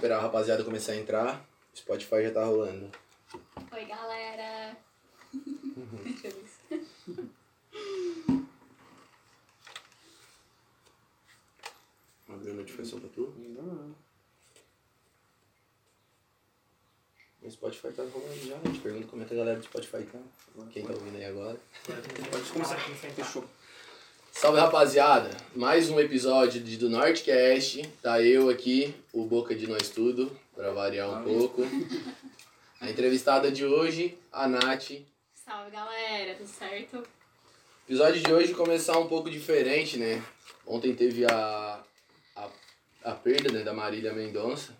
esperar a rapaziada começar a entrar. Spotify já tá rolando. Oi, galera. Deixa eu ver. Abriu a notificação pra tu? O Spotify tá rolando já, né? Te pergunto como é que a galera do Spotify tá. Quem tá ouvindo aí agora. Pode começar. Fechou. Salve rapaziada! Mais um episódio de, do Nortecast. Tá eu aqui, o Boca de Nós Tudo, pra variar um pouco. A entrevistada de hoje, a Nath. Salve, galera. Tudo certo? O episódio de hoje começar um pouco diferente, né? Ontem teve a, a, a perda né, da Marília Mendonça.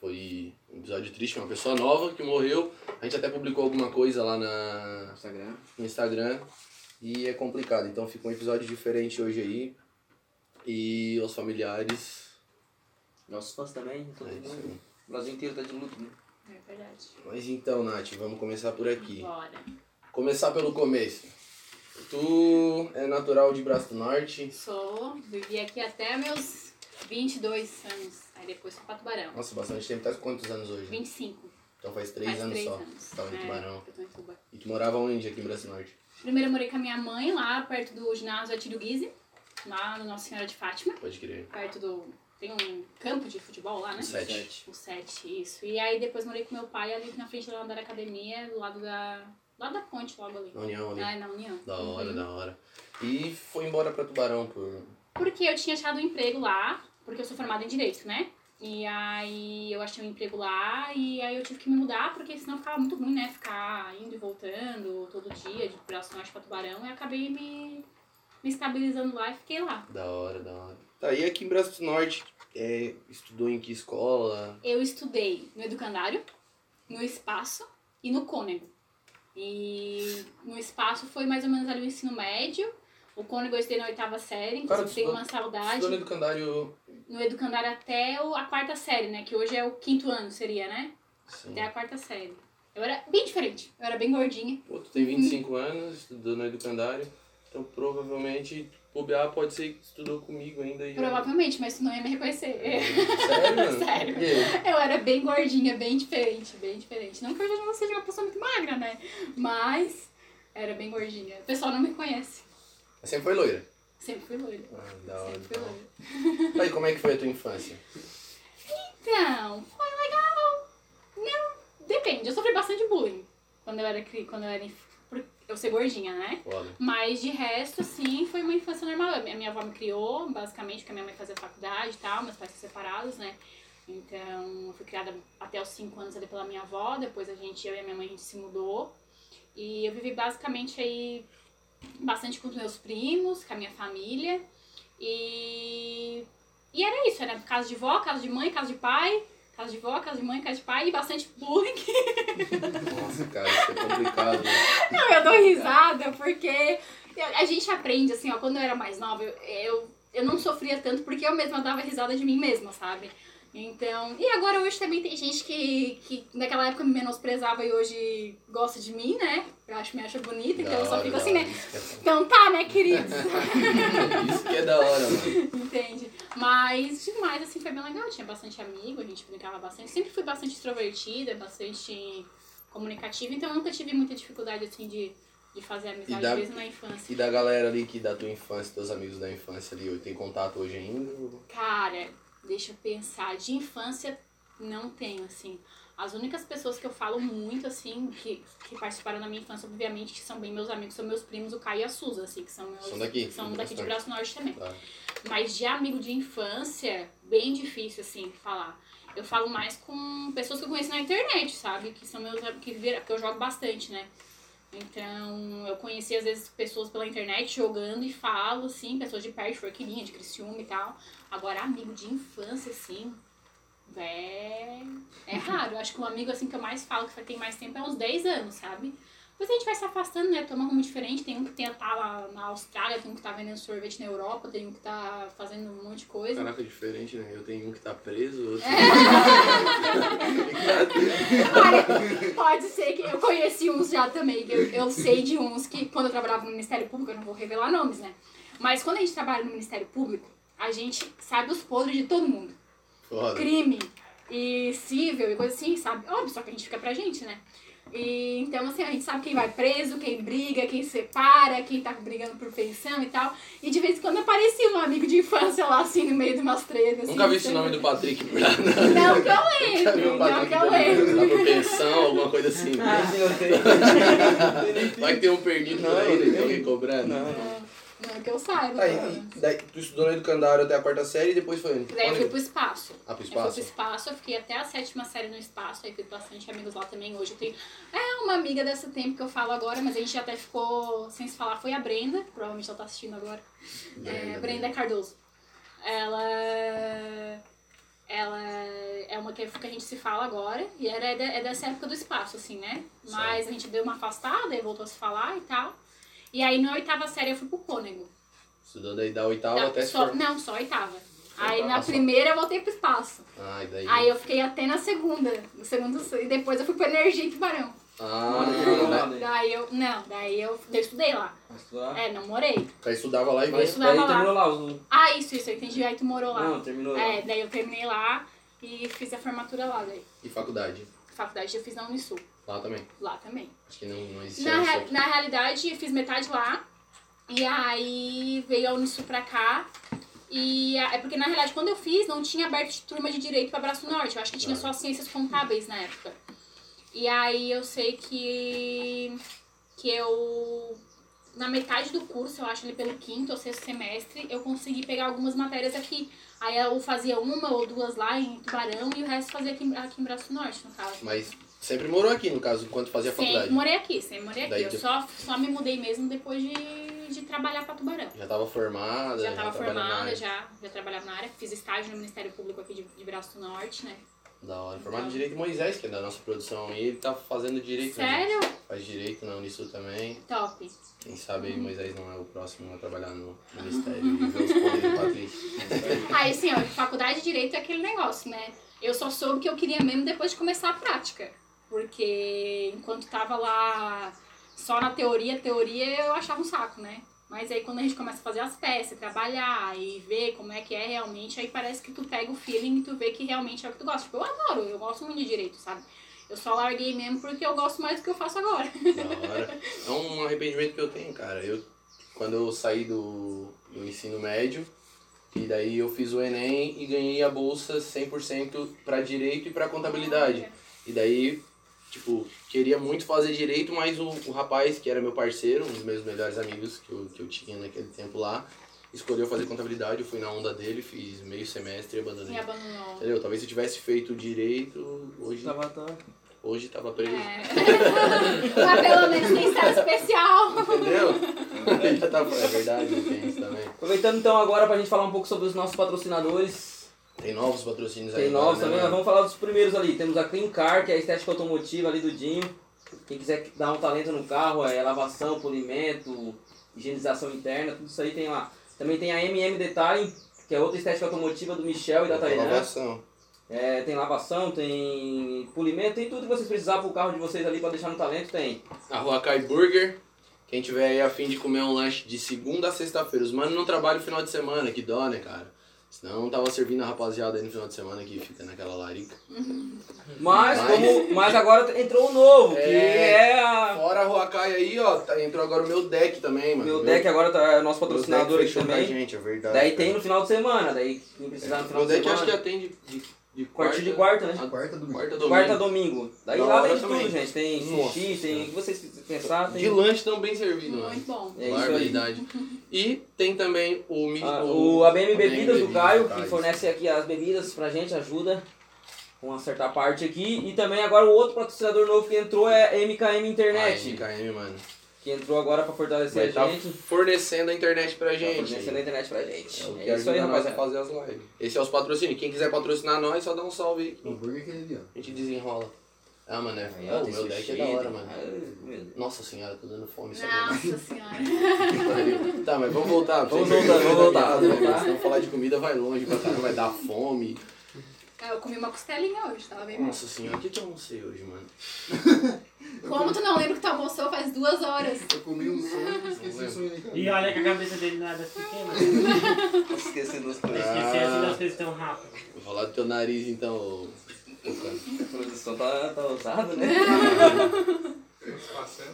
Foi um episódio triste, uma pessoa nova que morreu. A gente até publicou alguma coisa lá na, Instagram. no Instagram e é complicado. Então fica um episódio diferente hoje aí. E os familiares. Nossos fãs também. Todo É mundo. O Brasil inteiro tá de luto, né? É verdade. Mas então, Nath, vamos começar por aqui. Bora. Começar pelo começo. Tu é natural de Braço do Norte. Sou, vivi aqui até meus 22 anos. Aí depois fui pra Tubarão. Nossa, bastante tempo. Tá quantos anos hoje? 25. Então faz três Faz anos três só. anos. Tava em É, Tubarão. Eu tô em Tuba. E tu morava onde aqui em Braço do Norte? Primeiro eu morei com a minha mãe lá perto do ginásio Atílio Guise, lá no Nossa Senhora de Fátima, Pode crer. perto do. Tem um campo de futebol lá, né? Sete. O 7, isso. E aí depois morei com meu pai ali na frente da da academia, do lado da. do lado da ponte logo ali. Na União ali. Ah, na União. Da hora, Uhum. da hora. E foi embora pra Tubarão por. Porque eu tinha achado um emprego lá, porque eu sou formada em Direito, né? E aí eu achei um emprego lá e aí eu tive que me mudar, porque senão ficava muito ruim, né? Ficar indo e voltando todo dia, de Braço Norte pra Tubarão. E acabei me, me estabilizando lá e fiquei lá. Da hora, da hora. Tá, e aqui em Braço do Norte, é, estudou em que escola? Eu estudei no Educandário, no Espaço e no Cônego. E no Espaço foi mais ou menos ali o ensino médio. O Cônego eu estudei na oitava série, inclusive tenho estudou- uma saudade. Estudou no educandário. No Educandário até o- a quarta série, né? Que hoje é o quinto ano, seria, né? Sim. Até a quarta série. Eu era bem diferente. Eu era bem gordinha. Pô, tu tem 25 anos, estudou no educandário. Então provavelmente, bobear pode ser que estudou comigo ainda. E Provavelmente, mas tu não ia me reconhecer. Sério, mano? Sério. Aí? Eu era bem gordinha, bem diferente, bem diferente. Não que eu já não seja uma pessoa muito magra, né? Mas era bem gordinha. O pessoal não me conhece. Sempre foi loira? Sempre fui loira. Ah, da hora. Sempre fui hora. loira. Aí, como é que foi a tua infância? Então, foi legal. Não, depende. Eu sofri bastante bullying quando eu era quando eu era eu ser gordinha, né? Foda. Mas de resto, sim, foi uma infância normal. A minha minha avó me criou, basicamente, porque a minha mãe fazia faculdade e tal, meus pais são separados, né? Então, eu fui criada até os 5 anos ali pela minha avó, depois a gente, eu e a minha mãe, a gente se mudou. E eu vivi basicamente aí bastante com os meus primos, com a minha família. E, e era isso, era casa de vó, casa de mãe, casa de pai, casa de vó, casa de mãe, casa de pai e bastante bullying. Nossa, cara, isso é complicado. né? Não, eu dou risada porque a gente aprende, assim, ó, quando eu era mais nova, eu, eu, eu não sofria tanto porque eu mesma dava risada de mim mesma, sabe? Então, e agora hoje também tem gente que, que naquela época me menosprezava e hoje gosta de mim, né? Eu acho me acha bonita, então eu só hora, fico assim, né? Então tá, né, queridos? Isso que é da hora, mano. Entende? Mas demais, assim, foi bem legal. Tinha bastante amigo, a gente brincava bastante. Sempre fui bastante extrovertida, bastante comunicativa, então eu nunca tive muita dificuldade, assim, de, de fazer amizade, da- mesmo na infância. E da galera ali que da tua infância, teus amigos da infância ali, tem contato hoje ainda? Cara, deixa eu pensar. De infância, não tenho, assim. As únicas pessoas que eu falo muito, assim, que, que participaram da minha infância, obviamente, que são bem meus amigos, são meus primos, o Caio e a Suza, assim, que são meus. São daqui, São daqui de Braço Norte também. Tá. Mas de amigo de infância, bem difícil, assim, falar. Eu falo mais com pessoas que eu conheço na internet, sabe? Que são meus que viveram, porque eu jogo bastante, né? Então, eu conheci às vezes pessoas pela internet jogando e falo, assim, pessoas de perto, de Forquilinha, de Criciúma e tal. Agora, amigo de infância, assim, é, é raro. Eu acho que o amigo, assim, que eu mais falo, que tem mais tempo, é uns 10 anos, sabe? Depois a gente vai se afastando, né? Toma rumo diferente. Tem um que tá lá na Austrália, tem um que tá vendendo sorvete na Europa, tem um que tá fazendo um monte de coisa. Caraca, diferente, né? Eu tenho um que tá preso, outro. Olha, pode ser que eu conheci uns já também. Eu, eu sei de uns que, quando eu trabalhava no Ministério Público, eu não vou revelar nomes, né? Mas quando a gente trabalha no Ministério Público, a gente sabe os podres de todo mundo. Foda. Crime, e cível e coisa assim, sabe? Óbvio, só que a gente fica pra gente, né? E, então, assim, a gente sabe quem vai preso, quem briga, quem separa, quem tá brigando por pensão e tal. E de vez em quando aparecia um amigo de infância lá, assim, no meio de umas tretas. Assim, Nunca vi esse nome do Patrick pra Não que eu lembro, o não que eu lembro. lá por pensão, alguma coisa assim. Ah. Vai que tem um perdido por aí, né? Tem alguém cobrando. Não. Não que eu saiba. Pelo e, menos. e daí tu estudou no educandário até a quarta série e depois foi onde? Daí eu Onde? fui pro espaço. Ah, pro Eu fui pro espaço? espaço, eu fiquei até a sétima série no espaço, aí fiz bastante amigos lá também. Hoje eu tenho. É uma amiga desse tempo que eu falo agora, mas a gente até ficou sem se falar. Foi a Brenda, provavelmente ela tá assistindo agora. É, Brenda Cardoso. Ela. Ela é uma que que a gente se fala agora, e era, é de- é dessa época do espaço, assim, né? Mas a gente deu uma afastada e voltou a se falar e tal. E aí na oitava série eu fui pro Cônego. Estudou daí da oitava Não, até só, não, só oitava. Aí na só. primeira eu voltei pro espaço. Ah, e daí? Aí eu fiquei até na segunda. No segundo, e depois eu fui pro Energia em Tubarão. Ah, Não, daí- não, Daí eu. Não, daí eu, eu estudei lá. Vai estudar? É, não morei. Daí estudava lá e estudava Daí lá. terminou lá os... Ah, isso, isso, eu entendi. Aí tu morou lá. Não, terminou lá. É, daí eu terminei lá e fiz a formatura lá. Daí. E faculdade? Faculdade eu fiz na Unisul. Lá também. Lá também. Acho que não, não existia Na, rea- na realidade, eu fiz metade lá. E aí veio a Unisul pra cá. E é porque na realidade, quando eu fiz, não tinha aberto de turma de direito pra Braço Norte. Eu acho que tinha Ah. só ciências contábeis na época. E aí eu sei que. que eu. Na metade do curso, eu acho ali pelo quinto ou sexto semestre, eu consegui pegar algumas matérias aqui. Aí eu fazia uma ou duas lá em Tubarão e o resto fazia aqui, em- aqui em Braço Norte, no caso. Mas sempre morou aqui, no caso, enquanto fazia Sempre faculdade. morei aqui, sempre morei aqui. Daí eu de- só, só me mudei mesmo depois de, de trabalhar pra Tubarão. Já tava formada. Já estava formada, já, já trabalhava na área. Fiz estágio no Ministério Público aqui de, de Braço do Norte, né? Da hora. Formado em Direito Moisés, que é da nossa produção aí, ele tá fazendo direito. né, Sério? gente? Faz direito na Unisul também. Top. Quem sabe aí Moisés não é o próximo a trabalhar no Ministério e ver os poderes do Patrício. Aí, assim, ó, faculdade de Direito é aquele negócio, né? Eu só soube que eu queria mesmo depois de começar a prática. Porque enquanto tava lá só na teoria, teoria, eu achava um saco, né? Mas aí quando a gente começa a fazer as peças, trabalhar e ver como é que é realmente, aí parece que tu pega o feeling e tu vê que realmente é o que tu gosta. Tipo, eu adoro, eu gosto muito de direito, sabe? Eu só larguei mesmo porque eu gosto mais do que eu faço agora. Da hora. É um arrependimento que eu tenho, cara. Eu, quando eu saí do, do ensino médio, e daí eu fiz o Enem e ganhei a bolsa 100% para direito e para contabilidade. E daí, tipo, queria muito fazer direito, mas o, o rapaz, que era meu parceiro, um dos meus melhores amigos que eu, que eu tinha naquele tempo lá, escolheu fazer contabilidade. Eu fui na onda dele, fiz meio semestre e abandonei. Me abandonou. Entendeu? Talvez se eu tivesse feito direito, hoje, Tava, tá... hoje tava preso. É. Mas pelo menos tem estado especial. Entendeu? Já tava, é verdade, tem isso também. Aproveitando então agora pra gente falar um pouco sobre os nossos patrocinadores. Tem novos patrocínios aí. Tem novos né, também, nós mano? vamos falar dos primeiros ali. Temos a Clean Car, que é a estética automotiva ali do Dinho. Quem quiser dar um talento no carro, é lavação, polimento, higienização interna, tudo isso aí tem lá. Também tem a MM Detailing, que é outra estética automotiva do Michel e da Tem Tainá. Lavação. É, tem lavação, tem polimento, tem tudo que vocês precisarem pro carro de vocês ali pra deixar no talento, tem. A Rua Kai Burger. Quem tiver aí a fim de comer um lanche de segunda a sexta-feira. Os manos não trabalham final de semana, que dó, né, cara? Senão tava servindo a rapaziada aí no final de semana que fica naquela larica. Mas, Mas- como, mas agora entrou o novo, que É. é a... Fora a Rua Kai aí, ó, tá- entrou agora o meu deck também, mano. Meu deck agora tá é nosso patrocinador aqui fechou com a também. gente, é verdade. Daí cara. tem no final de semana, daí quem precisar no final Meu de deck acho que atende de, de A partir de quarta, né? A Quarta domingo. quarta domingo. Quarta domingo. Daí Da lá de também. tudo, gente. Tem Nossa. sushi, tem o que vocês pensar, tem. De lanche tão bem servido, mano. Muito bom. É. Barbaridade. E tem também o... mi- Ah, o ABM Bebidas do Caio, Caio. que fornece aqui as bebidas pra gente, ajuda com uma certa parte aqui. E também agora o outro patrocinador novo que entrou é a MKM Internet. Ah, MKM, mano. Que entrou agora pra fortalecer Vai a estar gente. fornecendo a internet pra Tá gente. fornecendo a internet pra gente. É que É isso aí, a rapaziada. fazer as lives. Esse é os patrocínios. Quem quiser patrocinar nós, só dá um salve aí. O hambúrguer é aquele ali, ó. A gente desenrola. Ah, mano, é. Ó, o meu deck é da hora, mano. Nossa senhora, tô dando fome Nossa senhora. Tá, mas vamos voltar. Vamos voltar, vamos voltar, vamos voltar. Senão falar de comida vai longe pra caramba, vai dar fome. Eu comi uma costelinha hoje, tava bem bom. Nossa senhora, o que que eu almocei hoje, mano? Como tu não lembra que tu almoçou faz duas horas? Eu comi um sonho e esqueci o sonho. E olha que a cabeça dele não é. Esqueci das Eu coisas. esqueci assim das coisas tão rápido. Vou falar do teu nariz então. A produção tá, tá ousada, né?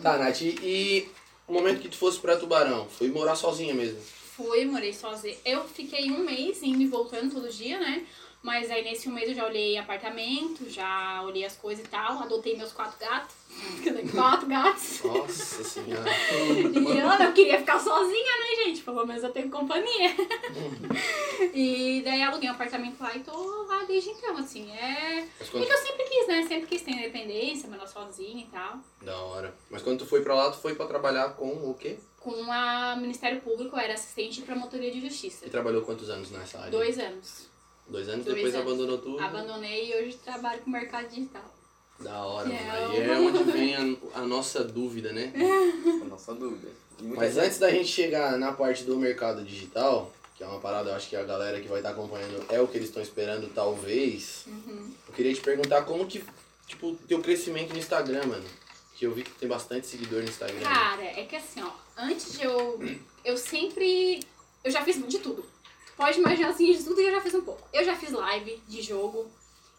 Tá, Nath, e, e o momento que tu fosse pra Tubarão? Foi morar sozinha mesmo? Fui, morei sozinha. Eu fiquei um mês indo e voltando todo dia, né? Mas aí nesse mês eu já olhei apartamento, já olhei as coisas e tal, adotei meus quatro gatos. quatro gatos. Nossa senhora. E eu não queria ficar sozinha, né, gente? Pelo menos eu tenho companhia. e daí aluguei um apartamento lá e tô lá desde então, assim. É. Quando, que eu sempre quis, né? Sempre quis ter independência, morar sozinha e tal. Da hora. Mas quando tu foi pra lá, tu foi pra trabalhar com o quê? Com a Ministério Público, eu era assistente de promotoria de justiça. E trabalhou quantos anos nessa área? Dois anos. Dois anos, Dois depois anos. abandonou tudo. Abandonei e hoje trabalho com o mercado digital. Da hora, É, mano. Aí é onde vem a, a nossa dúvida, né? A nossa dúvida. Mas gente- antes da gente chegar na parte do mercado digital, que é uma parada, eu acho que a galera que vai estar acompanhando é o que eles estão esperando, talvez. Eu queria te perguntar como que, tipo, teu crescimento no Instagram, mano. Que eu vi que tem bastante seguidor no Instagram. Cara, é que assim, ó, antes de eu. Eu sempre. Eu já fiz de tudo. Pode imaginar assim, de tudo eu já fiz um pouco. Eu já fiz live de jogo.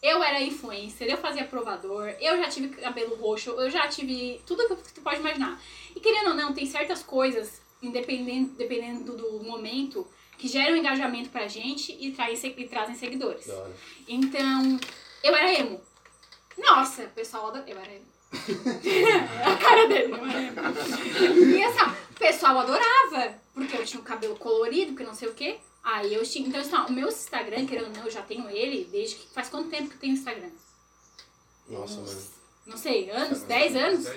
Eu era influencer, eu fazia provador, eu já tive cabelo roxo, eu já tive tudo que tu pode imaginar. E querendo ou não, tem certas coisas, independente, dependendo do momento, que geram engajamento pra gente e, e trazem seguidores. Então, eu era emo. Nossa, o pessoal. Eu era emo. a cara dele. E assim, o pessoal adorava, porque eu tinha o cabelo colorido, porque não sei o quê. Aí eu tinha. Então, assim, ó, o meu Instagram, querendo ou não, eu já tenho ele desde que. Faz quanto tempo que eu tenho Instagram? Nossa, mano. Não sei, anos? 10 anos?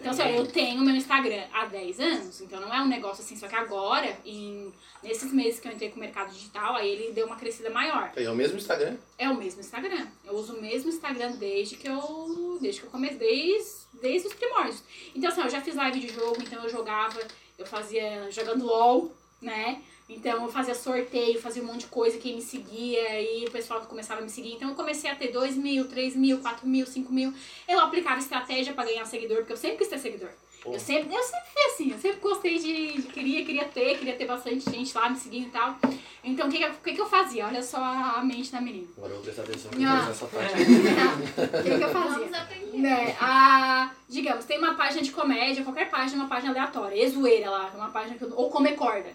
Então, assim, ó, eu tenho meu Instagram há 10 anos, então não é um negócio assim, só que agora, em, nesses meses que eu entrei com o mercado digital, aí ele deu uma crescida maior. É o mesmo Instagram? É o mesmo Instagram. Eu uso o mesmo Instagram desde que eu. Desde que eu comecei, desde, desde os primórdios. Então, assim, eu já fiz live de jogo, então eu jogava, eu fazia jogando LOL, né? Então eu fazia sorteio, fazia um monte de coisa, quem me seguia, e o pessoal começava a me seguir. Então eu comecei a ter 2 mil, 3 mil, 4 mil, 5 mil. Eu aplicava estratégia pra ganhar seguidor, porque eu sempre quis ter seguidor. Pô. Eu sempre, eu sempre fui assim, eu sempre gostei de, de- queria, queria ter, queria ter bastante gente lá me seguindo e tal. Então o que, que, que, eu fazia? Olha só a mente da menina. Agora eu vou prestar atenção que Ah. essa parte. O que, que eu fazia? Vamos aprender. Né, a, digamos, tem uma página de comédia, qualquer página, uma página aleatória, e-zoeira lá, uma página que eu, ou come corda.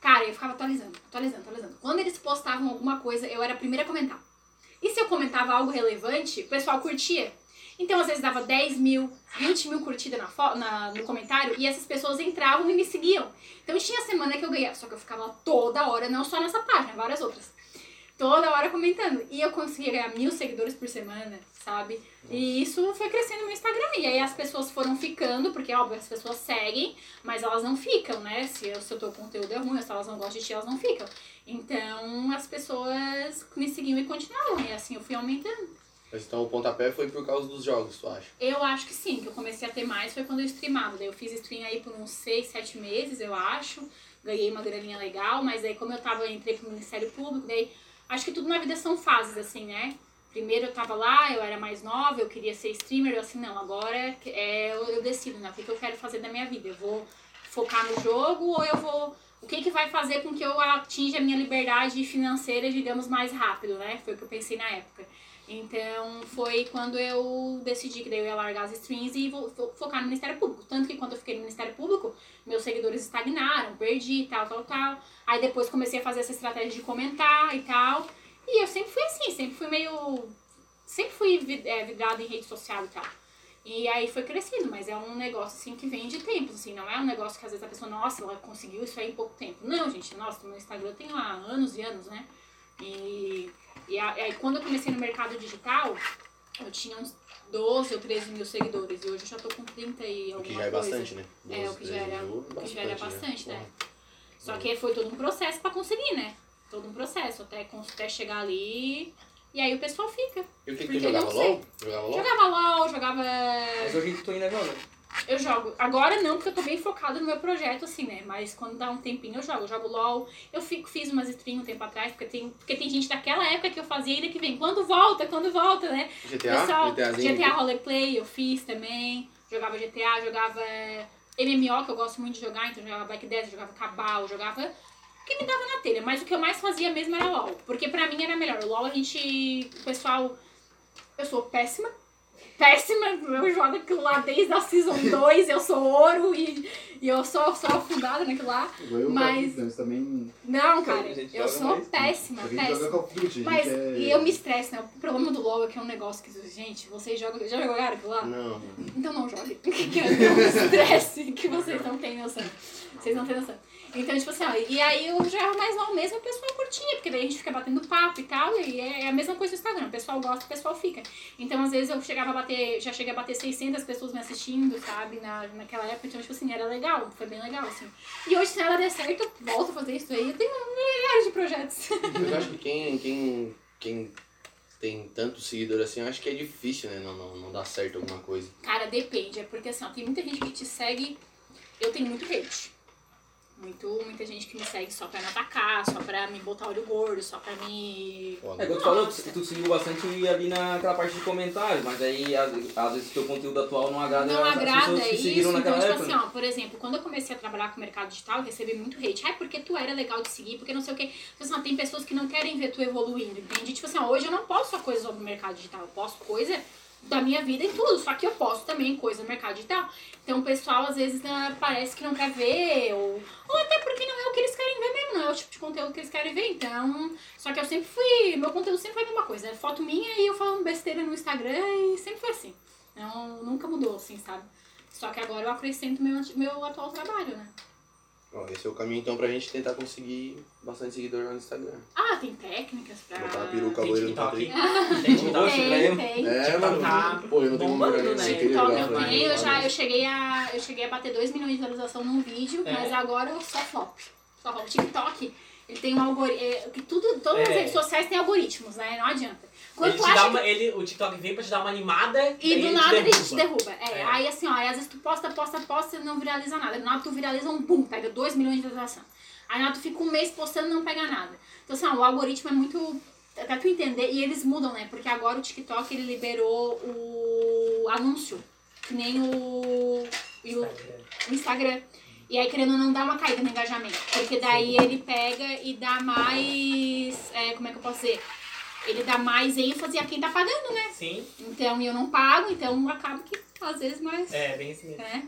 Cara, eu ficava atualizando, atualizando, atualizando. Quando eles postavam alguma coisa, eu era a primeira a comentar. E se eu comentava algo relevante, o pessoal curtia. Então, às vezes, dava 10 mil, 20 mil curtidas na, na, no comentário e essas pessoas entravam e me seguiam. Então, tinha semana que eu ganhava, só que eu ficava toda hora, não só nessa página, várias outras toda hora comentando. E eu conseguia ganhar mil seguidores por semana, sabe? E isso foi crescendo no meu Instagram. E aí as pessoas foram ficando, porque óbvio, as pessoas seguem, mas elas não ficam, né? Se, eu, se o teu conteúdo é ruim, se elas não gostam de ti, elas não ficam. Então as pessoas me seguiam e continuavam. E assim eu fui aumentando. Mas então o pontapé foi por causa dos jogos, tu acha? Eu acho que sim, que eu comecei a ter mais foi quando eu streamava. Daí eu fiz stream aí por uns 6, 7 meses, eu acho. Ganhei uma graninha legal, mas aí como eu tava, entrei pro Ministério Público, daí acho que tudo na vida são fases, assim, né? Primeiro eu tava lá, eu era mais nova, eu queria ser streamer, eu assim, não, agora é, eu, eu decido, né? O que, que eu quero fazer da minha vida? Eu vou focar no jogo ou eu vou. O que, que vai fazer com que eu atinja a minha liberdade financeira, digamos, mais rápido, né? Foi o que eu pensei na época. Então foi quando eu decidi que daí eu ia largar as streams e vou fo- focar no Ministério Público. Tanto que quando eu fiquei no Ministério Público, meus seguidores estagnaram, perdi, tal, tal, tal. Aí depois comecei a fazer essa estratégia de comentar e tal. E eu sempre fui assim, sempre fui meio. Sempre fui é, vidrada em rede social e tal. E aí foi crescendo, mas é um negócio assim que vem de tempos, assim, não é um negócio que às vezes a pessoa, nossa, ela conseguiu isso aí em pouco tempo. Não, gente, nossa, o meu Instagram tem lá anos e anos, né? E, e aí quando eu comecei no mercado digital, eu tinha uns 12 ou 13 mil seguidores. E hoje eu já tô com 30 e O alguma que já é coisa. bastante, né? É, o 12, que já era, 13 mil, o que já era bastante, né? Porra. Só que foi todo um processo pra conseguir, né? Todo um processo, até, até chegar ali. E aí o pessoal fica. E o que, que tu jogava? LOL? Jogava LOL? Jogava LOL, jogava. Mas hoje tu ainda joga. Eu jogo. Agora não, porque eu tô bem focada no meu projeto, assim, né? Mas quando dá um tempinho eu jogo. Eu jogo LOL. Eu fico, fiz umas streams um tempo atrás, porque tem, porque tem gente daquela época que eu fazia ainda que vem. Quando volta, quando volta, né? GTA? Pessoal, GTAzinho? GTA Roleplay eu fiz também. Jogava GTA, jogava MMO, que eu gosto muito de jogar, então eu jogava Black Death, jogava Cabal, jogava que me dava na telha. Mas o que eu mais fazia mesmo era LOL. Porque pra mim era melhor. O LOL a gente. O pessoal Eu sou péssima. Péssima, eu jogo aquilo lá desde a Season 2, eu sou ouro e, e eu sou, sou afundada naquilo lá. Eu, Mas- também. Não, cara, eu sou mais. péssima, A gente joga péssima. Gente Mas é- e eu me estresso, né? O problema do LoL é que é um negócio que, gente, vocês jogam. Já jogaram aquilo lá? Não. Então não joguem. Que é um estresse que vocês não têm noção. Vocês não têm noção. Então, tipo assim, ó, e aí eu já mais mal mesmo, o pessoal curtia, porque daí a gente fica batendo papo e tal, e é a mesma coisa no Instagram, o pessoal gosta, o pessoal fica. Então, às vezes eu chegava a bater, já cheguei a bater 600 pessoas me assistindo, sabe, na, naquela época, então, tipo assim, era legal, foi bem legal, assim. E hoje, se nada der certo, eu volto a fazer isso aí, eu tenho milhares de projetos. Eu acho que quem, quem, quem tem tanto seguidor assim, eu acho que é difícil, né? Não, não, não dar certo alguma coisa. Cara, depende. É porque assim, ó, tem muita gente que te segue. Eu tenho muito hate. Muito, muita gente que me segue só pra me atacar, só pra me botar olho gordo, só pra me. É, como tu falou, tu, tu seguiu bastante ali naquela parte de comentários, mas aí às, às vezes o teu conteúdo atual não agrada Não as agrada pessoas que isso. Então, tipo época. assim, ó, por exemplo, quando eu comecei a trabalhar com o mercado digital, eu recebi muito hate. Ah, porque tu era legal de seguir, porque não sei o quê. Tipo assim, ó, tem pessoas que não querem ver tu evoluindo, entende? Tipo assim, ó, hoje eu não posto só coisa sobre o mercado digital, eu posto coisa da minha vida em tudo, só que eu posto também coisa no mercado digital. Então o pessoal às vezes né, parece que não quer ver, ou, ou até porque não é o que eles querem ver mesmo, não é o tipo de conteúdo que eles querem ver. Então, só que eu sempre fui, meu conteúdo sempre foi a mesma coisa, é foto minha e eu falando besteira no Instagram e sempre foi assim. Não, nunca mudou, assim, sabe? Só que agora eu acrescento meu, meu atual trabalho, né? Ó, esse é o caminho então pra gente tentar conseguir bastante seguidor lá no Instagram. Ah, tem técnicas pra. Botar a peruca Tem loira no TikTok. Patrick. Tem TikTok. Pra Tem, tem. É, mano. tá Pô, eu não tenho bombando, número, né? TikTok jogar eu tenho, eu já eu cheguei a. Eu cheguei a bater 2 milhões de visualização num vídeo, É. mas agora eu só flop. Só flop. O TikTok, ele tem um algoritmo. que tudo, todas as É. redes sociais têm algoritmos, né? Não adianta. Quando Ele te dá uma, ele, o TikTok vem pra te dar uma animada E do nada ele te derruba. É, É. aí assim, ó, aí às vezes tu posta, posta, posta e não viraliza nada. Do nada tu viraliza um pum, pega 2 milhões de visualização. Aí do nada tu fica um mês postando e não pega nada. Então assim, ó, o algoritmo é muito. Pra tu entender, e eles mudam, né? Porque agora o TikTok ele liberou o anúncio. Que nem o. e o, o Instagram. E aí, querendo ou não, dá uma caída no engajamento. Porque daí ele pega e dá mais. é, como é que eu posso dizer? Ele dá mais ênfase a quem tá pagando, né? Sim, Então eu não pago, então acaba que às vezes mais. é bem assim mesmo. né?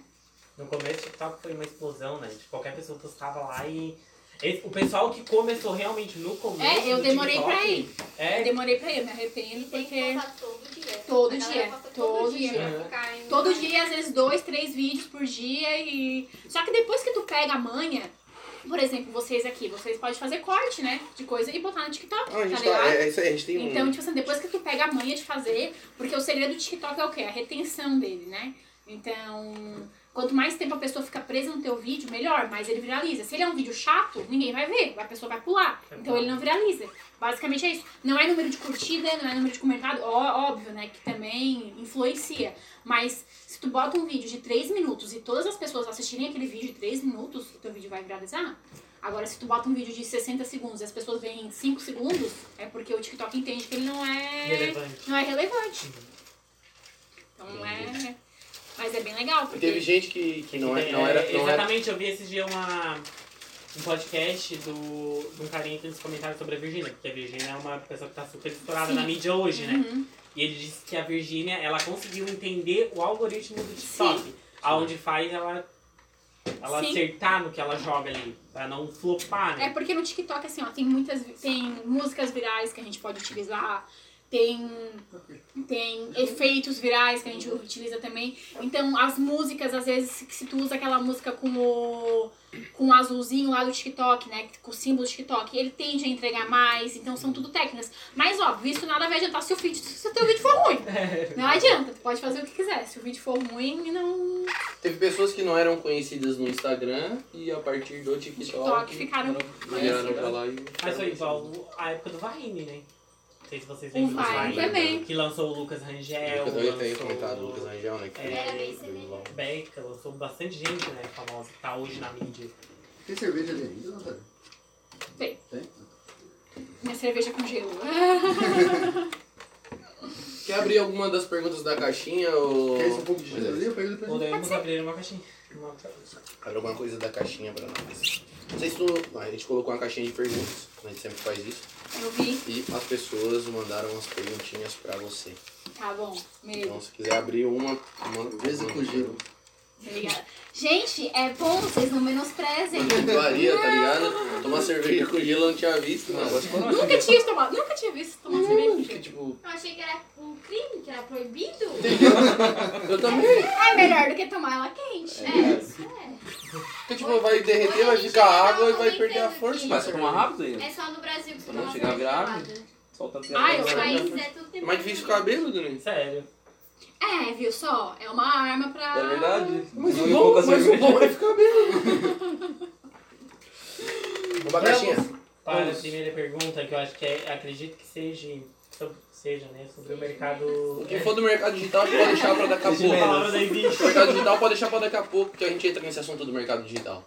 No começo o TikTok foi uma explosão, né? Tipo, qualquer pessoa postava lá e. esse- o pessoal que começou realmente no começo. É, eu demorei TikTok, pra ir. Eu É, demorei pra ir, eu me arrependo porque. todo dia. Todo dia, todo dia. ficar em- Todo dia, às vezes, dois, três vídeos por dia e. Só que depois que tu pega a manha, por exemplo, vocês aqui, vocês podem fazer corte, né? De coisa e botar no TikTok, Ah, a tá gente ligado? tá, é, é isso aí, a gente tem um... Então, tipo assim, depois que tu pega a manha de fazer, porque o segredo do TikTok é o quê? A retenção dele, né? Então, quanto mais tempo a pessoa fica presa no teu vídeo, melhor, mais ele viraliza. Se ele é um vídeo chato, ninguém vai ver, a pessoa vai pular. Então ele não viraliza. Basicamente é isso. Não é número de curtida, não é número de comentário, ó, óbvio, né? Que também influencia. Mas se tu bota um vídeo de 3 minutos e todas as pessoas assistirem aquele vídeo de 3 minutos, o teu vídeo vai viralizar. Agora, se tu bota um vídeo de 60 segundos e as pessoas veem em 5 segundos, é porque o TikTok entende que ele não é relevante. não é relevante. Então não é. Mas é bem legal, E porque. teve gente que, que não, é, não era... é, Não era exatamente, eu vi esses dias uma, um podcast do, de um carinha que nos comentários sobre a Virgínia, porque a Virgínia é uma pessoa que tá super estourada Sim. na mídia hoje, né? E ele disse que a Virgínia, ela conseguiu entender o algoritmo do TikTok, aonde faz ela, ela Sim. acertar no que ela joga ali, pra não flopar, É né? porque no TikTok, assim, ó, tem muitas. Tem músicas virais que a gente pode utilizar, tem, tem efeitos virais que a gente utiliza também. Então, as músicas, às vezes, se- tu usa aquela música com o, com o azulzinho lá do TikTok, né? Com o símbolo do TikTok, ele tende a entregar mais. Então, são tudo técnicas. Mas, óbvio, isso nada vai adiantar se o, vídeo, se o teu vídeo for ruim. Não adianta, tu pode fazer o que quiser. Se o vídeo for ruim, não. Teve pessoas que não eram conhecidas no Instagram e a partir do TikTok, TikTok ficaram migraram pra lá e... Mas foi igual a época do Vine, né? Não sei se vocês O lembram do Vine também. Que lançou o Lucas Rangel, Eu também tenho comentado o Lucas Angel, né? Que É, vilão. Beca, lançou bastante gente, né, famosa, que tá hoje na mídia. Tem cerveja ali ainda, Natália? Tem. Tem? Minha cerveja com gelo. Quer abrir alguma das perguntas da caixinha ou... Quer esse um pouco de gelo ali? Eu pego depois. Podemos abrir uma caixinha. Uma... Abre alguma coisa da caixinha pra nós. Não sei se tu... A gente colocou uma caixinha de perguntas, a gente sempre faz isso. Eu vi. E as pessoas mandaram umas perguntinhas pra você. Tá bom, medo. Então, se quiser abrir uma, manda Esse com Obrigada. Gente, é bom, vocês não menosprezem. Iguaria, tá ligado? Tomar cerveja com gelo eu não tinha visto, mano. Nunca tinha tomado, nunca tinha visto tomar cerveja com Que, gelo. tipo, Eu achei que era um crime, que era proibido. eu também. É melhor do que tomar ela quente. É, isso é. Porque, tipo, vai derreter, vai ficar água e vai perder a força. Mas você toma rápido aí? É só no Brasil que você Não toma chegar a virar gelada. Soltando Ah, eu Nos caí. países é tudo É tempo. mais difícil ficar bêbado, né? Sério. É, viu só? É uma arma pra. É verdade. Mas o bom, mas o bom é ficar bêbado. Uma caixinha. Para a primeira pergunta, que eu acho que é, acredito que seja, sobre- seja, né, sobre o mercado... O que for do mercado digital, a gente pode deixar pra daqui a pouco. O mercado digital pode deixar pra daqui a pouco, porque a gente entra nesse assunto do mercado digital.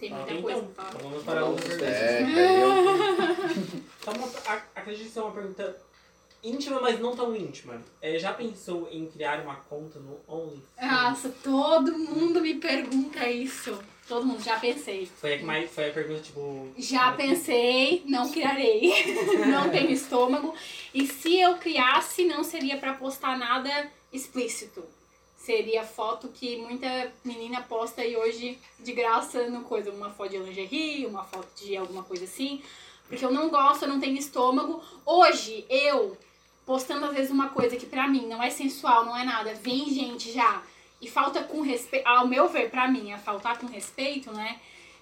Tem Ah, muita então, coisa pra falar. então vamos para outra pergunta. É. Então, acredito ser uma pergunta íntima, mas não tão íntima. É, já pensou em criar uma conta no OnlyFans? Nossa, todo mundo me pergunta isso. Todo mundo, já pensei. Foi a, que mais, foi a pergunta, tipo... Já pensei, não criarei. não tenho estômago. E se eu criasse, não seria pra postar nada explícito. Seria foto que muita menina posta aí hoje de graça no coisa. Uma foto de lingerie, uma foto de alguma coisa assim. Porque eu não gosto, eu não tenho estômago. Hoje, eu, postando às vezes uma coisa que pra mim não é sensual, não é nada, vem gente já e falta com respeito. Ao meu ver, pra mim, é faltar com respeito, né?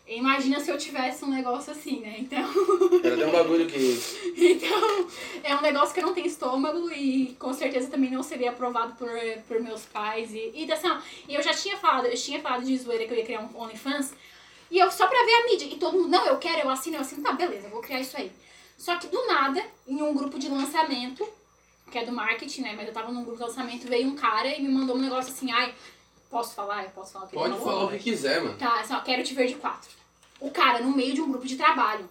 Imagina se eu tivesse um negócio assim, né? Então, Era até um bagulho que. então é um negócio que eu não tenho estômago e com certeza também não seria aprovado por, por meus pais. E, e assim, e eu já tinha falado, eu tinha falado de zoeira que eu ia criar um OnlyFans. E eu só pra ver a mídia. E todo mundo, não, eu quero, eu assino, eu assino, tá, beleza, eu vou criar isso aí. Só que do nada, em um grupo de lançamento, que é do marketing, né? Mas eu tava num grupo de lançamento, veio um cara e me mandou um negócio assim, ai, posso falar? Eu posso falar o que Pode falar o que quiser, mano. Tá, assim, ó, quero te ver de quatro. O cara no meio de um grupo de trabalho,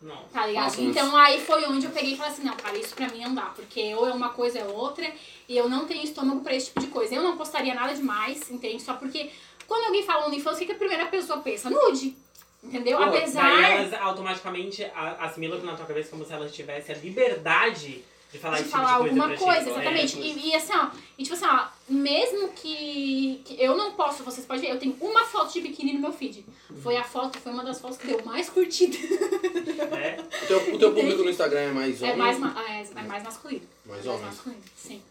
Não. tá ligado? Nossa, mas- então aí foi onde eu peguei e falei assim, não, cara, isso pra mim não dá, porque ou é uma coisa ou é outra, e eu não tenho estômago pra esse tipo de coisa. Eu não postaria nada demais, entende? Só porque quando alguém fala OnlyFans, o que que a primeira pessoa pensa? Nude. Entendeu? Pô, Apesar. Daí elas automaticamente assimilam na tua cabeça como se elas tivessem a liberdade de falar de tipo falar de coisa alguma pra coisa, ti. exatamente. É, E, e assim, ó, e tipo assim, ó, mesmo que, que eu não posso, vocês podem ver, eu tenho uma foto de biquíni no meu feed. Foi a foto, foi uma das fotos que deu mais curtida. é. O teu, o teu público no Instagram é mais É homem? mais, ma- é, é mais masculino. Mais Mais homem. masculino, sim.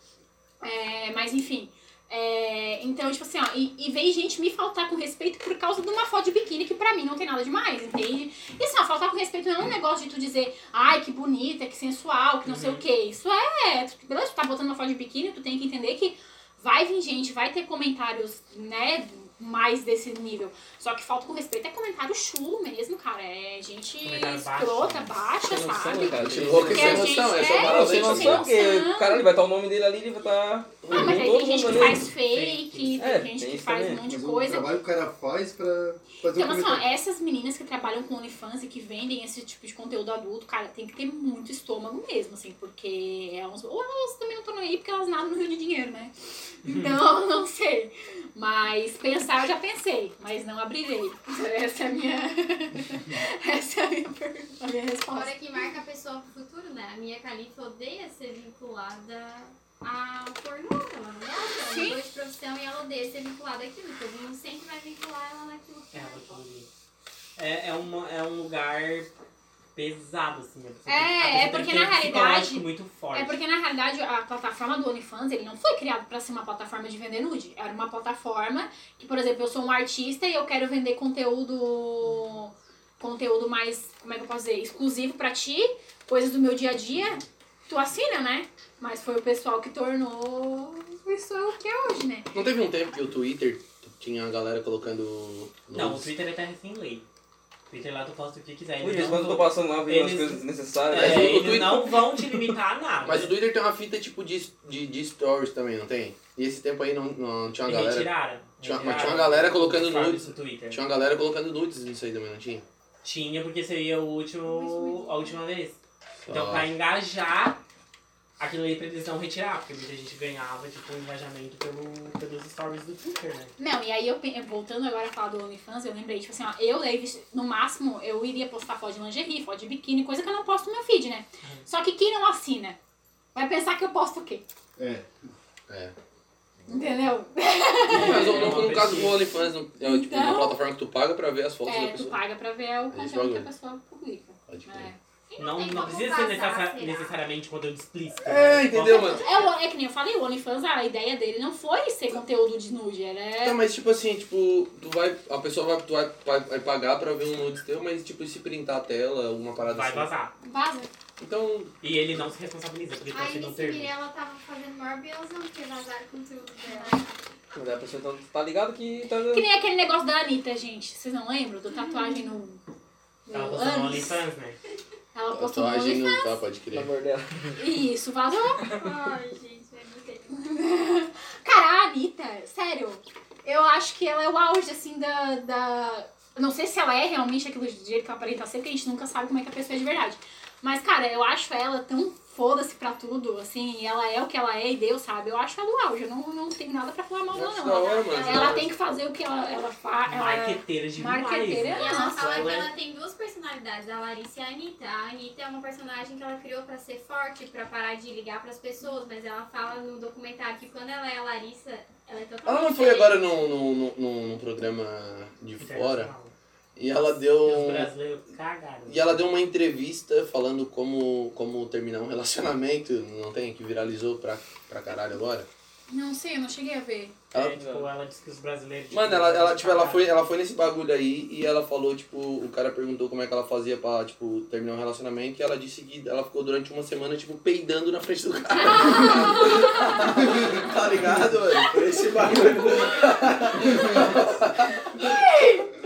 É, mas enfim. É, então, tipo assim, ó, e, e veio gente me faltar com respeito por causa de uma foto de biquíni que pra mim não tem nada demais, entende? E assim, ó, faltar com respeito não é um negócio de tu dizer, ai, que bonita, que sensual, que não sei o quê. Isso é. Beleza, tu tá botando uma foto de biquíni, tu tem que entender que vai vir gente, vai ter comentários, né, mais desse nível. Só que falta com respeito é comentário chulo mesmo, cara. É gente escrota, baixa, Sem noção, sabe? cara. Gente louca Porque sem a noção, gente- é só é, parar Sem noção. noção, porque noção. caralho, vai estar o nome dele ali, ele vai estar. Ah, mas aí tem gente que faz fake, tem É, gente tem que isso faz um monte de Mas o coisa. trabalho que o cara faz pra fazer Então, um assim, essas meninas que trabalham com OnlyFans e que vendem esse tipo de conteúdo adulto, cara, tem que ter muito estômago mesmo, assim, porque é uns... Ou elas também não estão aí porque elas nadam no rio de dinheiro, né? Então, não sei. Mas pensar eu já pensei, mas não abrirei. Essa é a minha... Essa é a minha, per- a minha resposta. Fora que marca a pessoa pro futuro, né? A minha Califa odeia ser vinculada ao pornô. Ela não gosta, ela mudou de profissão e ela odeia ser vinculada àquilo. Todo mundo sempre vai vincular ela naquilo que É, ela é, é, uma, é um lugar pesado, assim. a pessoa É, tem- a é tem porque que ter na um realidade- muito forte. É porque na realidade a plataforma do OnlyFans ele não foi criado pra ser uma plataforma de vender nude. Era uma plataforma que, por exemplo, eu sou um artista e eu quero vender conteúdo conteúdo mais, como é que eu posso dizer, exclusivo pra ti, coisas do meu dia a dia. Tu assina, né? Mas foi o pessoal que tornou isso o que é hoje, né? Não teve um tempo que o Twitter tinha a galera colocando. Não, o? Twitter até sem lei. O Twitter lá tu posta o que quiser. Ui, Eles não quando eu tô passando lá, vendo as eles- coisas necessárias. É, o eles Twitter- não vão te limitar a nada. Mas o Twitter tem uma fita tipo de, de, de stories também, não tem? E esse tempo aí não, não tinha uma galera. retiraram. Tinha- mas tinha uma galera colocando nudes. Tinha uma galera colocando nudes nisso aí também, não tinha? Tinha, porque seria o último, a última vez. Então, Só. pra engajar, aquilo ali pra eles não retirar, porque muita gente ganhava, tipo, um engajamento pelo, pelos stories do Twitter, né? Não, e aí eu voltando agora a falar do OnlyFans, eu lembrei, tipo assim, ó, eu, Davis, no máximo, eu iria postar foto de lingerie, foto de biquíni, coisa que eu não posto no meu feed, né? Só que quem não assina vai pensar que eu posto o quê? É. É. Entendeu? Mas no, no, no caso do. OnlyFans, no- é tipo uma Então- plataforma que tu paga pra ver as fotos da É, tu pessoa. paga pra ver o conteúdo que a pessoa publica. Pode crer. É. Não, não precisa ser necessa- necessariamente conteúdo explícito. É, né? entendeu, mano? É, o- é que nem eu falei, o OnlyFans, a ideia dele não foi ser conteúdo de nude, era... Tá, mas tipo assim, tipo, tu vai. A pessoa vai, tu vai, vai, vai pagar pra ver um nudes teu, mas tipo, e se printar a tela, alguma parada Vai assim. vazar. Vaza. Então, E ele não se responsabiliza, porque tá A sendo um Alice termo. Mirella tava fazendo maior belzão porque vazaram conteúdo dela. Mas a pessoa então tá ligado que tá. Que nem aquele negócio da Anitta, gente. Vocês não lembram? Do tatuagem no... no Ela postou no ânus? OnlyFans, né? Ela postou no OnlyFans. não tá, pode No crer. amor dela. Isso, vazou. Ai, gente, eu não sei. Cara, a Anitta, sério, eu acho que ela é o auge, assim, da, da... Não sei se ela é realmente aquilo do jeito que ela aparenta ser, porque a gente nunca sabe como é que a pessoa é de verdade. Mas, cara, eu acho ela tão foda-se pra tudo, assim, e ela é o que ela é e Deus sabe. Eu acho ela o auge, eu não, não tenho nada pra falar mal dela, não. hora, Ela, ela tem que fazer o que ela, ela faz. Marqueteira demais. Marqueteira, né? E ela fala ela que é- ela tem duas personalidades, a Larissa e a Anitta. A Anitta é uma personagem que ela criou pra ser forte, pra parar de ligar pras pessoas, mas ela fala no documentário que quando ela é a Larissa, ela é totalmente Ela não foi diferente. agora num, num, num, num- num programa de fora. E ela deu. os um- brasileiros cagaram. E ela deu uma entrevista falando como, como terminar um relacionamento, não tem? Que viralizou pra, pra caralho agora. Não sei, eu não cheguei a ver. É, Ela- tipo, ela disse que os brasileiros. Mano, tipo, ela, ela, tipo, ela, foi, ela foi nesse bagulho aí e ela falou, tipo, o cara perguntou como é que ela fazia pra, tipo, terminar um relacionamento e ela disse que ela ficou durante uma semana, tipo, peidando na frente do cara. tá ligado, mano? Foi esse bagulho.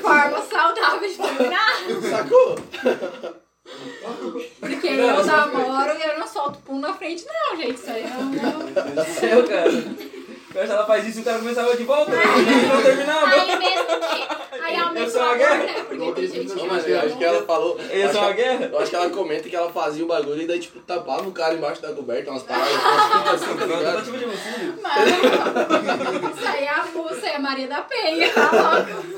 Forma saudável de terminar. Sacou? Porque eu namoro e eu não solto pum na frente, não, gente. Isso aí. Meu Deus do céu, cara. Quando ela faz isso, o cara começava de volta. Não terminava. Aí mesmo que. Aí é uma amor, guerra. né? Mas acho que ela falou. Ia acho ser uma que- guerra? Eu acho que ela comenta que ela fazia o bagulho e daí, tipo, tapava o cara embaixo da coberta, umas paradas, fitas assim, tá ligado? Tentativa de homicídio. Mano, isso aí é a moça, é a Maria da Penha, tá louco?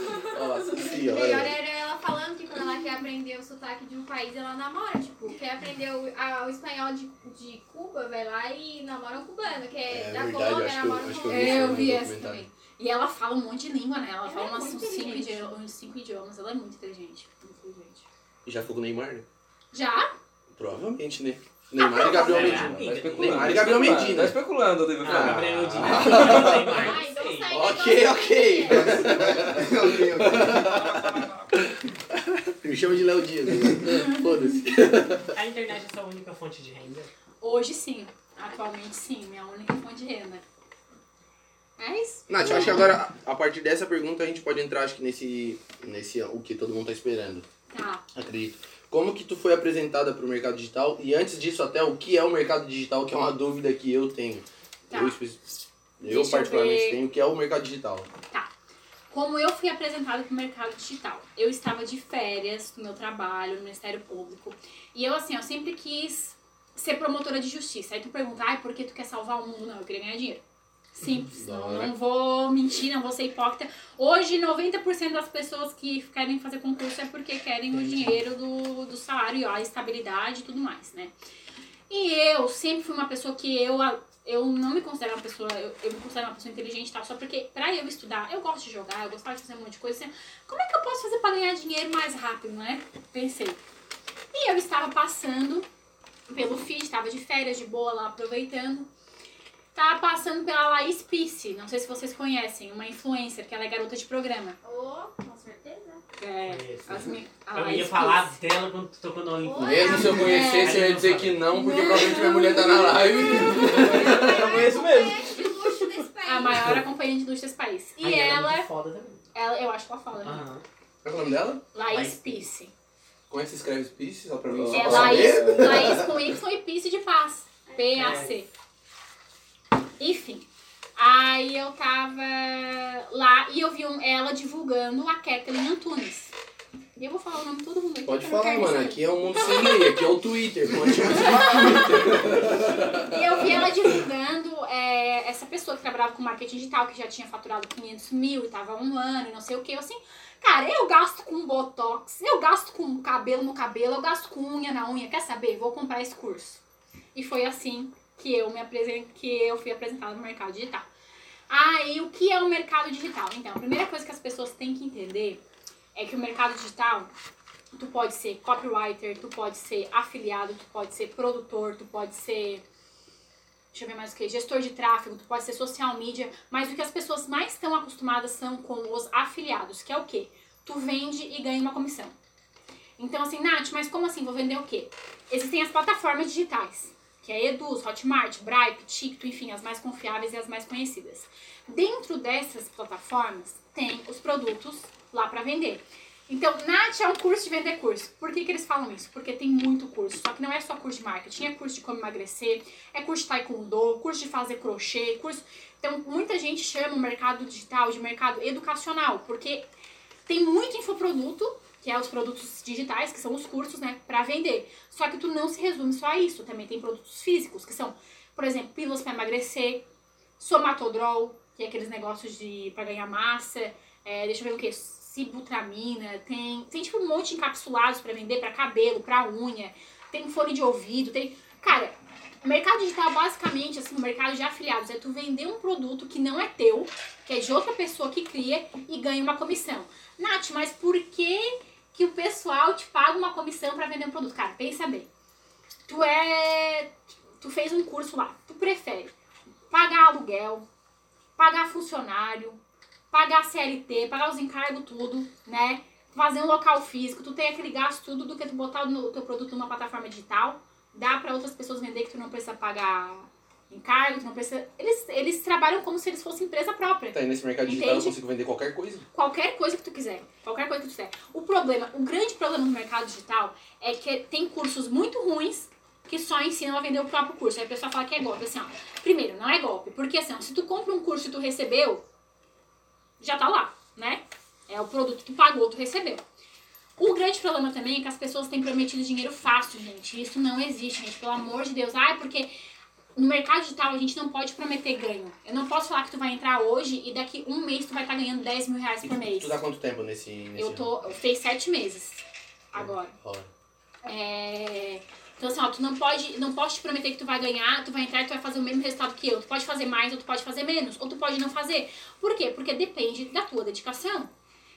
Nossa O melhor senhora. era ela falando que quando ela quer aprender o sotaque de um país, ela namora. Tipo, quer aprender o, a- o espanhol de, de Cuba, vai lá e namora um cubano. Quer É da verdade, Colômbia, que namora um que eu vi essa também. E ela fala um monte de língua, né? Ela Ela fala é umas, cinco idi- uns cinco idiomas. Ela é muito inteligente. Muito inteligente. E já ficou com o Neymar, né? Já? Provavelmente, né? Neymar e Gabriel É, Medina. Tá especulando. Neymar e tá Gabriel especulando, Medina. Tá especulando, teve Ah, Ah. Gabriel Medina. Ah, não então sei. sai Ok, ok. ok, ok. Me chama de Léo Dias. né? Foda-se. A internet é sua única fonte de renda? Hoje sim. Atualmente sim. Minha única fonte de renda. É isso. Nath, eu acho que agora, a partir dessa pergunta, a gente pode entrar, acho que nesse, nesse o que todo mundo tá esperando. Tá. Acredito. Como que tu foi apresentada pro mercado digital? E antes disso, até o que é o mercado digital, que é uma dúvida que eu tenho. Tá. Eu, eu eu particularmente ver. tenho, o que é o mercado digital. Como eu fui apresentada para o mercado digital? Eu estava de férias do meu trabalho no Ministério Público. E eu, assim, eu sempre quis ser promotora de justiça. Aí tu pergunta, ai, por que tu quer salvar o mundo? Não, eu queria ganhar dinheiro. Simples. Não, não vou mentir, não vou ser hipócrita. Hoje, 90% das pessoas que querem fazer concurso é porque querem o dinheiro do, do salário, a estabilidade e tudo mais, né? E eu sempre fui uma pessoa que eu, eu não me considero uma pessoa, eu, eu me considero uma pessoa inteligente tal, só porque pra eu estudar, eu gosto de jogar, eu gostava de fazer um monte de coisa, assim, como é que eu posso fazer pra ganhar dinheiro mais rápido, né? Pensei. E eu estava passando pelo feed, estava de férias, de boa lá, aproveitando. Tava passando pela Laís Pisse, não sei se vocês conhecem, uma influencer, que ela é garota de programa. Oh, com certeza. É, Conheço. as a Eu Laís ia falar Pisse. dela quando tu tocou no Olimpo. Oi. Mesmo se eu conhecesse, eu ia dizer que não, porque provavelmente minha mulher tá na live. Eu conheço mesmo. É de luxo desse país. A maior acompanhante do luxo desse país. E Ai, é ela, muito foda também. ela, eu acho que ela fala, né? Qual é o nome dela? Laís Laís Pisse. Como é que se escreve Spice? Só pra mim, É Laís. Laís com Y e Pisse de paz. P-A-C. Enfim. Aí eu tava lá e eu vi um- ela divulgando a Kathleen Antunes. E eu vou falar o nome de todo mundo aqui. Pode falar, mano. saber. Aqui é um mundo sem lei, aqui é o Twitter. Continua Twitter. E eu vi ela divulgando é, essa pessoa que trabalhava com marketing digital, que já tinha faturado 500 mil e tava um ano e não sei o que. Eu assim, cara, eu gasto com botox, eu gasto com cabelo no cabelo, eu gasto com unha na unha. Quer saber? Vou comprar esse curso. E foi assim que eu me apresentei, que eu fui apresentada no mercado digital. Ah, e o que é o mercado digital? Então, a primeira coisa que as pessoas têm que entender é que o mercado digital Tu pode ser copywriter, tu pode ser afiliado, tu pode ser produtor, tu pode ser. Deixa eu ver mais o que? Gestor de tráfego, tu pode ser social media, mas o que as pessoas mais estão acostumadas são com os afiliados, que é o quê? Tu vende e ganha uma comissão. Então, assim, Nath, mas como assim? Vou vender o quê? Existem as plataformas digitais, que é Eduz, Hotmart, Bripe, Ticto, enfim, as mais confiáveis e as mais conhecidas. Dentro dessas plataformas, tem os produtos lá para vender. Então, Nath é um curso de vender curso. Por que, que eles falam isso? Porque tem muito curso. Só que não é só curso de marketing, é curso de como emagrecer, é curso de taekwondo, curso de fazer crochê, curso. Então, muita gente chama o mercado digital de mercado educacional, porque tem muito infoproduto, que é os produtos digitais, que são os cursos, né, para vender. Só que tu não se resume só a isso. Também tem produtos físicos, que são, por exemplo, pílulas para emagrecer, somatodrol, que é aqueles negócios de para ganhar massa, é, deixa eu ver o que, sibutramina, tem, tem tipo um monte de encapsulados para vender para cabelo, para unha, tem fone de ouvido, tem, cara, o mercado digital basicamente assim, o mercado de afiliados é tu vender um produto que não é teu, que é de outra pessoa que cria e ganha uma comissão. Nath, mas por que que o pessoal te paga uma comissão para vender um produto? Cara, pensa bem. Tu é tu fez um curso lá, tu prefere pagar aluguel, pagar funcionário, pagar CLT, pagar os encargos tudo, né? Fazer um local físico, tu tem aquele gasto tudo do que tu botar o teu produto numa plataforma digital, dá para outras pessoas vender que tu não precisa pagar encargo, tu não precisa. Eles, eles trabalham como se eles fossem empresa própria. Tá, e nesse mercado digital eu Entende? consigo vender qualquer coisa. Qualquer coisa que tu quiser. Qualquer coisa que tu quiser. O problema, o grande problema no mercado digital é que tem cursos muito ruins que só ensinam a vender o próprio curso. Aí a pessoa fala que é golpe. Assim, ó, primeiro, não é golpe. Porque assim, ó, se tu compra um curso e tu recebeu, já tá lá, né? É o produto que tu pagou, tu recebeu. O grande problema também é que as pessoas têm prometido dinheiro fácil, gente. Isso não existe, gente. Pelo amor de Deus. Ah, porque no mercado digital a gente não pode prometer ganho. Eu não posso falar que tu vai entrar hoje e daqui um mês tu vai estar ganhando 10 mil reais por mês. tu tá quanto tempo nesse. nesse Eu tô. Eu fiz sete meses agora. Rola. É, Então assim, ó, tu não pode, não posso te prometer que tu vai ganhar, tu vai entrar e tu vai fazer o mesmo resultado que eu. Tu pode fazer mais ou tu pode fazer menos, ou tu pode não fazer. Por quê? Porque depende da tua dedicação.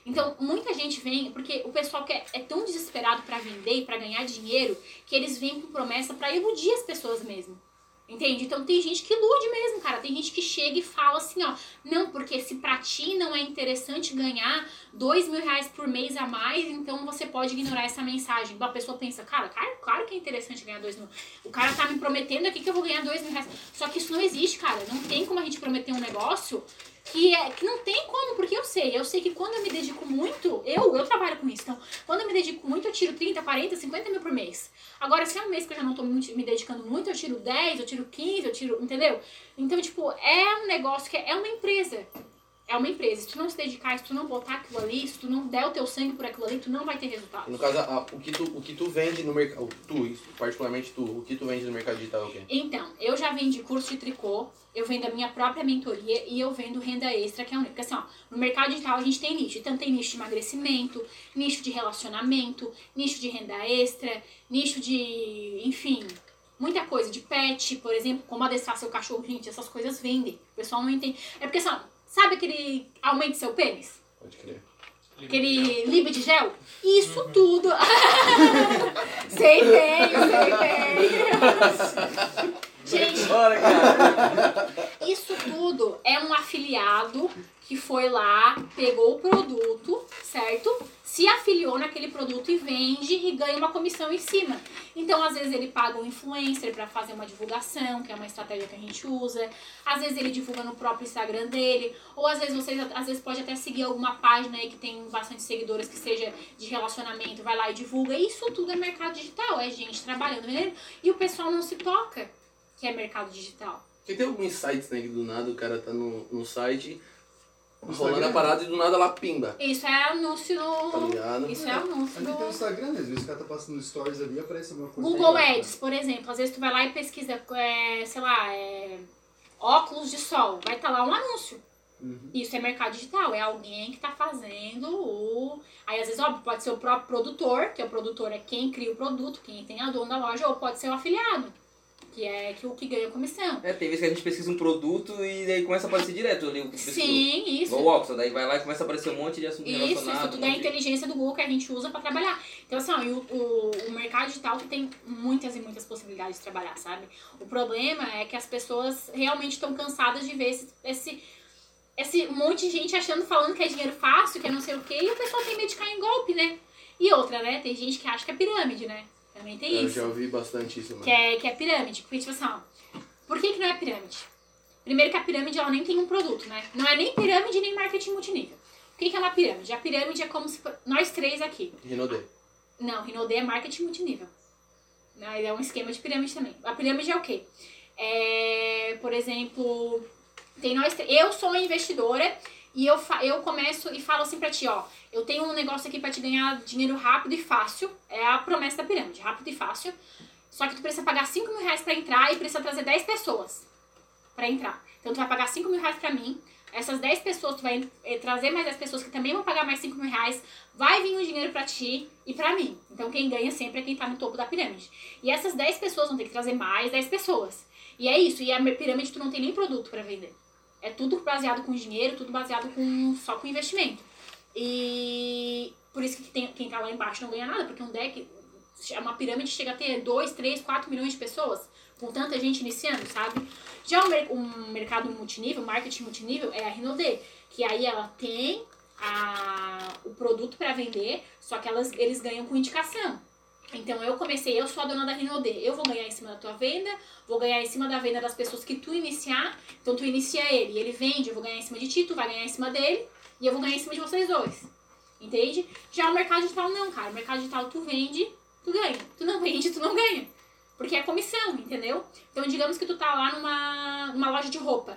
Então, muita gente vem, porque o pessoal quer, é tão desesperado pra vender e pra ganhar dinheiro, que eles vêm com promessa pra iludir as pessoas mesmo. Entende? Então tem gente que ilude mesmo, cara. Tem gente que chega e fala assim, ó. Não, porque se pra ti não é interessante ganhar dois mil reais por mês a mais, então você pode ignorar essa mensagem. A pessoa pensa, cara, cara, claro que é interessante ganhar dois mil. O cara tá me prometendo aqui que eu vou ganhar dois mil reais. Só que isso não existe, cara. Não tem como a gente prometer um negócio que, é, que não tem como, porque eu sei. Eu sei que quando eu me dedico muito, eu, eu trabalho com isso. Então, quando eu me dedico muito, eu tiro 30, 40, 50 mil por mês. Agora, se é um mês que eu já não tô me dedicando muito, eu tiro 10, eu tiro 15, eu tiro. Entendeu? Então, tipo, é um negócio que é, é uma empresa. É uma empresa. Se tu não se dedicar, se tu não botar aquilo ali, se tu não der o teu sangue por aquilo ali, tu não vai ter resultado. No caso, a- o, que tu, o que tu vende no mercado. Tu, particularmente tu, o que tu vende no mercado digital é o quê? Então, eu já vendi curso de tricô, eu vendo a minha própria mentoria e eu vendo renda extra, que é única. Porque assim, ó, no mercado digital a gente tem nicho. Então tem nicho de emagrecimento, nicho de relacionamento, nicho de renda extra, nicho de, enfim, muita coisa. De pet, por exemplo, como adestrar seu cachorro, gente, essas coisas vendem. O pessoal não entende. É porque assim, sabe aquele aumente seu pênis? Pode crer. Aquele liba de gel? Isso tudo. sei bem, sei bem. Gente, Bora, cara. isso tudo é um afiliado que foi lá, pegou o produto, certo? Se afiliou naquele produto e vende e ganha uma comissão em cima. Então, às vezes ele paga um influencer para fazer uma divulgação, que é uma estratégia que a gente usa. Às vezes ele divulga no próprio Instagram dele, ou às vezes vocês às vezes pode até seguir alguma página aí que tem bastante seguidores que seja de relacionamento, vai lá e divulga. Isso tudo é mercado digital, é gente trabalhando, vendendo, e o pessoal não se toca que é mercado digital. Porque tem alguns sites, né, que do nada o cara tá no, no site, rolando a parada e do nada lá pimba. Isso é anúncio Tá no. ligado? Isso é anúncio Aqui tem o no. Instagram, né? Às vezes o cara tá passando stories ali e aparece alguma coisa. Google Ads, por exemplo. Às vezes tu vai lá e pesquisa, é, sei lá, é, óculos de sol. Vai estar lá um anúncio. Uhum. Isso é mercado digital, é alguém que tá fazendo o. Aí às vezes, óbvio, pode ser o próprio produtor, que o produtor é quem cria o produto, quem tem a dona da loja, ou pode ser o afiliado, que é que o que ganha comissão. É, tem vezes que a gente pesquisa um produto e daí começa a aparecer direto ali o que pesquisou. Sim, isso. Igual o Oxford, daí vai lá e começa a aparecer um monte de assunto Isso, relacionado. isso tudo um é a de- inteligência do Google que a gente usa pra trabalhar. Então, assim, ó, o, o, o mercado digital tem muitas e muitas possibilidades de trabalhar, sabe? O problema é que as pessoas realmente estão cansadas de ver esse, esse, esse monte de gente achando, falando que é dinheiro fácil, que é não sei o quê, e o pessoal tem medo de cair em golpe, né? E outra, né? Tem gente que acha que é pirâmide, né? Também tem Eu isso. já ouvi bastante isso. Que é, que é pirâmide. Porque, tipo assim, ó, por que, que não é pirâmide? Primeiro que a pirâmide ela nem tem um produto, né? Não é nem pirâmide nem marketing multinível. O que, que é uma pirâmide? A pirâmide é como se nós três aqui. Rinodê. Não, Rinode é marketing multinível. Não, ele é um esquema de pirâmide também. A pirâmide é o quê? É, por exemplo, tem nós, três- eu sou uma investidora e eu, eu começo e falo assim pra ti, ó, eu tenho um negócio aqui pra te ganhar dinheiro rápido e fácil. É a promessa da pirâmide, rápido e fácil. Só que tu precisa pagar 5 mil reais pra entrar e precisa trazer 10 pessoas pra entrar. Então tu vai pagar 5 mil reais pra mim. Essas 10 pessoas, tu vai eh, trazer mais 10 pessoas que também vão pagar mais 5 mil reais. Vai vir o dinheiro pra ti e pra mim. Então quem ganha sempre é quem tá no topo da pirâmide. E essas 10 pessoas vão ter que trazer mais 10 pessoas. E é isso. E a pirâmide tu não tem nem produto pra vender. É tudo baseado com dinheiro, tudo baseado com só com investimento. E por isso que tem, quem tá lá embaixo não ganha nada, porque um deck, uma pirâmide chega a ter 2, 3, 4 milhões de pessoas, com tanta gente iniciando, sabe? Já mer- um mercado multinível, marketing multinível, é a Rinode, que aí ela tem a, o produto para vender, só que elas, eles ganham com indicação. Então eu comecei, eu sou a dona da Rinode, eu vou ganhar em cima da tua venda, vou ganhar em cima da venda das pessoas que tu iniciar, então tu inicia ele, ele vende, eu vou ganhar em cima de ti, tu vai ganhar em cima dele, e eu vou ganhar em cima de vocês dois. Entende? Já o mercado digital não, cara. O mercado digital tu vende, tu ganha. Tu não vende, tu não ganha. Porque é comissão, entendeu? Então digamos que tu tá lá numa, numa loja de roupa.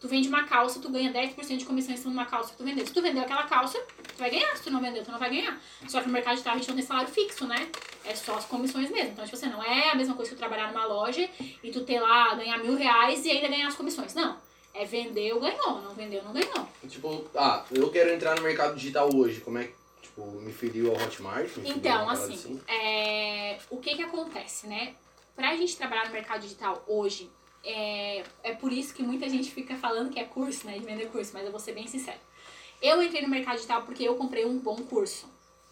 Tu vende uma calça, tu ganha 10% de comissão em cima de uma calça que tu vendeu. Se tu vendeu aquela calça, tu vai ganhar. Se tu não vendeu, tu não vai ganhar. Só que no mercado digital a gente não tem salário fixo, né? É só as comissões mesmo. Então, tipo assim, não é a mesma coisa que tu trabalhar numa loja e tu ter lá, ganhar mil reais e ainda ganhar as comissões. Não. É vendeu, ganhou. Não vendeu, não ganhou. Tipo, ah, eu quero entrar no mercado digital hoje. Como é que, tipo, me filiu ao Hotmart? Então, parada assim, é, o que que acontece, né? Pra gente trabalhar no mercado digital hoje, é, é por isso que muita gente fica falando que é curso, né? De vender curso, mas eu vou ser bem sincera. Eu entrei no mercado digital porque eu comprei um bom curso,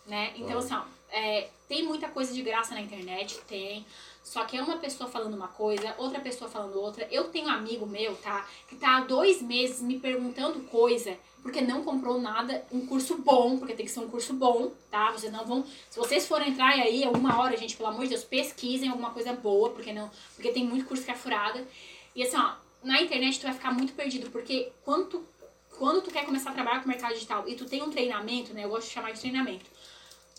né? Então, assim, ó, é, tem muita coisa de graça na internet, tem. Só que é uma pessoa falando uma coisa, outra pessoa falando outra. Eu tenho um amigo meu, tá? Que tá há dois meses me perguntando coisa, porque não comprou nada, um curso bom, porque tem que ser um curso bom, tá? Vocês não vão. Se vocês forem entrar aí, é uma hora, gente, pelo amor de Deus, pesquisem alguma coisa boa, porque não. Porque tem muito curso que é furada. E assim, ó, na internet tu vai ficar muito perdido, porque quando tu, quando tu quer começar a trabalhar com o mercado digital e tu tem um treinamento, né? Eu gosto de chamar de treinamento.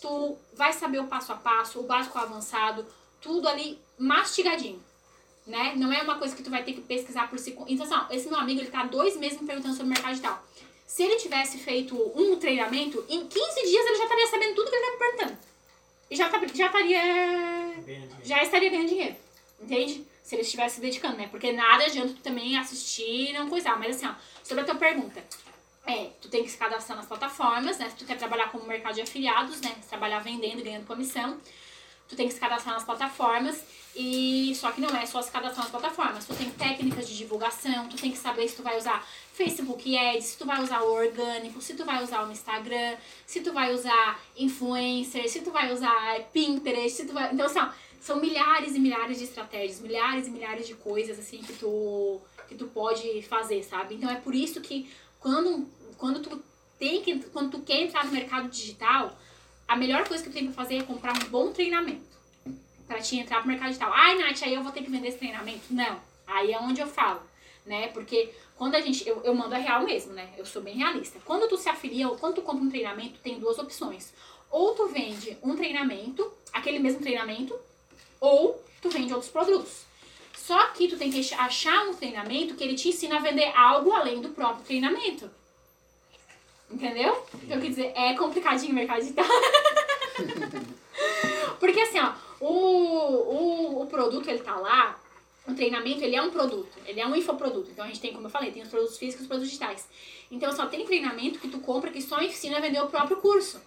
Tu vai saber o passo a passo, o básico avançado, tudo ali mastigadinho, né? Não é uma coisa que tu vai ter que pesquisar por si. Então, assim, esse meu amigo, ele tá dois meses me perguntando sobre o mercado digital. Se ele tivesse feito um treinamento, em 15 dias ele já estaria sabendo tudo que ele tá me perguntando. E já, tá- já estaria já estaria ganhando dinheiro. Entende? Se ele estivesse se dedicando, né? Porque nada adianta tu também assistir e não coisar. Mas assim, ó, sobre a tua pergunta. É, tu tem que se cadastrar nas plataformas, né? Se tu quer trabalhar como mercado de afiliados, né? Trabalhar vendendo ganhando comissão. Tu tem que se cadastrar nas plataformas. E só que não é só se cadastrar nas plataformas. Tu tem técnicas de divulgação, tu tem que saber se tu vai usar Facebook Ads, se tu vai usar o orgânico, se tu vai usar o Instagram, se tu vai usar influencer, se tu vai usar Pinterest, se tu vai. Então, assim, ó, são milhares e milhares de estratégias, milhares e milhares de coisas assim que tu que tu pode fazer, sabe? Então é por isso que quando quando tu tem que quando tu quer entrar no mercado digital, a melhor coisa que tu tem pra fazer é comprar um bom treinamento pra te entrar pro mercado digital. Ai, Nath, aí eu vou ter que vender esse treinamento? Não. Aí é onde eu falo, né? Porque quando a gente. Eu, eu mando a real mesmo, né? Eu sou bem realista. Quando tu se afilia, ou quando tu compra um treinamento, tem duas opções. Ou tu vende um treinamento, aquele mesmo treinamento, ou tu vende outros produtos. Só que tu tem que achar um treinamento que ele te ensina a vender algo além do próprio treinamento. Entendeu? Então, quer dizer, é complicadinho o mercado digital. Porque assim, ó, o, o, o produto, ele tá lá, o treinamento, ele é um produto, ele é um infoproduto. Então a gente tem, como eu falei, tem os produtos físicos e os produtos digitais. Então só tem treinamento que tu compra que só ensina a vender o próprio curso.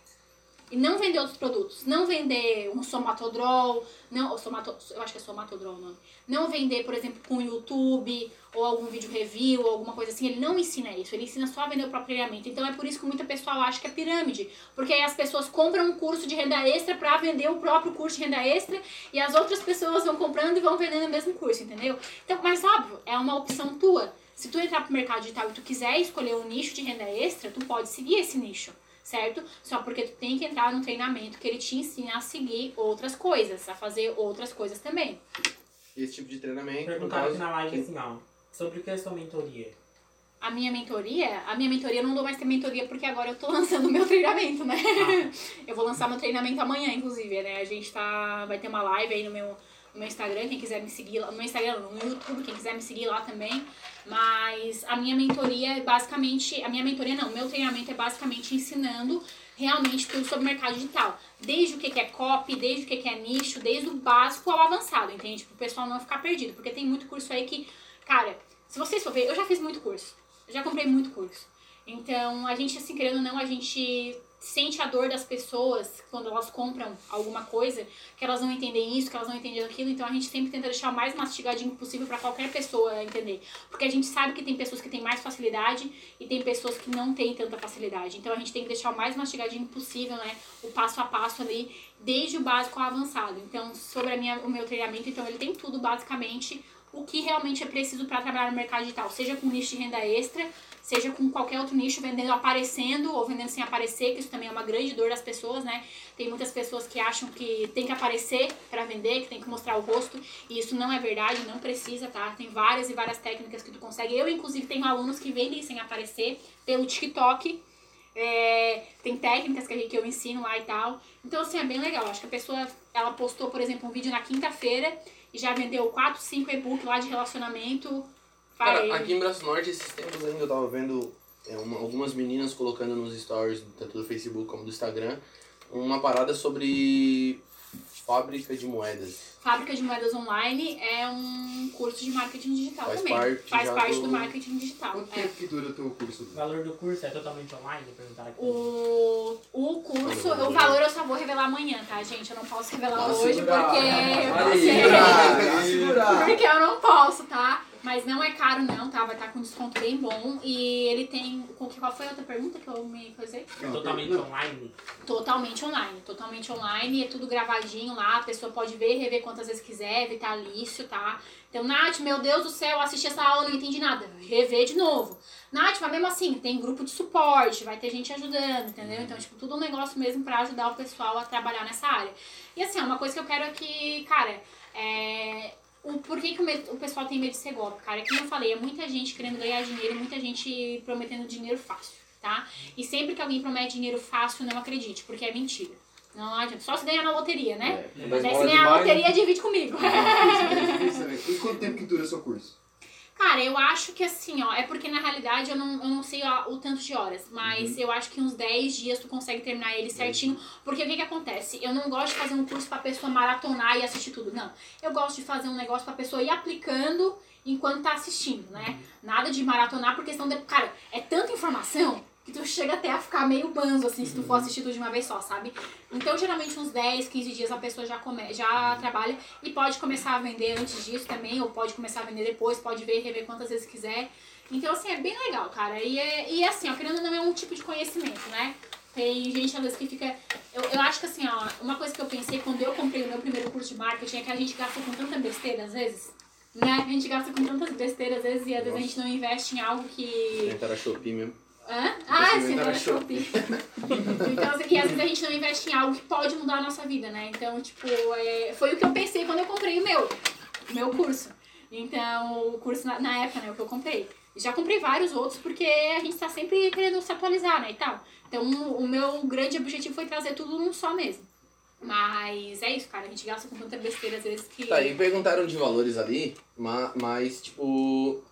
E não vender outros produtos. Não vender um somatodrol, não, somato, eu acho que é somatodrol o nome. Não vender, por exemplo, com o YouTube, ou algum vídeo review, ou alguma coisa assim. Ele não ensina isso, ele ensina só a vender o próprio treinamento. Então é por isso que muita pessoa acha que é pirâmide. Porque aí as pessoas compram um curso de renda extra para vender o próprio curso de renda extra, e as outras pessoas vão comprando e vão vendendo o mesmo curso, entendeu? Então, mas óbvio, é uma opção tua. Se tu entrar pro mercado digital e tu quiser escolher um nicho de renda extra, tu pode seguir esse nicho certo? Só porque tu tem que entrar no treinamento que ele te ensina a seguir outras coisas, a fazer outras coisas também. Esse tipo de treinamento, Perguntaram aqui na live assim, ó. Sobre o que é a sua mentoria? A minha mentoria, a minha mentoria eu não dou mais ter mentoria porque agora eu tô lançando o meu treinamento, né? Eu vou lançar meu treinamento amanhã, inclusive, né? A gente tá. Vai ter uma live aí no meu, meu Instagram, quem quiser me seguir lá. No meu Instagram, no YouTube, quem quiser me seguir lá também. Mas a minha mentoria é basicamente. A minha mentoria não, meu treinamento é basicamente ensinando realmente tudo sobre mercado digital. Desde o que é copy, desde o que é nicho, desde o básico ao avançado, entende? Para o pessoal não ficar perdido. Porque tem muito curso aí que, cara, se vocês for ver, eu já fiz muito curso. Já comprei muito curso. Então, a gente, assim, querendo ou não, a gente sente a dor das pessoas quando elas compram alguma coisa, que elas não entendem isso, que elas não entendem aquilo, então a gente sempre tenta deixar o mais mastigadinho possível para qualquer pessoa entender. Porque a gente sabe que tem pessoas que têm mais facilidade e tem pessoas que não têm tanta facilidade. Então a gente tem que deixar o mais mastigadinho possível, né? O passo a passo ali, desde o básico ao avançado. Então, sobre a minha, o meu treinamento, então ele tem tudo basicamente o que realmente é preciso para trabalhar no mercado digital, seja com nicho de renda extra, seja com qualquer outro nicho, vendendo aparecendo ou vendendo sem aparecer, que isso também é uma grande dor das pessoas, né? Tem muitas pessoas que acham que tem que aparecer para vender, que tem que mostrar o rosto, e isso não é verdade, não precisa, tá? Tem várias e várias técnicas que tu consegue. Eu, inclusive, tenho alunos que vendem sem aparecer pelo TikTok. É, tem técnicas que, que eu ensino lá e tal. Então, assim, é bem legal. Acho que a pessoa, ela postou, por exemplo, um vídeo na quinta-feira e já vendeu 4, 5 e-book lá de relacionamento. Cara, Falei. aqui em Braço Norte, esses tempos ainda eu tava vendo é, uma- algumas meninas colocando nos stories, tanto do Facebook como do Instagram, uma parada sobre fábrica de moedas. Fábrica de Moedas Online é um curso de marketing digital Faz também. parte Faz parte do- do marketing digital. Quanto é. tempo que dura o teu curso? O valor do curso é totalmente online? Perguntaram aqui. O, o curso, o valor eu só vou revelar amanhã, tá, gente? Eu não posso revelar hoje segurar. porque. Porque eu não posso, tá? Mas não é caro não, tá? Vai estar com desconto bem bom. E ele tem. qual que- Qual foi a outra pergunta que eu me fazer? É totalmente online? Totalmente online. Totalmente online, é tudo gravadinho lá, a pessoa pode ver, rever quantas vezes quiser, vitalício, tá? Então, Nath, meu Deus do céu, assisti essa aula e não entendi nada. Rever de novo. Nath, mas mesmo assim, tem grupo de suporte, vai ter gente ajudando, entendeu? Então, tipo, tudo um negócio mesmo pra ajudar o pessoal a trabalhar nessa área. E assim, uma coisa que eu quero é que, cara, é. O, por que, o, o pessoal tem medo de ser golpe, cara? Como eu falei, é muita gente querendo ganhar dinheiro e muita gente prometendo dinheiro fácil, tá? E sempre que alguém promete dinheiro fácil, não acredite, porque é mentira. Não adianta. Só se ganhar na loteria, né? É, Mas se ganhar na loteria, divide comigo. E quanto tempo que dura o seu curso? Cara, eu acho que assim, ó, é porque na realidade eu não, eu não sei ó, o tanto de horas, mas eu acho que uns 10 dias tu consegue terminar ele certinho. Porque o que que acontece? Eu não gosto de fazer um curso pra pessoa maratonar e assistir tudo, não. Eu gosto de fazer um negócio pra pessoa ir aplicando enquanto tá assistindo, né? Nada de maratonar, porque senão, de- cara, é tanta informação que tu chega até a ficar meio banzo, assim, se tu for assistir tudo de uma vez só, sabe? Então, geralmente, uns 10, 15 dias a pessoa já, come, já trabalha e pode começar a vender antes disso também, ou pode começar a vender depois, pode ver e rever quantas vezes quiser. Então, assim, é bem legal, cara. E, é, e assim, ó, querendo ou não, é um tipo de conhecimento, né? Tem gente, às vezes, que fica... Eu, eu acho que, assim, ó, uma coisa que eu pensei quando eu comprei o meu primeiro curso de marketing é que a gente gasta com tanta besteira, às vezes, né? A gente gasta com tantas besteiras, às vezes, e às vezes a gente não investe em algo que... Entra a Shopee mesmo. Hã? Ah, era era Shopee. então, e às vezes a gente não investe em algo que pode mudar a nossa vida, né? Então, tipo, é, foi o que eu pensei quando eu comprei o meu, o meu curso. Então, o curso na, na época, né, o que eu comprei. Já comprei vários outros porque a gente tá sempre querendo se atualizar, né, e tal. Então, o meu grande objetivo foi trazer tudo num só mesmo. Mas é isso, cara, a gente gasta com tanta besteira às vezes que... Tá, e perguntaram de valores ali, ma- mas, tipo.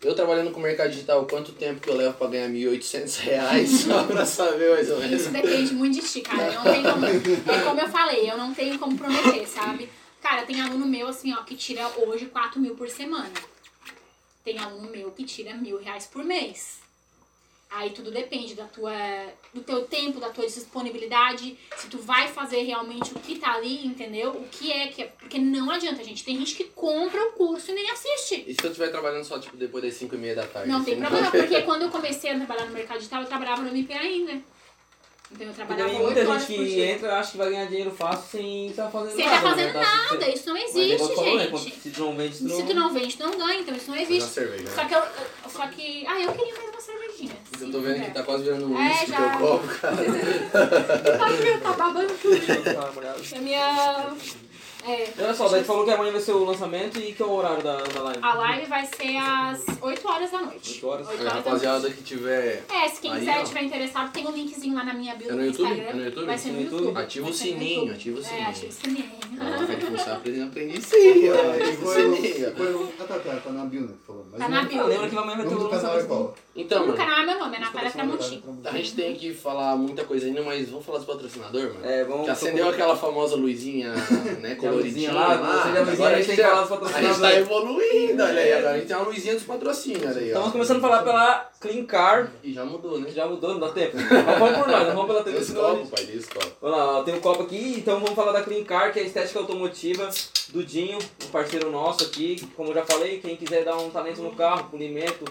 Eu trabalhando com mercado digital, quanto tempo que eu levo pra ganhar 1.800 reais? Só pra saber mais ou menos. Isso depende muito de ti, cara. Eu não tenho como, é como eu falei, eu não tenho como prometer, sabe? Cara, tem aluno meu, assim, ó, que tira hoje 4 mil por semana. Tem aluno meu que tira mil reais por mês. Aí tudo depende da tua, do teu tempo, da tua disponibilidade, se tu vai fazer realmente o que tá ali, entendeu? O que é que é. Porque não adianta, gente. Tem gente que compra o curso e nem assiste. E se eu estiver trabalhando só, tipo, depois das 5 e meia da tarde? Não tem Assim, problema, porque quando eu comecei a trabalhar no mercado digital, eu trabalhava no MP ainda. Então eu trabalhava tem 8 muita gente que entra acha que vai ganhar dinheiro fácil sem estar fazendo Sem nada. tá fazendo né? Tá- nada, isso não Mas existe, falou, né? Gente. Se tu não vende, tu não... Se tu não vende, tu não ganha, então isso não existe. cerveja, Só né? que eu. Só que. Ah, eu queria mais uma cervejinha. Eu sim, tô vendo é. que tá quase virando um É, uísque já. teu copo, cara. Tá frio, tá babando tudo. É minha. É. Olha só, daí tu falou que amanhã vai ser o lançamento e que é o horário da, da live? A live vai ser às 8 horas da noite. 8 horas? 8 É, horas da rapaziada noite. que tiver. É, se quem Aí, quiser ó. tiver interessado, tem um linkzinho lá na minha bio É no do YouTube? Instagram. É no YouTube? Vai ser no No YouTube? YouTube. Ativa o no sininho, ativa o É, sininho. ativa o sininho. Ah, vai começar a aprender, aprendi sim. Ativa o no- sininho. no- Ah, tá, tá, tá na bio, né? que Falou. Mas Tá na nome- bio. Ah, lembra que amanhã vai ter o é lançamento. Então, No mano, canal é meu nome, é Natália Tramontim. a gente tem que falar muita coisa ainda, mas vamos falar dos patrocinadores, mano. É, vamos... Que acendeu aquela famosa luzinha, né, coloridinha lá, lá. luzinha, Agora a gente tem que falar dos A gente patrocinadores. tá evoluindo, olha aí. Agora a gente tem uma luzinha dos patrocínios, olha aí. ó. Estamos começando a falar pela Clean Car, E já mudou, né? já mudou, não dá tempo. Mas vamos por nós, não vamos pela Tem TV. os senão a gente- copos, pai, copos. Vamos lá, ó, tem um copo aqui, então vamos falar da Clean Car, que é a estética automotiva do Dinho, um parceiro nosso aqui. Como eu já falei, quem quiser dar um talento no carro, polimento,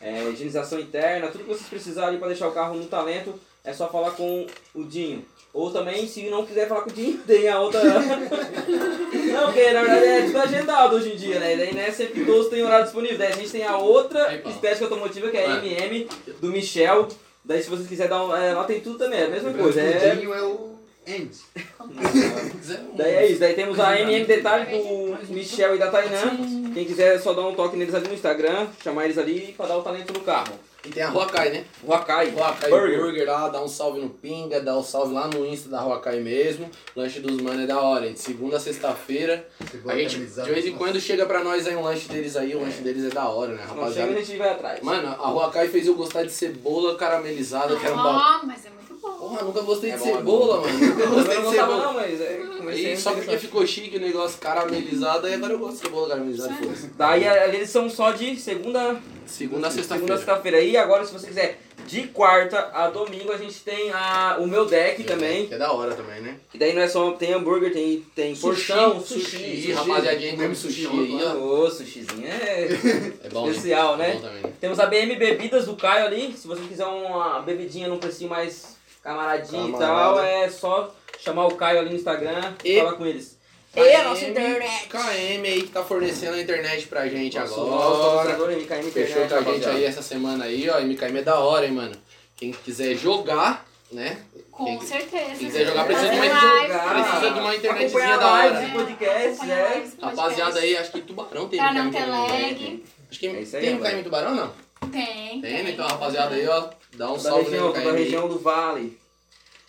é, higienização interna, tudo que vocês precisarem para deixar o carro no talento, é só falar com o Dinho. Ou também, se não quiser falar com o Dinho, tem a outra. não, porque na verdade é tudo agendado hoje em dia, né? Daí né, sempre todos têm horário disponível. Daí a gente tem a outra Aí, estética automotiva, que é a. MM, do Michel. Daí se vocês quiserem dar um. É, lá tem tudo também, é a mesma coisa. É, O Dinho é o End. Daí é isso, daí temos a MM Detalhe do Michel e da Tainan. Quem quiser é só dar um toque neles ali no Instagram, chamar eles ali pra dar o talento no carro. E tem a Huacai, né? O Akai, Huacai Burger. Burger. lá, dá um salve no Pinga, dá um salve lá no Insta da Huacai mesmo. Lanche dos manos é da hora, hein? De segunda a sexta-feira. A gente, de vez em quando, chega pra nós aí um lanche deles aí, o lanche deles é da hora, né, não chega rapaziada? a gente vai atrás. Mano, a Huacai fez eu gostar de cebola caramelizada, que era um bagulho. Ah, mas é. Porra, nunca gostei É de bom, é cebola, mano. Nunca Eu gostei não de cebola. não, mas é, comecei E só porque ficou chique o negócio caramelizado, aí agora eu gosto de cebola caramelizada. Foda-se. Daí eles são só de segunda, Segunda a segunda a sexta-feira. sexta-feira. E agora, se você quiser, de quarta a domingo, a gente tem a, o meu deck também. Que é da hora também, né? Que daí não é só, tem hambúrguer, tem, tem porção, sushi. sushi, rapaziadinha, come sushi aí, ó. Ô, sushizinho é É bom, especial, É né? bom também. Temos a BM Bebidas do Caio ali. Se você quiser uma bebidinha num precinho mais camaradinho e tal, é só chamar o Caio ali no Instagram e E- falar com eles. KM, E a nossa internet. KM aí que tá fornecendo a internet pra gente nosso agora. MKM Fechou Internet, com a gente aí essa semana aí, ó. MKM é da hora, hein, mano. Quem quiser jogar, né? Com Quem- certeza. quem quiser jogar precisa de uma- Live, precisa de uma internetzinha da hora. lives é. lives, podcasts. Rapaziada aí, acho que Tubarão tem Pra MKM não ter também, lag. né? Acho que É aí, tem rapaz. MKM Tubarão, não? Tem, Tem, né? Então, rapaziada aí, ó. Dá um Da salve região, no da MKM aí. região do Vale.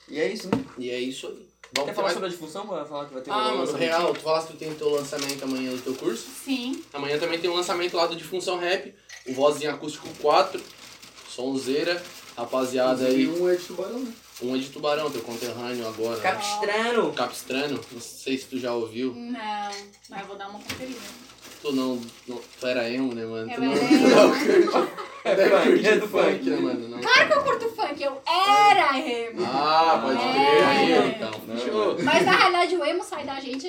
E é isso, né? E é isso aí. Quer Vamos falar mais... sobre a difusão? Vai falar que vai ter Ah, um mano, lançamento? real, tu falaste que tu tem teu lançamento amanhã do teu curso. Sim. Amanhã também tem um lançamento lá do Difunção Rap, o Vozinho Acústico 4, Sonzeira, rapaziada E aí. um é de tubarão, né? Um é de Tubarão, teu conterrâneo agora. né? Capistrano. Capistrano, não sei se tu já ouviu. Não, mas eu vou dar uma conferida. Tu não, não tu era emo, né, mano? Eu tu não, era não É deve funk, é do funk, funk. né, mano? Não. Claro que eu curto funk, eu era emo. Ah, pode crer, aí É. então, fechou. Mas na realidade o emo sai da gente,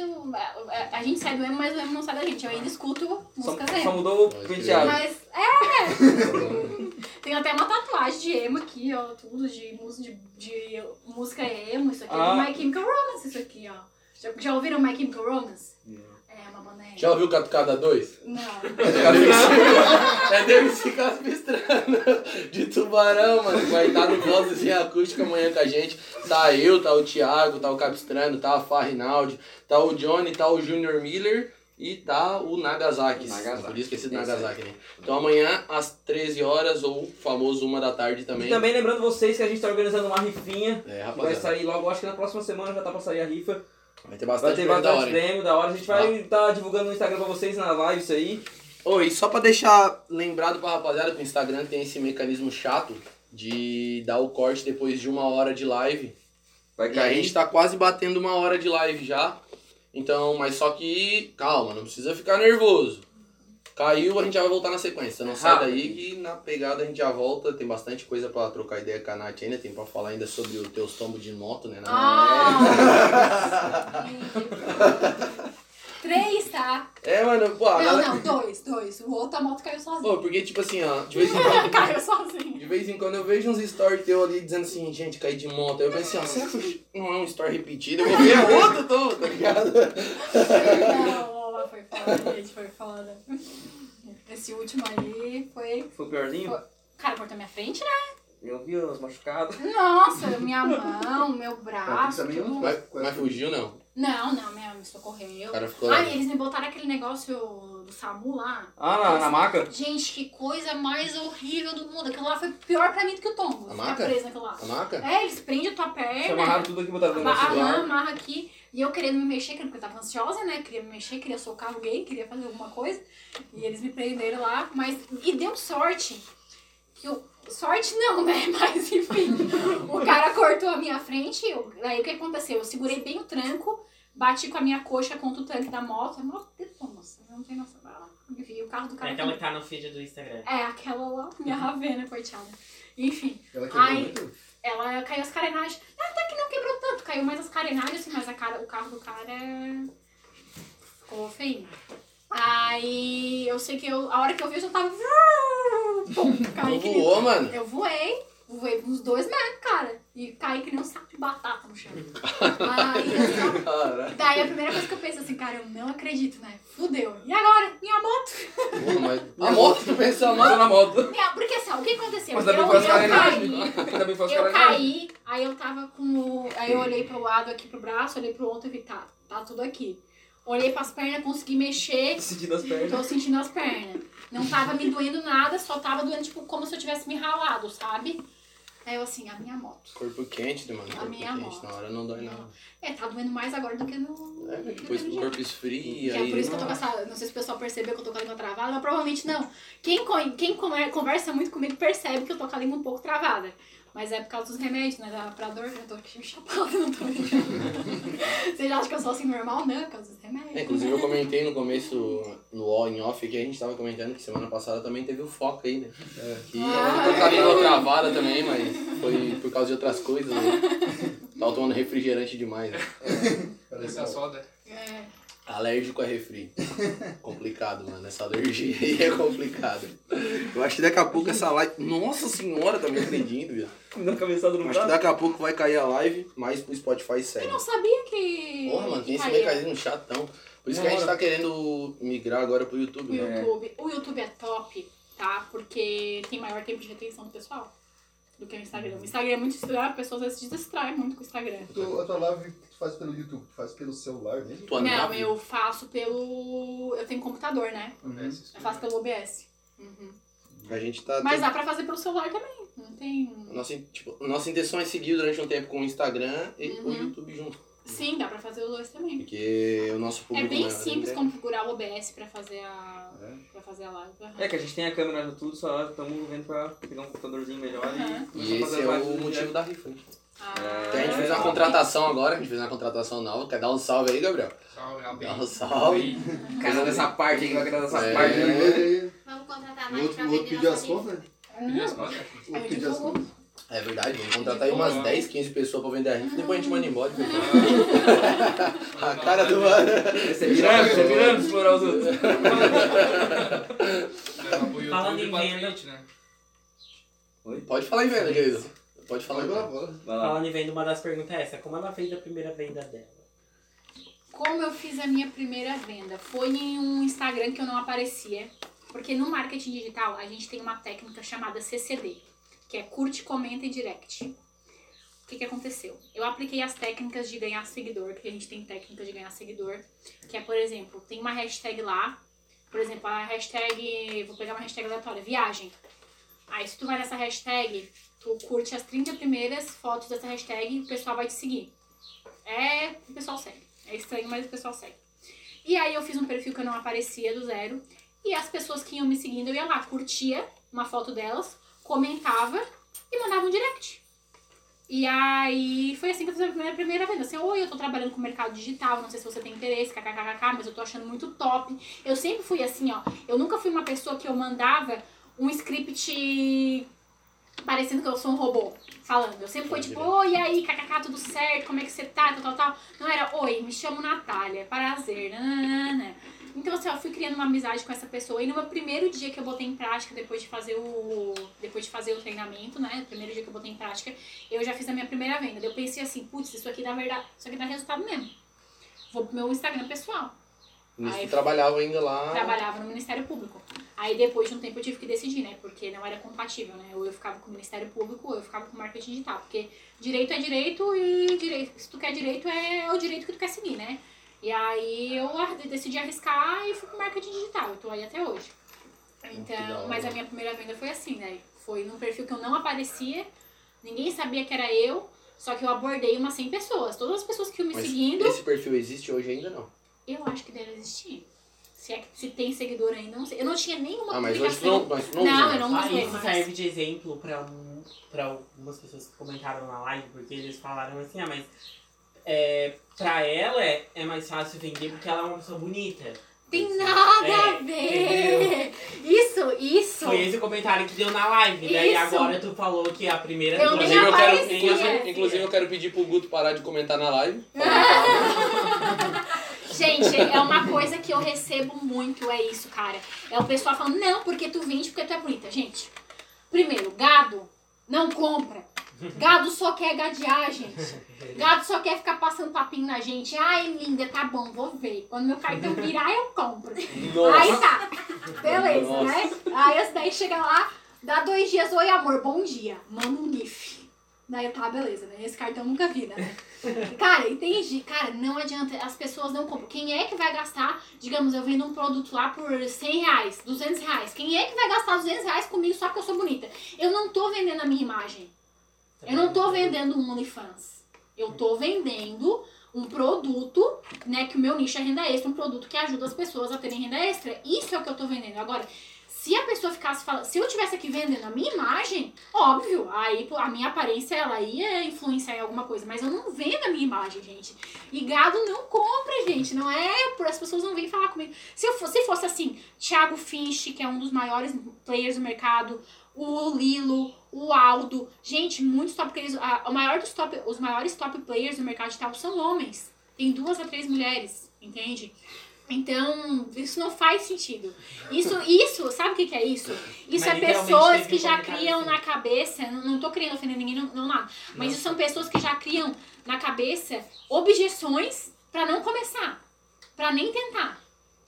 a, gente sai do emo, mas o emo não sai da gente. Eu ainda escuto Só, músicas só emo. mudou o penteado. Mas é! Tem até uma tatuagem de emo aqui, ó. Tudo de, música- de, de música emo. Isso aqui é Ah. do My Chemical Romance, isso aqui, ó. Já, já ouviram My Chemical Romance? É emo. Já ouviu Catucada 2? Não. É DMC Capistrano, de Tubarão, mano. Vai estar no Vozinho Acústico amanhã com a gente. Tá eu, tá o Thiago, tá o Capistrano, tá a Farrinaldi, tá o Johnny, tá o Junior Miller e tá o Nagasaki. Nagasaki. Por isso esqueci do É isso Nagasaki, né? Então amanhã, às 13 horas, ou famoso uma da tarde também. E também lembrando vocês que a gente tá organizando uma rifinha. É, Que vai rapaziada. sair logo, acho que na próxima semana já tá pra sair a rifa. Vai ter Vai bastante ter prêmio da bastante hora, prêmio da hora. A gente vai estar divulgando no Instagram pra vocês na live isso aí. Oi, só pra deixar lembrado pra rapaziada que o Instagram tem esse mecanismo chato de dar o corte depois de uma hora de live. Vai E a cair. gente tá quase batendo uma hora de live já. Então, mas só que, calma, não precisa ficar nervoso. Caiu, a gente já vai voltar na sequência. Não sai daí que na pegada a gente já volta. Tem bastante coisa pra trocar ideia com a Nath ainda. Tem pra falar ainda sobre os teus tombos de moto, né? Nath? Ah! Três, tá? É, mano, pô, Não, galera- não, dois, dois. O outro a moto caiu sozinho. Pô, porque tipo assim, ó, de vez em quando. caiu sozinho. De vez em quando eu vejo uns stories teu ali dizendo assim, gente, caí de moto. Aí eu pensei, ó, será que não é um story repetido? Eu vou ver outro todo, tá ligado? Não, foi foda, gente, foi foda. Esse último aí foi. Foi o piorzinho? Foi. Cara, cortou minha frente, né? Eu vi os machucados. Nossa, minha mão, meu braço. também tudo. não- Mas, mas fugiu não. Não, não, minha me socorreu. O cara ficou Ai, lá. eles me botaram aquele negócio do SAMU lá. Ah, na, na maca? Gente, que coisa mais horrível do mundo. Aquilo lá foi pior pra mim do que o tombo. A maca? preso naquilo lá. A maca? É, eles prendem a tua perna. amarrado tudo aqui, botaram dentro do Amarra, celular. amarra aqui. E eu querendo me mexer, porque eu tava ansiosa, né? Queria me mexer, queria socar alguém, queria fazer alguma coisa. E eles me prenderam lá, mas. E deu sorte. Que eu, sorte não, né? Mas enfim. o cara cortou a minha frente. Eu, aí o que aconteceu? Eu segurei bem o tranco, bati com a minha coxa contra o tanque da moto. A moto depois, nossa, não tem noção. Vai lá. Enfim, o carro do É cara. aquela que tá no feed do Instagram. É, aquela lá, minha ravena, coitada. Enfim. Ela Ai. muito? Ela caiu as carenagens. Até que não quebrou tanto, caiu mais as carenagens, assim, mas a cara, o carro do cara ficou feio. Aí eu sei que eu, a hora que eu vi eu já tava. Pum, caí voou, mano. Eu voei, voei uns dois metros, cara. E caí que nem um saco de batata no chão. Aí eu Caralho. Daí a primeira coisa que eu pensei assim, cara, eu não acredito, né? Fudeu. E agora? Minha moto? Porra, mas a moto, tu pensou, Mas mano? na moto. Minha, porque assim, ó, o que aconteceu? Mas eu, também eu as carenagens. caí. Eu caí, aí eu tava com o. Aí eu olhei pro lado aqui pro braço, olhei pro outro e vi, tá, tá tudo aqui. Olhei pras pernas, consegui mexer, Sentindo as pernas. tô sentindo as pernas. Não tava me doendo nada, só tava doendo, tipo, como se eu tivesse me ralado, sabe? Aí eu assim, a minha moto. Corpo quente, mano? A Corpo minha quente, moto. na hora não dói não. É, tá doendo mais agora do que no. É, depois o corpo esfria, é aí... por isso que eu tô com essa. Não sei se o pessoal percebeu que eu tô com a língua travada, mas provavelmente não. Quem, quem conver- conversa muito comigo percebe que eu tô com a língua um pouco travada. Mas é por causa dos remédios, né? Da- Pra dor, eu tô aqui chapada, não tô Vocês acham que eu sou assim normal? Não, é por causa dos remédios. É, inclusive eu comentei no começo, no on em off, que a gente tava comentando que semana passada também teve o foco aí, né? Que Ah, eu tô com a língua travada também, mas foi por causa de outras coisas, né? Tava tomando refrigerante demais, né? Essa soda. É. Alérgico a refri. complicado, mano. Essa alergia aí é complicado. Eu acho que daqui a pouco essa live. Nossa senhora, tá me viu? Me dando cabeçada no Acho que braço. daqui a pouco vai cair a live, mas pro Spotify Eu segue. não sabia que. Porra, mano, tem que esse caía mecanismo chatão. Por isso que a gente tá querendo migrar agora pro YouTube, O né? YouTube. O YouTube é top, tá? Porque tem maior tempo de retenção do pessoal do que o Instagram. O Instagram é muito estudado, as pessoas às vezes se distraem muito com o Instagram. Tu, a tua live que tu faz pelo YouTube, tu faz pelo celular mesmo? Tua não, nave. eu faço pelo. Eu tenho computador, né? Uhum. Eu faço pelo OBS. Uhum. A gente tá. Mas dá pra fazer pelo celular também. Não tem. Nossa, tipo, nossa intenção é seguir durante um tempo com o Instagram e o Uhum. YouTube junto. Sim, dá pra fazer os dois também. Porque o nosso É público. bem maior, simples configurar o OBS pra fazer a. É. pra fazer a live. Aham. É que a gente tem a câmera no tudo, só estamos vendo pra pegar um computadorzinho melhor Aham. e E esse é o motivo da rifa. hein? Ah, Então a gente fez uma contratação agora, a gente fez uma contratação nova. Quer dar um salve aí, Gabriel? Salve, Dá um salve. Cada dessa parte aí vai querer dessa É. parte. Aí, Vamos contratar mais outro, pra o outro pediu as contas? Pediu as contas? O Eu outro pediu as contas? É verdade, vamos contratar aí umas 10, 15 pessoas pra vender a rifa, depois a gente manda embora. a cara do mano. Esse é pirâmide, esse é pirâmide, explorar os outros. Falando em venda. né? Pode falar em venda, querido. Pode falar lá. Falando em venda, uma das perguntas é essa. Como ela fez a primeira venda dela? Como eu fiz a minha primeira venda? Foi em um Instagram que eu não aparecia. Porque no marketing digital a gente tem uma técnica chamada CCD, que é curte, comenta e direct. O que, que aconteceu? Eu apliquei as técnicas de ganhar seguidor, que a gente tem técnicas de ganhar seguidor, que é, por exemplo, tem uma hashtag lá, por exemplo, a hashtag, vou pegar uma hashtag aleatória, viagem. Aí se tu vai nessa hashtag, tu curte as 30 primeiras fotos dessa hashtag e o pessoal vai te seguir. É, o pessoal segue. É estranho, mas o pessoal segue. E aí eu fiz um perfil que eu não aparecia do zero. E as pessoas que iam me seguindo, eu ia lá, curtia uma foto delas, comentava e mandava um direct. E aí foi assim que eu fiz a primeira, primeira venda. Assim, oi, eu tô trabalhando com mercado digital, não sei se você tem interesse, kkkk, mas eu tô achando muito top. Eu sempre fui assim, ó. Eu nunca fui uma pessoa que eu mandava um script parecendo que eu sou um robô falando. Eu sempre fui tipo, oi, aí, kkk, tudo certo, como é que você tá, tal, tal, tal. Não era, oi, me chamo Natália, prazer, nananana. Então, assim, eu fui criando uma amizade com essa pessoa. E no meu primeiro dia que eu botei em prática, depois de fazer o. Depois de fazer o treinamento, né? O primeiro dia que eu botei em prática, eu já fiz a minha primeira venda. Eu pensei assim, putz, isso aqui dá verdade, isso aqui dá resultado mesmo. Vou pro meu Instagram pessoal. Nisso Aí- trabalhava ainda lá. Trabalhava no Ministério Público. Aí depois de um tempo eu tive que decidir, né? Porque não era compatível, né? Ou eu ficava com o Ministério Público ou eu ficava com marketing digital. Porque direito é direito e direito, se tu quer direito é o direito que tu quer seguir, né? E aí eu decidi arriscar e fui pro marketing digital. Eu tô aí até hoje. da Então, mas a minha primeira venda foi assim, né? Foi num perfil que eu não aparecia, ninguém sabia que era eu, só que eu abordei umas 100 pessoas. Todas as pessoas que iam me Mas seguindo, esse perfil existe hoje ainda não. eu acho que deve existir. Se, é que, se tem seguidor ainda, não sei. Eu não tinha nenhuma Ah, mas publicação. não, mas não, Não, eu não Ah, usei isso mais. serve de exemplo pra, um, pra algumas pessoas que comentaram na live, porque eles falaram assim, ah, mas é, pra ela é, é mais fácil vender porque ela é uma pessoa bonita. Tem nada É, a ver. Isso, isso. Foi esse o comentário que deu na live. Daí Isso. agora tu falou que a primeira Eu nem Inclusive eu, quero, inclusive, inclusive eu quero pedir pro Guto parar de comentar na live. Gente, é uma coisa que eu recebo muito, é isso, cara. É o pessoal falando, não, porque tu vende porque tu é bonita. Gente, primeiro, gado não compra. Gado só quer gadear, gente. Gado só quer ficar passando papinho na gente. Ai, linda, tá bom, vou ver. Quando meu cartão virar, eu compro. Aí tá. Beleza, Nossa. né? Aí esse daí chega lá, dá dois dias, oi amor, bom dia. Manda um GIF. Daí tá, beleza, né? Esse cartão nunca vi, né? Cara, entendi. Cara, não adianta, as pessoas não compram. Quem é que vai gastar, digamos, eu vendo um produto lá por 100 reais, 200 reais. Quem é que vai gastar 200 reais comigo só porque eu sou bonita? Eu não tô vendendo a minha imagem. Eu não tô vendendo um OnlyFans. Eu tô vendendo um produto, né, que o meu nicho é renda extra, um produto que ajuda as pessoas a terem renda extra. Isso é o que eu tô vendendo. Agora, se a pessoa ficasse falando, se eu tivesse aqui vendendo a minha imagem, óbvio, aí a minha aparência ela ia influenciar em alguma coisa, mas eu não vendo a minha imagem, gente. E gado não compra, gente, não é as pessoas não vêm falar comigo. Se eu fosse, se fosse assim, Thiago Finch, que é um dos maiores players do mercado, o Lilo, o Aldo, gente, muitos top players, a, o maior dos top, os maiores top players do mercado digital são homens. Tem duas a três mulheres, entende? Então, isso não faz sentido. Isso, isso, sabe o que, que é isso? Isso Mas é pessoas que já criam assim. na cabeça, não, não tô querendo ofender ninguém, não, não nada, mas isso são pessoas que já criam na cabeça objeções pra não começar, pra nem tentar.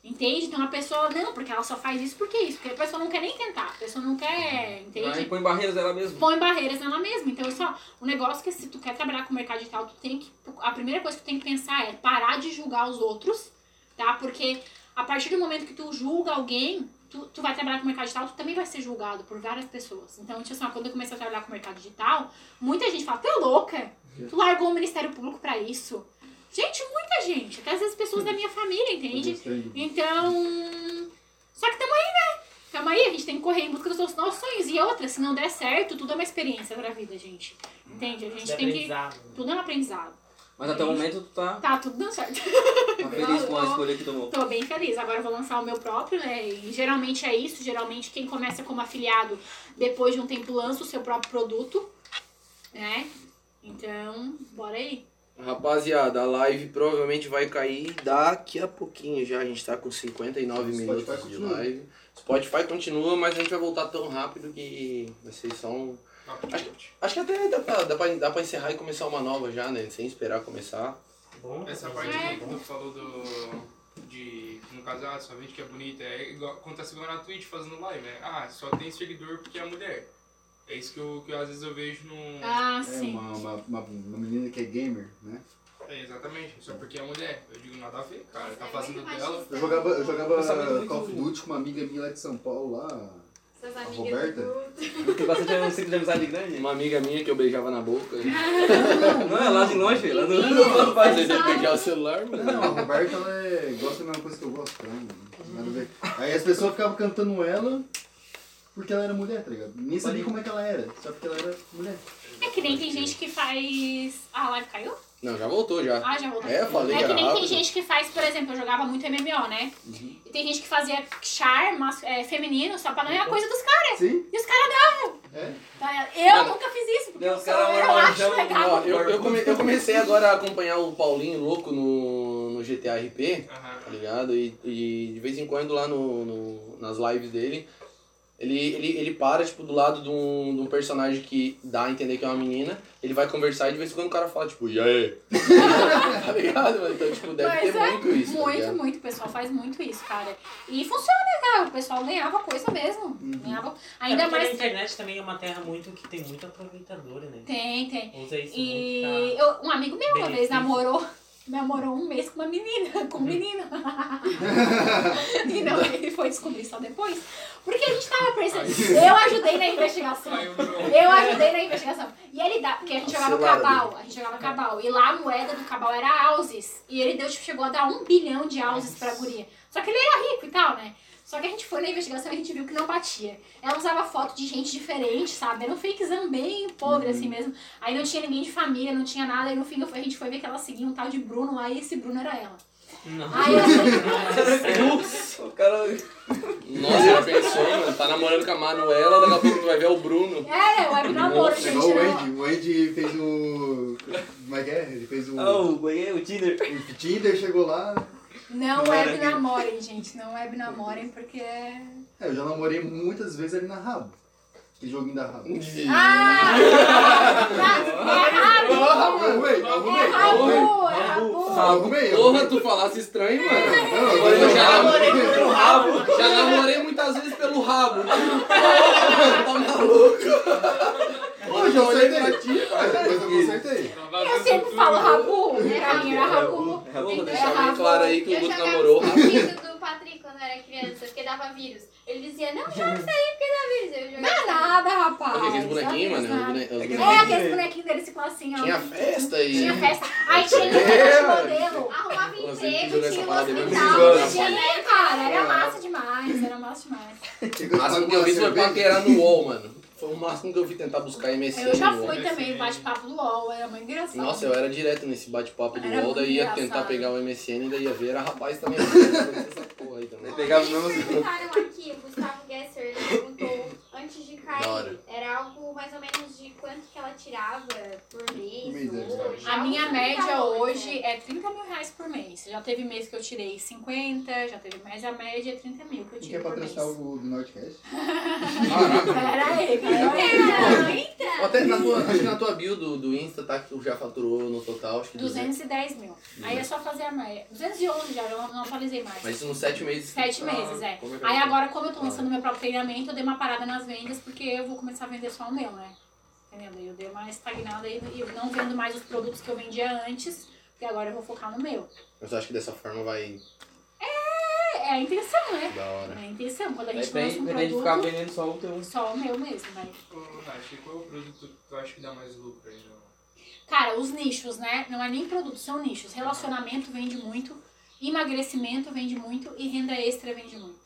Entende? Então a pessoa, não, porque ela só faz isso porque isso, porque a pessoa não quer nem tentar, a pessoa não quer, entende? Põe barreiras dela mesmo. põe barreiras nela mesma. Então, isso, ó, o negócio é que se tu quer trabalhar com o mercado digital, tu tem que. A primeira coisa que tu tem que pensar é parar de julgar os outros, tá? Porque a partir do momento que tu julga alguém, tu, tu vai trabalhar com o mercado digital, tu também vai ser julgado por várias pessoas. Então, tipo assim, ó, quando eu comecei a trabalhar com o mercado digital, muita gente fala, tu é louca? Tu largou o Ministério Público pra isso. Gente, muita gente. Até às vezes pessoas da minha família, entende? Então. Só que tamo aí, né? Tamo aí, a gente tem que correr em busca dos nossos nossos sonhos. E outra, se não der certo, tudo é uma experiência pra vida, gente. Entende? A gente De tem que. aprendizado. Tudo é um aprendizado. Mas até o momento tu tá, Tá tudo dando certo. tá feliz com a escolha que tomou. Tô bem feliz. Agora eu vou lançar o meu próprio, né? E geralmente é isso. Geralmente quem começa como afiliado, depois de um tempo lança o seu próprio produto, né? Então, bora aí. Rapaziada, a live provavelmente vai cair daqui a pouquinho já. A gente tá com 59 Spotify minutos de continua. live. Spotify continua, mas a gente vai voltar tão rápido que vai ser só um. Acho, acho que até dá pra, dá, pra, dá pra encerrar e começar uma nova já, né? Sem esperar começar. Bom, Essa parte É. que tu falou do. De. No caso, ah, só vende que é bonita. É igual acontece igual na Twitch fazendo live, né? Ah, só tem seguidor porque é mulher. É isso que eu, que eu, às vezes eu vejo no. Ah, É, sim. uma, uma, uma, uma menina que é gamer, né? É, exatamente. Só porque é mulher. Eu digo nada a ver, cara. Tá fazendo dela. Eu jogava, eu jogava muito Call of Duty com uma amiga minha lá de São Paulo lá. A Roberta? do... Tem bastante um ciclo de amizade grande. Uma amiga minha que eu beijava na boca. Não, é lá de longe, filho. Lá do... Às vezes eu beijar o celular, mano. Não, a Roberta ela é... gosta da mesma coisa que eu gosto. Né? Nada a ver. Aí as pessoas ficavam cantando ela porque ela era mulher, tá ligado? Nem sabia como é que ela era, só porque ela era mulher. É que nem tem gente que faz. Ah, a live caiu? Não, já voltou já. Ah, já voltou. É, eu falei, É que nem tem rápido. gente que faz, por exemplo, eu jogava muito MMO, né? E tem gente que fazia char mas, é, feminino só pra ganhar coisa dos caras. Sim? E os caras davam. É? Tá? Eu Mano, nunca fiz isso, porque Não, eu, sou, caras eu moram no acho legal. Ó, eu, eu, come- eu comecei agora a acompanhar o Paulinho louco no, no GTA RP, Aham. tá ligado? E, e de vez em quando lá no, no- nas lives dele, ele, ele, ele para, tipo, do lado de um, de um personagem que dá a entender que é uma menina, ele vai conversar e de vez em quando o cara fala, tipo, e aí? tá ligado, mano? Então, tipo, deve Mas ter é muito isso, tá Muito, ligado? muito. O pessoal faz muito isso, cara. E funciona, cara. O pessoal ganhava coisa mesmo. Ganhava. Ainda é mais. a internet também é uma terra muito que tem muito aproveitador, né? Tem, tem. Usa isso E muito pra... eu- um amigo meu uma vez namorou. Namorou um mês com uma menina, com um menino. e não, ele foi descobrir só depois. Porque a gente tava percebendo. Eu ajudei na investigação. Eu ajudei na investigação. E ele dá, porque a gente jogava cabal, a gente jogava cabal. E lá a moeda do cabal era houses. E ele deu, tipo, chegou a dar um bilhão de houses pra guria. Só que ele era rico e tal, né? Só que a gente foi na investigação e a gente viu que não batia. Ela usava foto de gente diferente, sabe? Era um fakezão bem podre, assim mesmo. Aí não tinha ninguém de família, não tinha nada. Aí no fim a gente foi ver que ela seguia um tal de Bruno lá e esse Bruno era ela. Não. Aí eu falei, Nossa, o cara... Nossa, já pensou, mano? Tá namorando com a Manuela, daqui a pouco tu vai ver o Bruno. é, web namoro, Nossa, É gente. igual o não- Andy. O Andy fez o. Como é que é? Ele fez o. Oh, ganhei o Tinder. O Tinder chegou lá. Não Não web namorem, gente. Não web namorem, porque é. É, eu já namorei muitas vezes ali na Rabo. Aquele joguinho da Rabo. Ah! É Eu rabu! arrumei, É arrumei. rabu! É rabu! arrumei, eu Porra, tu falasse estranho, mano. Não, Eu já namorei pelo rabo. Já namorei muitas vezes pelo rabo. tá maluco? Hoje eu acertei. Mas eu consertei. Tá Eu sempre falo rabu. Pra mim era rabu. É Vou bom, deixar É bem claro aí que o Eu Guto jogava namorou rápido. vírus do Patrick quando eu era criança, porque dava vírus. Ele dizia, não joga isso aí porque dá vírus. Eu Não é jogava. nada, rapaz. Aqueles bonequinhos, Não é mano. os nada. bone- os É É, bonequinhos. aqueles bonequinhos dele ficam assim, ó. Tinha festa e. Tinha festa. Aí tinha É, de mano. modelo. Arrumava emprego, tinha um parada aí, hospital, mas não tinha Tinha, cara. Era massa demais. Era massa demais. O máximo que eu vi foi paquerar no UOL, mano. Foi o máximo que eu vi tentar buscar MSN. Eu já UOL. fui também no bate-papo do LOL. Era muito engraçado. Nossa, eu era direto nesse bate-papo do UOL, daí ia engraçado. tentar pegar o MSN, daí ia ver, era rapaz também. essa porra aí também. Pegava os Eles mesmos... perguntaram aqui, o Gustavo Gesser, perguntou antes de cair, era algo mais ou menos de quanto que ela tirava por mês, mês, hoje? A minha média valores, hoje né? é 30 mil reais por mês. Já teve mês que eu tirei 50, já teve mês a média é 30 mil que eu tiro quer patrocinar o do Nordcast? Aí, pera aí. Então, Até na tua, acho que na tua bio do, do Insta tá que tu já faturou no total, acho que 200. 210 mil. Aí é só fazer a média. 211 já, eu não, atualizei mais. Mas isso nos sete meses. Sete Ah, meses, é. que Aí agora, como eu tô lançando meu próprio treinamento, eu dei uma parada nas vendas, porque eu vou começar a vender só o meu, né? Entendeu? Eu dei uma estagnada e e eu não vendo mais os produtos que eu vendia antes, porque agora eu vou focar no meu. Mas eu acho que dessa forma vai É, é a intenção, né? da hora. É a intenção. Quando a gente Depende, lança um depende de ficar produto, vendendo só o teu... só o meu mesmo, né? Nath, qual é o produto que tu acha que dá mais lucro aí? Não? Cara, os nichos, né? Não é nem produto, são nichos. Relacionamento vende muito, emagrecimento vende muito e renda extra vende muito.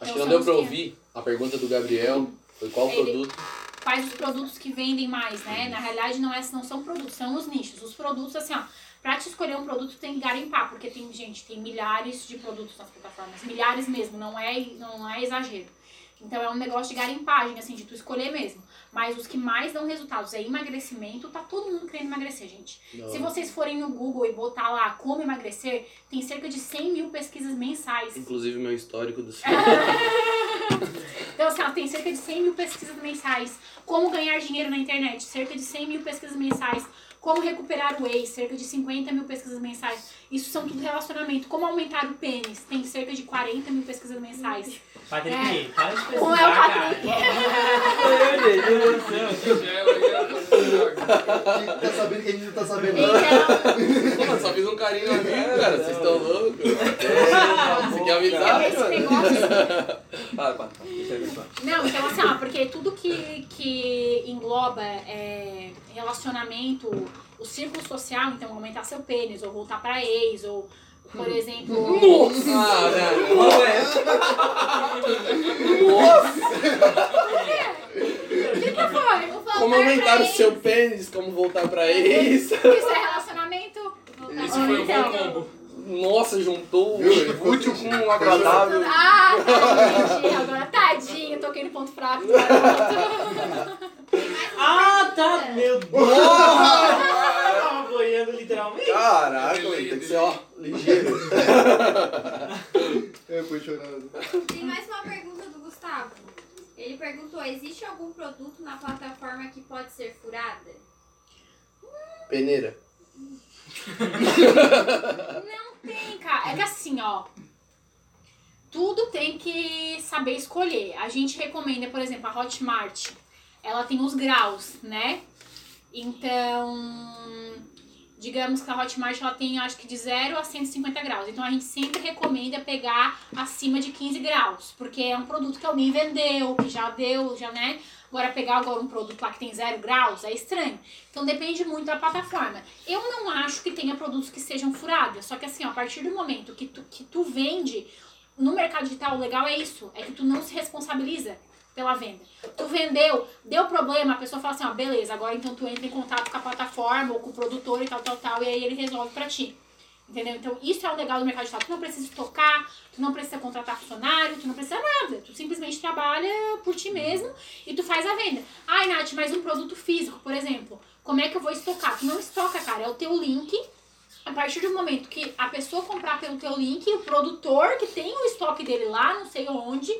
Acho Então que não deu que- ouvir a pergunta do Gabriel. Foi qual Ele- produto? Quais os produtos que vendem mais, né? Na realidade, não, é, não são produtos, são os nichos. Os produtos, assim, ó, pra te escolher um produto, tu tem que garimpar, porque tem, gente, tem milhares de produtos nas plataformas. Milhares mesmo, não é, não é exagero. Então é um negócio de garimpagem, assim, de tu escolher mesmo. Mas os que mais dão resultados é emagrecimento, tá todo mundo querendo emagrecer, gente. Da Se vocês forem no Google e botar lá como emagrecer, tem cerca de 100 mil pesquisas mensais. Inclusive meu histórico do Então, assim, ó, tem cerca de 100 mil pesquisas mensais. Como ganhar dinheiro na internet, cerca de 100 mil pesquisas mensais. Como recuperar o whey, cerca de 50 mil pesquisas mensais. Isso são tudo relacionamento. Como aumentar o pênis, tem cerca de 40 mil pesquisas mensais. Patrick, É. para de Como é o pesquisar. Patrick? Meu Deus do céu. Tá sabendo que a gente não tá sabendo. Então, mano, só fiz um carinho na minha, cara. Vocês estão loucos? É, aqui é amizade, esse mano. negócio, Para, para. Deixa eu ver Não, então assim, ó, porque tudo que, que engloba é, relacionamento, o círculo social, então aumentar seu pênis, ou voltar pra ex, ou, por exemplo. Nossa! Ah, velho. Ver. O que, que foi? Como aumentar o seu pênis, como voltar pra ex. Isso é relacionamento? Esse foi o eles. bom combo. Nossa, juntou o útil com o agradável. Ah, entendi. Agora, tadinho, toquei no ponto fraco Ah, tá. Meu Deus. Eu tava boiando literalmente. Caraca, tem que ser, ó, ligeiro. Eu fui chorando. Tem mais uma pergunta do Gustavo. Ele perguntou: existe algum produto na plataforma que pode ser furada? Peneira. Não tem, cara. É que assim, ó. Tudo tem que saber escolher. A gente recomenda, por exemplo, a Hotmart. Ela tem os graus, né? Então, digamos que a Hotmart ela tem acho que de 0 a 150 graus. Então a gente sempre recomenda pegar acima de 15 graus, porque é um produto que alguém vendeu, que já deu, já né? Agora pegar agora um produto lá que tem 0 graus é estranho. Então depende muito da plataforma. Eu não acho que tenha produtos que sejam furados, só que assim, ó, a partir do momento que tu, que tu vende no mercado digital, o legal é isso, é que tu não se responsabiliza pela venda. Tu vendeu, deu problema, a pessoa fala assim, ó, beleza, agora então tu entra em contato com a plataforma ou com o produtor e tal, tal, tal, e aí ele resolve pra ti. Entendeu? Então isso é o legal do mercado digital. Tu não precisa tocar, tu não precisa contratar funcionário, tu não precisa nada. Tu simplesmente trabalha por ti mesmo e tu faz a venda. Ai, Nath, mas um produto físico, por exemplo, como é que eu vou estocar? Tu não estoca, cara, é o teu link. A partir do momento que a pessoa comprar pelo teu link, o produtor que tem o estoque dele lá, não sei onde,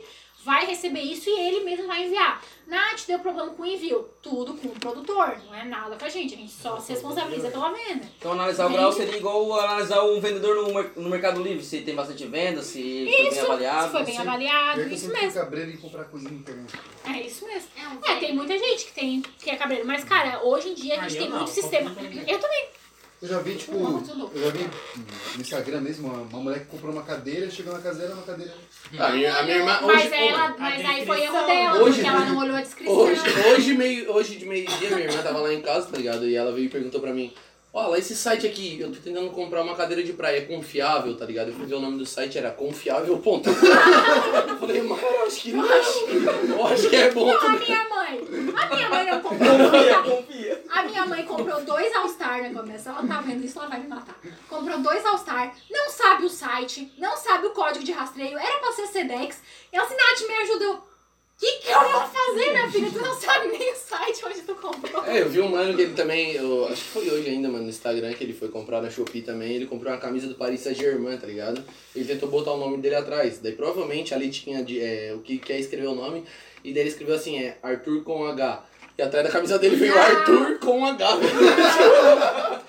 vai receber isso e ele mesmo vai enviar. Nath, deu problema com o envio. Tudo com o produtor, não é nada com a gente. A gente só se responsabiliza pela venda. Então analisar o grau seria igual analisar um vendedor no, no Mercado Livre, se tem bastante venda, se foi bem Isso, avaliado. se foi bem avaliado, eu isso mesmo. cabreiro em comprar coisa na internet. É isso mesmo. É um É, tem muita gente que tem que é cabreiro. Mas, cara, hoje em dia a Ah, gente tem não, muito sistema. Eu também. Eu já vi, tipo, louco. eu já vi no Instagram mesmo, uma, uma mulher que comprou uma cadeira, chegou na caseira, uma cadeira. A minha, a minha irmã. Mas, Hoje, ela, a mas aí foi erro dela, Hoje- porque ela não olhou a descrição. hoje, hoje, meio, hoje de meio-dia, minha irmã tava lá em casa, tá ligado? E ela veio e perguntou pra mim: Lá esse site aqui, eu tô tentando comprar uma cadeira de praia, é confiável, tá ligado? Eu fui ver o nome do site, era confiável.com. eu falei, mano, eu acho que não. Eu acho que é bom. Não, a minha mãe. A minha mãe não comprou. Confia, confia. A minha mãe comprou dois All-Star no começo. Ela tá vendo isso, ela vai me matar. Comprou dois All-Star, não sabe o site, não sabe o código de rastreio, era pra ser Sedex. E ela assim, Nath, me ajudou. O que, que eu vou fazer, minha filha? Tu não sabe nem o site onde tu comprou. É, eu vi um mano que ele também, eu, acho que foi hoje ainda, mano, no Instagram, que ele foi comprar na Shopee também, ele comprou uma camisa do Paris Saint-Germain, tá ligado? Ele tentou botar o nome dele atrás, daí provavelmente ali tinha é, o que quer escrever o nome, e daí ele escreveu assim, é Arthur com H. E atrás da camisa dele veio Não. Arthur com H.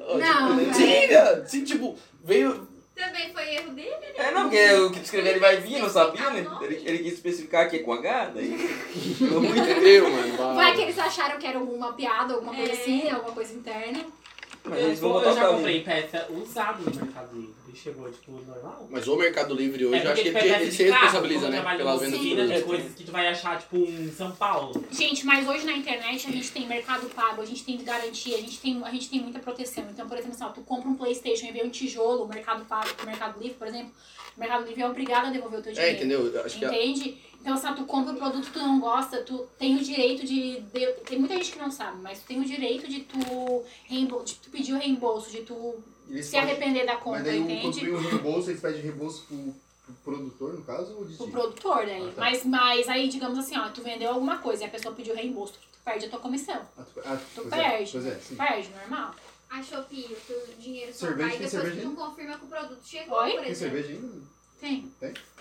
Não, tipo, velho. sim, viado. Sim, tipo, veio... Também foi erro dele, né? É, não, porque o que tu escreveu ele vai vir, não sabia, né? Ele, ele quis especificar que é com H, daí. Muito. Entendeu, mano? Vai que eles acharam que era alguma piada, alguma coisa É. assim, alguma coisa interna. Mas Eu, eles vão eu já comprei peça usada no Mercado Livre. E chegou, tipo, normal. Mas o Mercado Livre hoje, É eu acho que porque, ele, tipo, é ele se de responsabiliza, né? eu trabalho Pela em venda do oficina, produto. Tem coisas que tu vai achar, tipo, em São Paulo. Gente, mas hoje na internet a gente tem mercado pago, a gente tem garantia, a gente tem, a gente tem muita proteção. Então, por exemplo, assim, ó, tu compra um Playstation e vê um tijolo, o mercado pago, o mercado livre, por exemplo, o mercado livre é obrigado a devolver o teu É, dinheiro. entendeu? Eu Acho que a- Entende? Então, ó, tu compra um produto que tu não gosta, tu tem o direito de, de- Tem muita gente que não sabe, mas tu tem o direito de tu, reembo, de tu pedir o reembolso, de tu Eles se podem- arrepender da Mas compra, daí o- quando entende? vem o reembolso, eles pedem reembolso pro, pro produtor, no caso, ou de O ti? produtor, né? Ah, tá. mas, mas aí, digamos assim, ó, tu vendeu alguma coisa e a pessoa pediu reembolso, tu perde a tua comissão. Ah, tu, ah, Tu pois perde. É, pois é, sim. Perde, normal. A Shopee, o teu dinheiro só Cerveja, vai tem depois que tu confirma que o produto chegou, Oi? por Tem exemplo. cerveja ainda? Tem.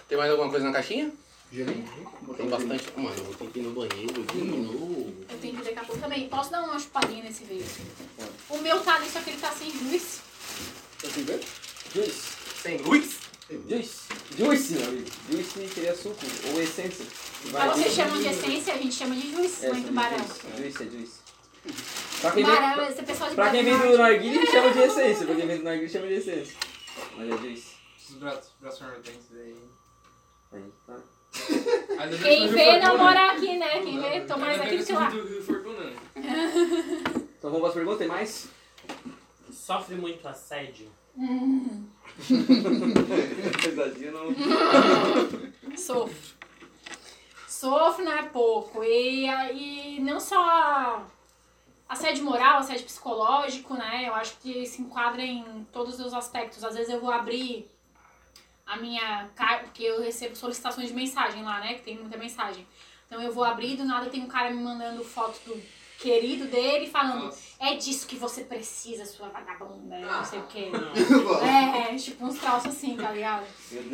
Tem mais alguma coisa na caixinha? Gelinho? Tem bastante. Mano, eu vou ter que ir no banheiro de novo. Eu tenho que daqui a pouco também. Posso dar uma chupadinha nesse veio? O meu tá ali, só que ele tá sem juiz. Tá sem ver? Juice. Sem luz? Juice. Juice, meu amigo. Juice seria suco ou essência. Pra vocês chamam de essência, a gente chama de juiz, É, mãe do barão. Juice é juice. Pra quem vem, Barão, esse pessoal de pra quem vem do narguilé chama de essência. Pra quem vem do narguilé chama de essência. Mas é juice. Esses braços, braços vermelhos aí. Aí, tá. Quem que vê não mora aqui, né? Quem vê toma mais aqui do que lá. Então vamos para as perguntas, tem mais? Sofre muito assédio. Pesadinha não. Sofro. Sofro não é pouco. E, e não só assédio moral, assédio psicológico, né? Eu acho que se enquadra em todos os aspectos. Às vezes eu vou abrir a minha carta, porque eu recebo solicitações de mensagem lá, né? Que tem muita mensagem. Então eu vou abrir e do nada tem um cara me mandando foto do querido dele falando é disso que você precisa, sua vagabunda, não sei o quê. É, tipo uns troços assim, tá ligado?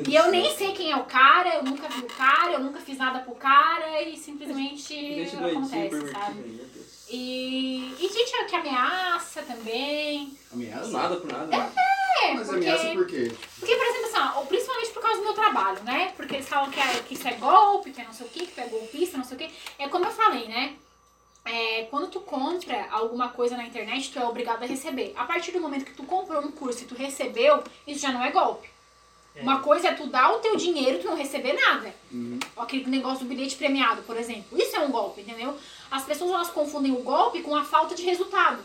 E eu nem sei quem é o cara, eu nunca vi o cara, eu nunca fiz nada pro cara e simplesmente acontece, sabe? E, e gente que ameaça também. Ameaça? Nada por nada. É, Mas porque, ameaça por quê? porque, por exemplo, assim, ó, principalmente por causa do meu trabalho, né? Porque eles falam que, é, que isso é golpe, que é não sei o que, que é golpista, não sei o que. É como eu falei, né? É, quando tu compra alguma coisa na internet, tu é obrigado a receber. A partir do momento que tu comprou um curso e tu recebeu, isso já não é golpe. É. Uma coisa é tu dar o teu dinheiro e tu não receber nada. Aquele negócio do bilhete premiado, por exemplo. Isso é um golpe, entendeu? As pessoas elas confundem o golpe com a falta de resultado.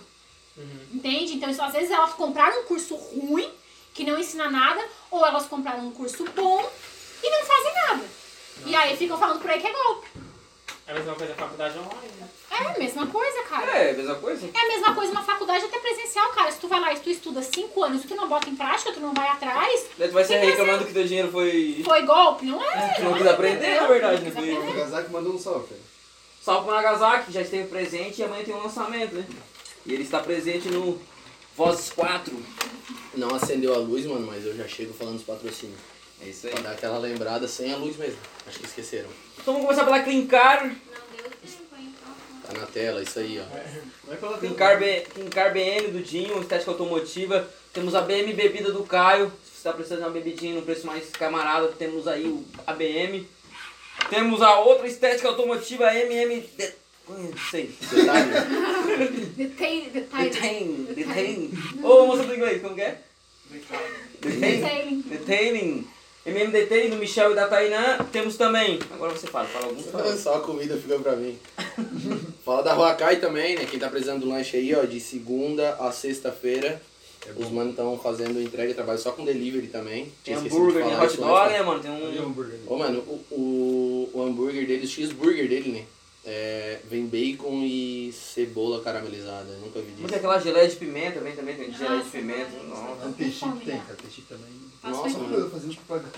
Uhum. Entende? Então, isso, às vezes elas compraram um curso ruim, que não ensina nada, ou elas compraram um curso bom e não fazem nada. E aí ficam falando por aí que é golpe. É a mesma coisa a faculdade online, né? É a mesma coisa, cara. É, a mesma coisa? É a mesma coisa uma faculdade até presencial, cara. Se tu vai lá e tu estuda cinco anos e tu não bota em prática, tu não vai atrás, Daí tu vai ser reclamando que teu dinheiro foi. foi golpe, não é? Tu não é, quis aprender, na verdade, Não né? quis Foi- aprender. O Kazak mandou um cara. Salve pro Nagasaki, que já esteve presente e amanhã tem um lançamento, né? E ele está presente no Vozes 4. Não acendeu a luz, mano, mas eu já chego falando dos patrocínios. É isso aí. Pra dar aquela lembrada sem a luz mesmo. Acho que esqueceram. Então vamos começar pela Clincar. Não deu tempo, hein? Ó, Tá na tela, isso aí, ó. Vai pela Clincar, B, Clincar BM do Dinho, estética automotiva. Temos a BM Bebida do Caio. Se você está precisando de uma bebidinha no preço mais camarada, temos aí o ABM. Temos a outra estética automotiva, MM. De... Não sei. Detalhe, Detain, detain, Detain. Detain. Ô, moça do inglês, como que é? Detain. detain. Detailing. MM Detailing do Michel e da Tainã. Temos também. Agora você fala, fala alguns. fala. só a comida fica pra mim. Fala da Huacai também, né? Quem tá precisando do lanche aí, ó, de segunda a sexta-feira. Os manos estão fazendo entrega e trabalho só com delivery também. Tem Tinha hambúrguer, tem hot dog, antes, né, mano? Tem é um hambúrguer. Ô, mano, o, o, o hambúrguer dele, o cheeseburger dele, né? É, vem bacon e cebola caramelizada. Eu nunca vi Mas disso. tem aquela geleia de pimenta também, também tem geleia de pimenta. Nossa. Peixinho tem, cara. Peixinho também. Nossa, mano. Fazendo propaganda.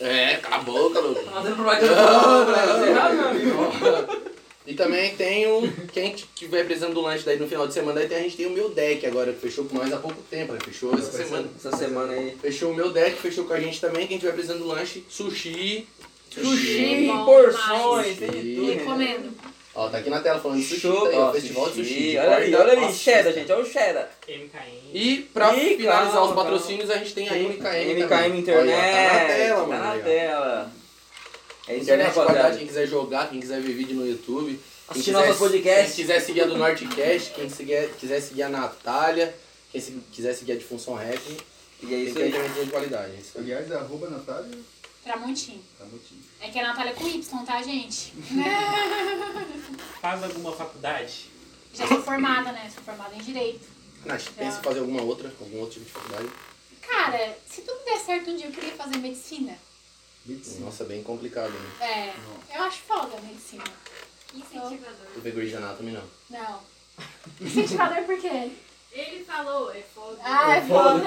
É, cala a boca, louco. Fazendo propaganda não, Brasil. Você errado, meu amigo. E também tem o. Quem tiver precisando do lanche daí no final de semana, daí tem, a gente tem o meu deck agora, que fechou com nós há pouco tempo, né? Fechou essa semana. Essa semana aí. Fechou o meu deck, fechou com a gente também. Quem tiver precisando do lanche, sushi. Sushi, Bom porções, tem tudo. Recomendo. Ó, tá aqui na tela falando de sushi, Show, tá aí, ó, ó, Festival de Sushi. Olha ali, quarta olha ali, a cheddar, gente, olha o cheddar. MKM. E pra Ih, finalizar calma, os patrocínios, a gente tem a MKM. MKM também. Internet. Olha, tá na tela, Tá mano. na aí, ó. tela. É isso aí, Internet de qualidade, rapaziada. quem quiser jogar, quem quiser ver vídeo no YouTube. Quem Assistir quiser- nosso podcast. Quem quiser seguir a do Nortecast, quem quiser, quiser seguir a Natália, quem se- quiser seguir a de Função Rap, E é tem isso que ter aí. internet de qualidade. é isso aí. Aliás, é arroba Natália Tramontim. Tramontim. É que a Natália é com Y, tá, gente? Faz alguma faculdade? Já sou formada, né? Sou formada em Direito. Nath, pensa em fazer alguma outra, algum outro tipo de faculdade? Cara, se tudo der certo um dia, eu queria fazer medicina. Medicina. Nossa, bem complicado, né? É, eu acho foda a medicina. Incentivador. O Grey's Anatomy não. Não. Incentivador por quê? Ele falou, é foda. Ah, é foda.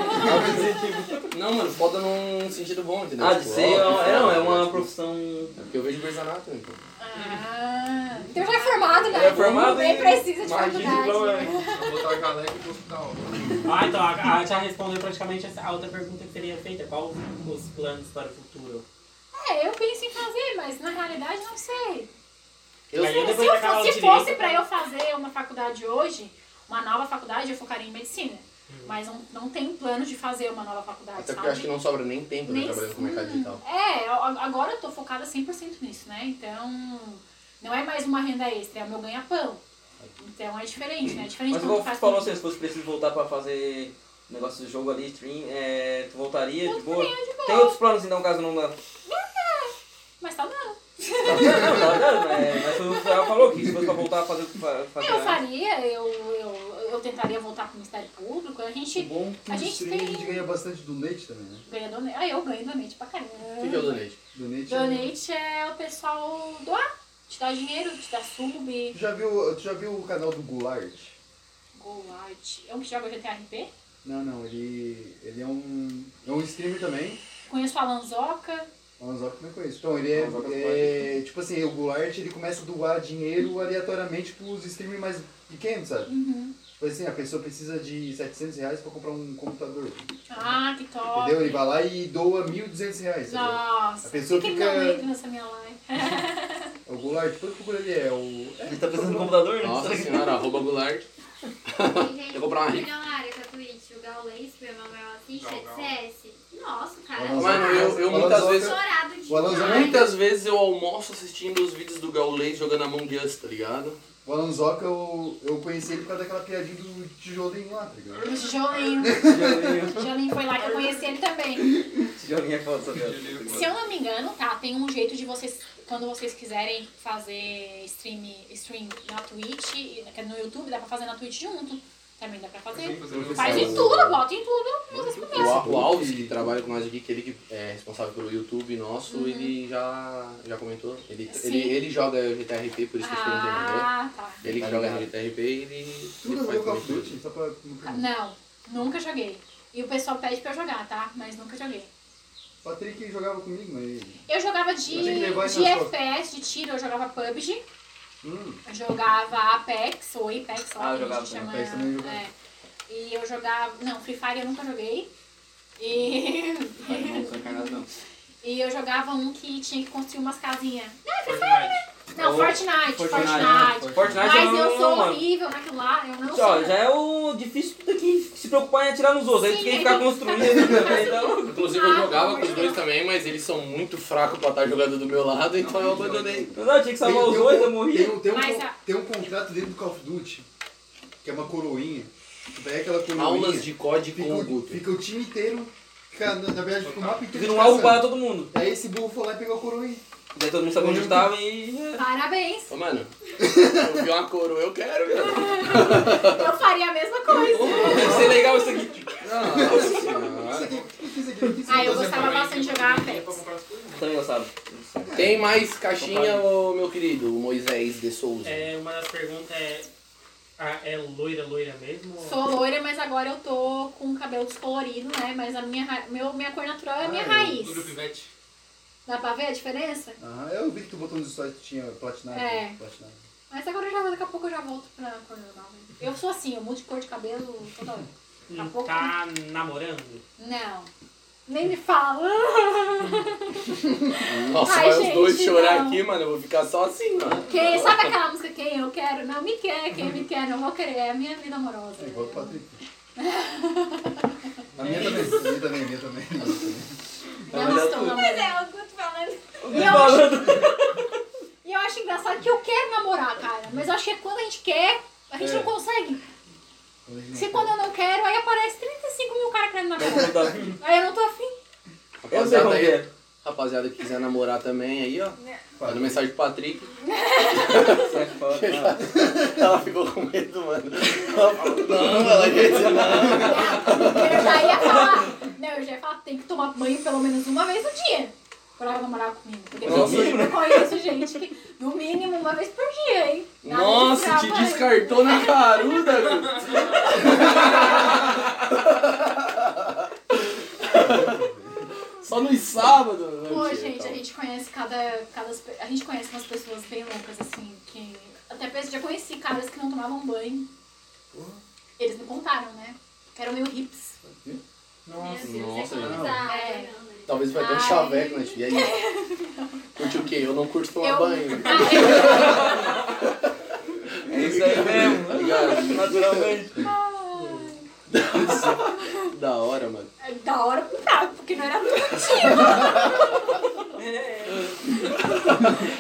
Não, mano, foda num sentido bom, entendeu? Ah, de Tipo, ser, ó, é, não, é uma tipo, profissão... É porque eu vejo Grey's Anatomy, pô. Ah, então já é formado, né? É formado Nem e- precisa de Imagina, faculdade. então, é. Vou botar a e pro hospital. Ah, então a, a já respondeu praticamente essa- a outra pergunta que seria feita. Qual os planos para o futuro? É, eu penso em fazer, mas na realidade não sei. Eu, Se, depois eu fosse, se direito, fosse pra eu fazer uma faculdade hoje, uma nova faculdade, eu focaria em medicina. Mas não, não tenho plano de fazer uma nova faculdade, até porque sabe? eu acho que não sobra nem tempo né, Nem- trabalhando com o mercado digital. É, eu- agora eu tô focada 100% nisso, né? Então, não é mais uma renda extra, é o meu ganha-pão. Então é diferente, né? É diferente Mas igual tu falou, assim, se fosse preciso voltar pra fazer negócio de jogo ali, stream, é, tu voltaria de boa? De boa. Tem outros planos então, caso não? Mas tá dando. Tá dando, tá dando. É, mas foi o que ela falou que se fosse pra voltar a fazer o que fa- fazia Eu antes. faria, eu, eu, eu tentaria voltar pro Ministério Público. A O gente bom é que A gente stream a tem- gente ganha bastante donate também, né? ganha donate. Ah, eu ganho donate pra caramba. O que, que é o donate? Donate. é- Donate é o pessoal doar. Te dá dinheiro, te dá sub. Tu já viu, tu já viu o canal do Goulart? Goulart. É um que joga GTRP. Não, não, ele, ele é um. É um streamer também. Conheço o Alanzoca. O Anzoc também conheço. Então, ele é, é, Tipo assim, o Goulart ele começa a doar dinheiro aleatoriamente pros streamers mais pequenos, sabe? Uhum. Tipo assim, a pessoa precisa de 700 reais pra comprar um computador. Ah, que top. Entendeu? Ele vai lá e doa 1.200 reais. Nossa. A pessoa Por que, fica- que ele não entra nessa minha live? É o Goulart, depois procura ele, é o. É, Ele tá precisando de um computador, né? Nossa senhora, arroba Goulart. Gente Eu vou comprar uma rica. milionária com a Twitch, o Gaulês, que meu assiste, Gal, é Gal. CS. Nossa, cara Mano, eu, eu muitas vezes. O Alanzoca-. Muitas vezes eu almoço assistindo os vídeos do Gaulês jogando Among Us, tá ligado? O Alanzoca, eu, eu conheci ele por causa daquela piadinha do tijolinho lá, tá ligado? O tijolinho. Tijolinho. O tijolinho foi lá que eu conheci ele também. Tijolinho é foda, sabe? Se eu não me engano, tá, tem um jeito de vocês, quando vocês quiserem fazer stream, stream na Twitch, e no YouTube, dá pra fazer na Twitch junto. Também dá pra fazer. Faz em tudo, bota em tudo. Vocês O, começam. Al- o Alves, que trabalha com nós aqui, que ele que é responsável pelo YouTube nosso, ele já, já comentou. Ele, Uhum. Sim. ele, ele joga GTRP, por isso que eu perguntei, entendeu? Ah, tá. Ele que joga GTRP e ele, Tu faz jogou Call of. Duty? Só pra. Não, nunca joguei. E o pessoal pede pra eu jogar, tá? Mas nunca joguei. O Patrick jogava comigo, mas. Eu jogava de, levar de essas fotos. FPS, de tiro, eu jogava PUBG, Hum, eu jogava Apex, ou Apex, lá Ah, eu que a jogava gente chama. Apex também jogava. é. E eu jogava. Não, Free Fire eu nunca joguei. E. Não, encarnado não. e eu jogava um que tinha que construir umas casinhas. Fortnite. Não, Fortnite, Fortnite. Fortnite. Fortnite Mas eu não- eu sou mano. horrível naquilo lá, eu não sou. já é o difícil daqui se preocupar em atirar nos outros. Aí tu tem que ficar construindo também. Então, Inclusive eu Ah, jogava pelo com os dois também, mas eles são muito fracos pra estar jogando do meu lado, então eu abandonei. não, tinha que salvar os dois, eu morri. Tem, um- contrato dentro do Call of Duty, que é uma coroinha. Pega aquela coroinha. Aulas de código fica, com o fica o time inteiro. Na, verdade, fica o mapa inteiro. Vira um alvo caçando. para todo mundo. Aí esse burro foi lá e pegou a coroinha. Daí todo mundo sabia onde estava e. Parabéns. Ô, mano, eu vi uma coroa, eu quero, velho. Eu faria a mesma coisa. Deve ser legal isso aqui. Nossa eu Ah, eu gostava bastante de jogar Pra Apex. coisas. Também gostava. Tem mais caixinha, ô, meu querido Moisés de Souza? É, uma das perguntas é. ah, é loira, loira mesmo? ou- Sou loira, mas agora eu tô com o cabelo descolorido, né? Mas a minha, ra- meu, minha cor natural é a minha Ah, eu- raiz. Tudo pivete. Dá pra ver a diferença? Aham, eu vi que tu botou nos stories que tu tinha platinado. É. platinado. Mas agora já, daqui a pouco eu já volto pra cor normal. né? Eu sou assim, eu mudo de cor de cabelo toda hora. Daqui a pouco. Tá namorando? Não. Nem me fala. Nossa, Ai, vai os dois gente, chorar não. aqui, mano. Eu vou ficar só assim, mano. Quem, sabe aquela música Quem eu quero? Não me quer, quem me quer, não vou querer. É a minha vida amorosa. É igual o Patrick. A minha também, a minha também, a minha também. Não é estou namorando. é, o Guto falando. E eu, acho, e eu acho engraçado que eu quero namorar, cara. Mas eu acho que quando a gente quer, a gente É. não consegue. Se quando eu não quero, aí aparece 35 mil caras querendo namorar. tá. Aí eu não tô afim. Eu sei é. Rapaziada que quiser namorar também aí, ó. Manda Fala. mensagem pro Patrick. Sai fora. Ah, Ela ficou com medo, mano. Ela falou, não, ela quer dizer não. Eu já ia falar. Não, eu já ia falar, tem que tomar banho pelo menos uma vez no dia. Pra ela namorar comigo. Porque eu conheço gente que, no mínimo, uma vez por dia, hein? Nada de Nossa, ficar te banho. descartou na caruda, velho. Só nos sábados. né, Pô, gente, a Calma. gente conhece cada, cada. A gente conhece umas pessoas bem loucas, assim, que. Até penso- já conheci caras que não tomavam banho. Eles me contaram, né? Que eram meio hips. Meu Deus, Nossa, economizar. É. né? Talvez vai ter um chaveco, né? E aí? Curte o quê? Eu não curto tomar Eu- banho. É isso aí mesmo. Tá Da hora, mano. É da hora prato, porque não era produtivo.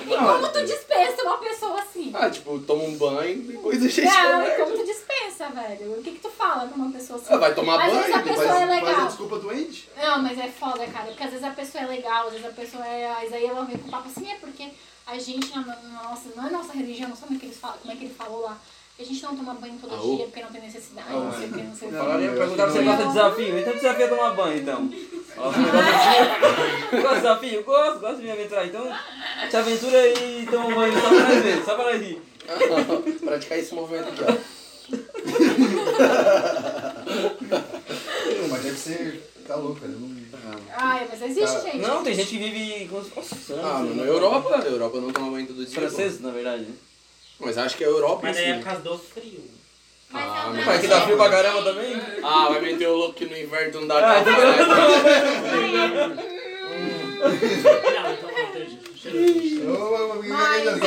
E como tu dispensa uma pessoa assim? Ah, tipo, toma um banho e depois deixa de Não, e conversa. como tu dispensa? velho. O que que tu fala pra uma pessoa assim? Ah, vai tomar Às banho. vezes a depois- pessoa é Mas a legal. desculpa doente? Não, mas é foda, cara. Porque às vezes a pessoa é legal, às vezes a pessoa é. Mas aí ela vem com o papo assim, é porque a gente, na, na nossa, não é nossa religião, não sei como é que, eles falam, como é que ele falou lá. A gente não toma banho todo Ah, dia porque não tem necessidade, Ah, não sei o que, não sei o que. Perguntaram se você gosta de desafio. Então desafio é tomar banho, então. Gosta de- gosta de desafio? Gosto, gosto de me aventurar. Então, te aventura aí e toma banho só pra nós ver, só pra rir. Praticar esse movimento aqui, ó. Não, mas deve ser. Tá louco, cara. eu Não... Ai, mas existe, Tá. gente. Não, tem gente que vive com os Nossa, Ah, anos, mano, né? Europa, Europa não toma banho todo dia. Francês, na verdade. Mas acho que é Europa Mas é por causa do frio. Mas Ah, é um mas Mas que dá frio pra caramba também. Ah, vai meter o louco que no inverno não dá Ah. Não, então não, tem. Ô, ô, ô, Mas eu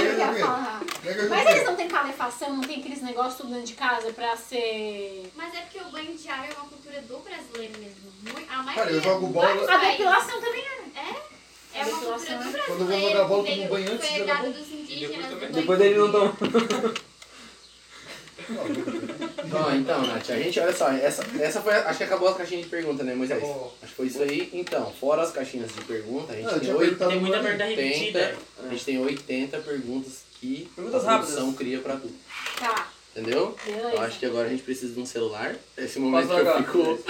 falar. Mas eles não têm calefação, não tem aqueles negócios tudo dentro de casa pra ser. Mas é porque o banho de água é uma cultura do brasileiro mesmo. Mui- A maioria. Cara, eu jogo bola- A países. depilação também é. É A uma cultura do né? brasileiro. Quando eu vou jogar bola, tomo banho antes de jogar bola. dos indígenas. Depois dele não toma. Não, então, Nath, a gente, olha só, essa, essa foi, a- acho que acabou as caixinhas de pergunta, né, Moisés? Acabou. Acho que foi isso aí. Então, fora as caixinhas de pergunta, a gente eu tem tinha perguntado Tem muita pergunta repetida. A gente tem 80 perguntas que Perguntas a produção rápidas. cria pra tu. Tá, Entendeu? beleza. Eu acho que agora a gente precisa de um celular. Esse momento Posso que eu fico.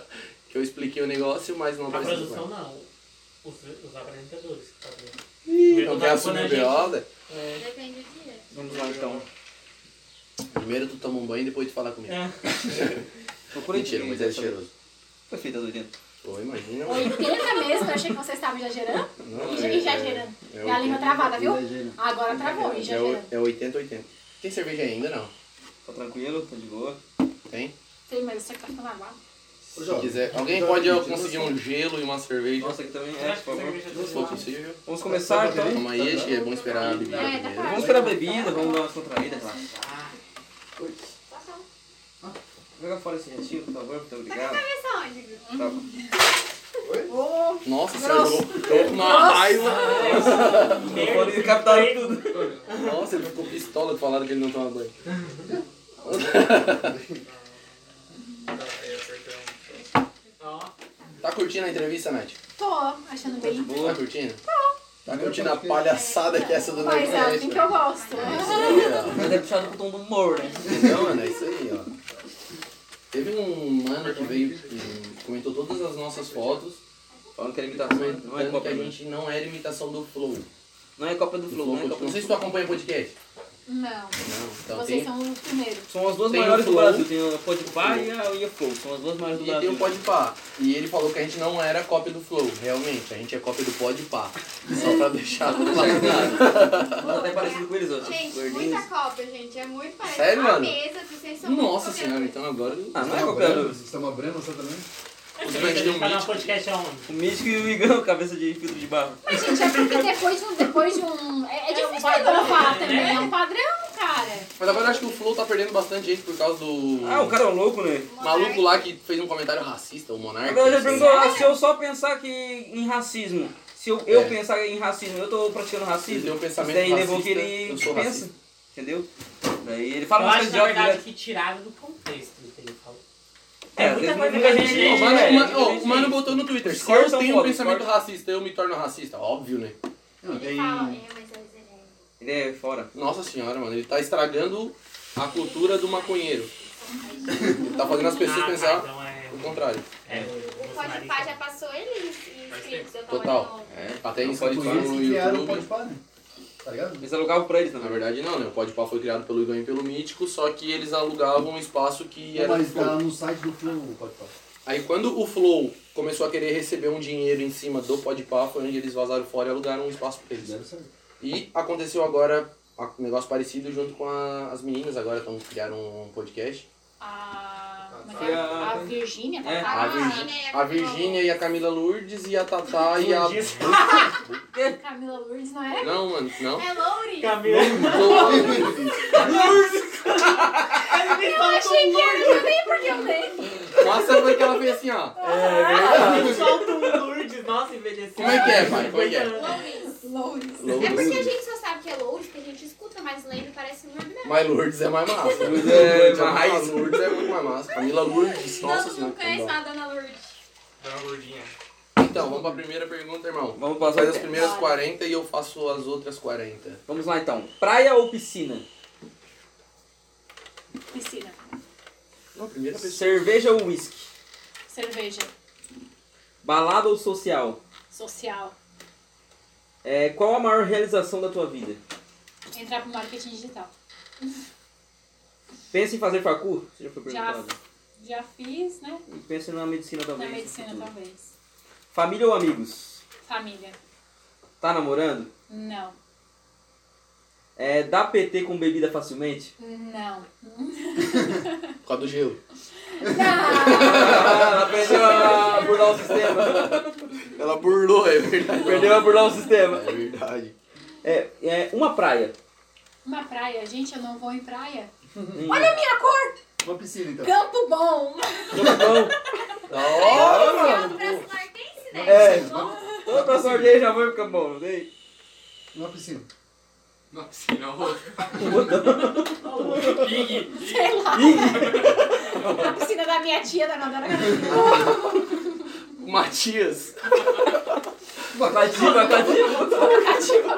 que eu expliquei o negócio, mas não A apareceu. produção não. Os, os apresentadores que fazem. Ih, não quer assumir o BO, né? É. Depende do dia. Vamos lá então. Primeiro tu toma um banho e depois tu fala comigo. É. Procurei Mentira, mas é cheiroso. Foi feita as 80. Pô, imagina. 80 mesmo, eu achei que você estava exagerando. Não, E já- e já gerando. É, É a língua 80. travada, viu? Exagero. Agora travou, e É, já o- gerando. é 80, 80. Tem cerveja ainda, não? Tá tranquilo, tá de boa. Tem? Sei, mas você tá ficando aguado. Ô, Se quiser. Alguém pode tira conseguir um gelo e uma cerveja? Nossa, aqui também é, por favor. Se for possível. Vamos começar então. Calma aí, acho que é bom esperar a bebida É, primeiro. pra- Vamos esperar a bebida, vamos dar umas contraídas um. Joga fora esse retiro, por favor, muito Tá com a obrigado. cabeça onde? Tá bom. Nossa, jogou tô com uma raiva. Tudo. Nossa, ele ficou pistola de falar que ele não toma banho. Ó, Tá curtindo a entrevista, Nath? tô achando bem. Tá curtindo? Tá curtindo a palhaçada que é essa do Mas é assim que eu gosto. É isso aí, Mas é puxado pro tom do humor, né? ó. Entendeu, mano? É isso aí, ó. Teve um mano que veio e comentou todas as nossas fotos, Falando que era imitação, não é que cópia. a gente não era imitação do Flow. Não é cópia do Flow, Flow não é cópia Não do sei se tu Flow. acompanha podcast. Não. Não, então Vocês tem. são os primeiros. São as duas Tem o maiores do. Brasil. Tem a Podpah e a, e a Flow. São as duas maiores do E tem Brasil. o Podpah. E ele falou que a gente não era cópia do Flow, realmente. A gente é cópia do Podpah. Só pra deixar tudo claro. Mas até parecido com eles, ó. Gente, Gordinhos. muita cópia, gente. É muito parecido. Sério, a mano? mesa, vocês são Nossa senhora, então agora. Ah, não é Vocês copiador. Vocês estão abrindo você também? Os deu dar um mítico. podcast aonde? O Mítico e o Igão, cabeça de filtro de barro. Mas, gente, é porque depois de um. Depois de um é, é É um difícil padrão, provar né? também. É um padrão, cara. Mas agora eu acho que o Flow tá perdendo bastante gente por causa do. Ah, o cara é um louco, né? maluco lá que fez um comentário racista, o Monark. Agora já perguntou, ah, se eu só pensar que em racismo, se eu, eu É. pensar em racismo, eu tô praticando racismo, tem um pensamento daí racista, levou que ele eu sou pensa, racista. entendeu? Daí ele fala Eu umas acho, coisas na verdade, direto. que tiraram do contexto do que ele falou. É, É, muita coisa muita que a gente- mano, É, o ma- muita ô, gente o mano botou no Twitter, se eu tenho um pensamento racista, eu me torno racista. Óbvio, né? Não, Ele tem. é, ele Ele é fora. Nossa senhora, mano, ele tá estragando a cultura do maconheiro. Ele tá fazendo as pessoas Ah, tá, pensar então é- o contrário. É, o pá, já passou ele inscritos, eu tava Total. É, até em Pode Spotify no que criaram o YouTube. Podpah, né? Tá ligado? Eles alugavam pra eles, Na na verdade não, né? O Podpah foi criado pelo Igor e pelo Mítico, só que eles alugavam um espaço que era Mas tá no site do Flow o Podpah. Aí quando o Flow começou a querer receber um dinheiro em cima do Podpah, foi onde eles vazaram fora e alugaram um espaço pra eles. Deve ser. E aconteceu agora um negócio parecido junto com a- as meninas, agora estão criaram um podcast. A. é Foi é? a- A Virgínia, É? A, Ah, né, a Virgínia e a Camila Lourdes e a Tatá e a. Lourdes. Camila Lourdes, não é? Não, mano, não. É Louri. Camila. Eu achei que era também porque eu dei. Nossa, foi que ela fez assim, ó. Ah, solta um Lourdes. Nossa, envelheceu. Como é que é, pai? Como é que é? Louris. Lourdes. É porque a Lourdes. gente só sabe que é Lourdes porque a gente escuta música, mas parece um Lourdes mesmo. Mas Lourdes é mais massa. Lourdes é mais. Lourdes é muito mais massa. Camila Lourdes, nossa Todo senhora. mundo conhece a Dona Lourdes. Dá uma gordinha. Então, vamos pra primeira pergunta, irmão. Vamos para Faz as as primeiras Bora. 40 e eu faço as outras 40. Vamos lá então. Praia ou piscina? Piscina. Não, primeira. Cerveja ou whisky? Cerveja. Balada ou social? Social. É, qual a maior realização da tua vida? Entrar pro marketing digital. Pensa em fazer facu? Você já foi Já, perguntado. já fiz, né? E pensa na medicina Na também. medicina, talvez. Família ou amigos? Família. Tá namorando? Não. É, dá PT com bebida facilmente? Não. Por causa do gelo. Não! ela perdeu a burlar o sistema. Ela burlou, é verdade. Perdeu a burlar o sistema. É verdade. É, é uma praia. Uma praia. Gente, eu não vou em praia. Hum. Olha a minha cor! Uma piscina então. Campo bom! Então, Nossa, Ela pra Martense, né? É. Bom, toda pra sorte aí já foi ficar bom. não sei. Uma piscina. Na piscina, outra. Sei lá. A piscina da minha tia, da Nodora o Matias. Cativa, cativa.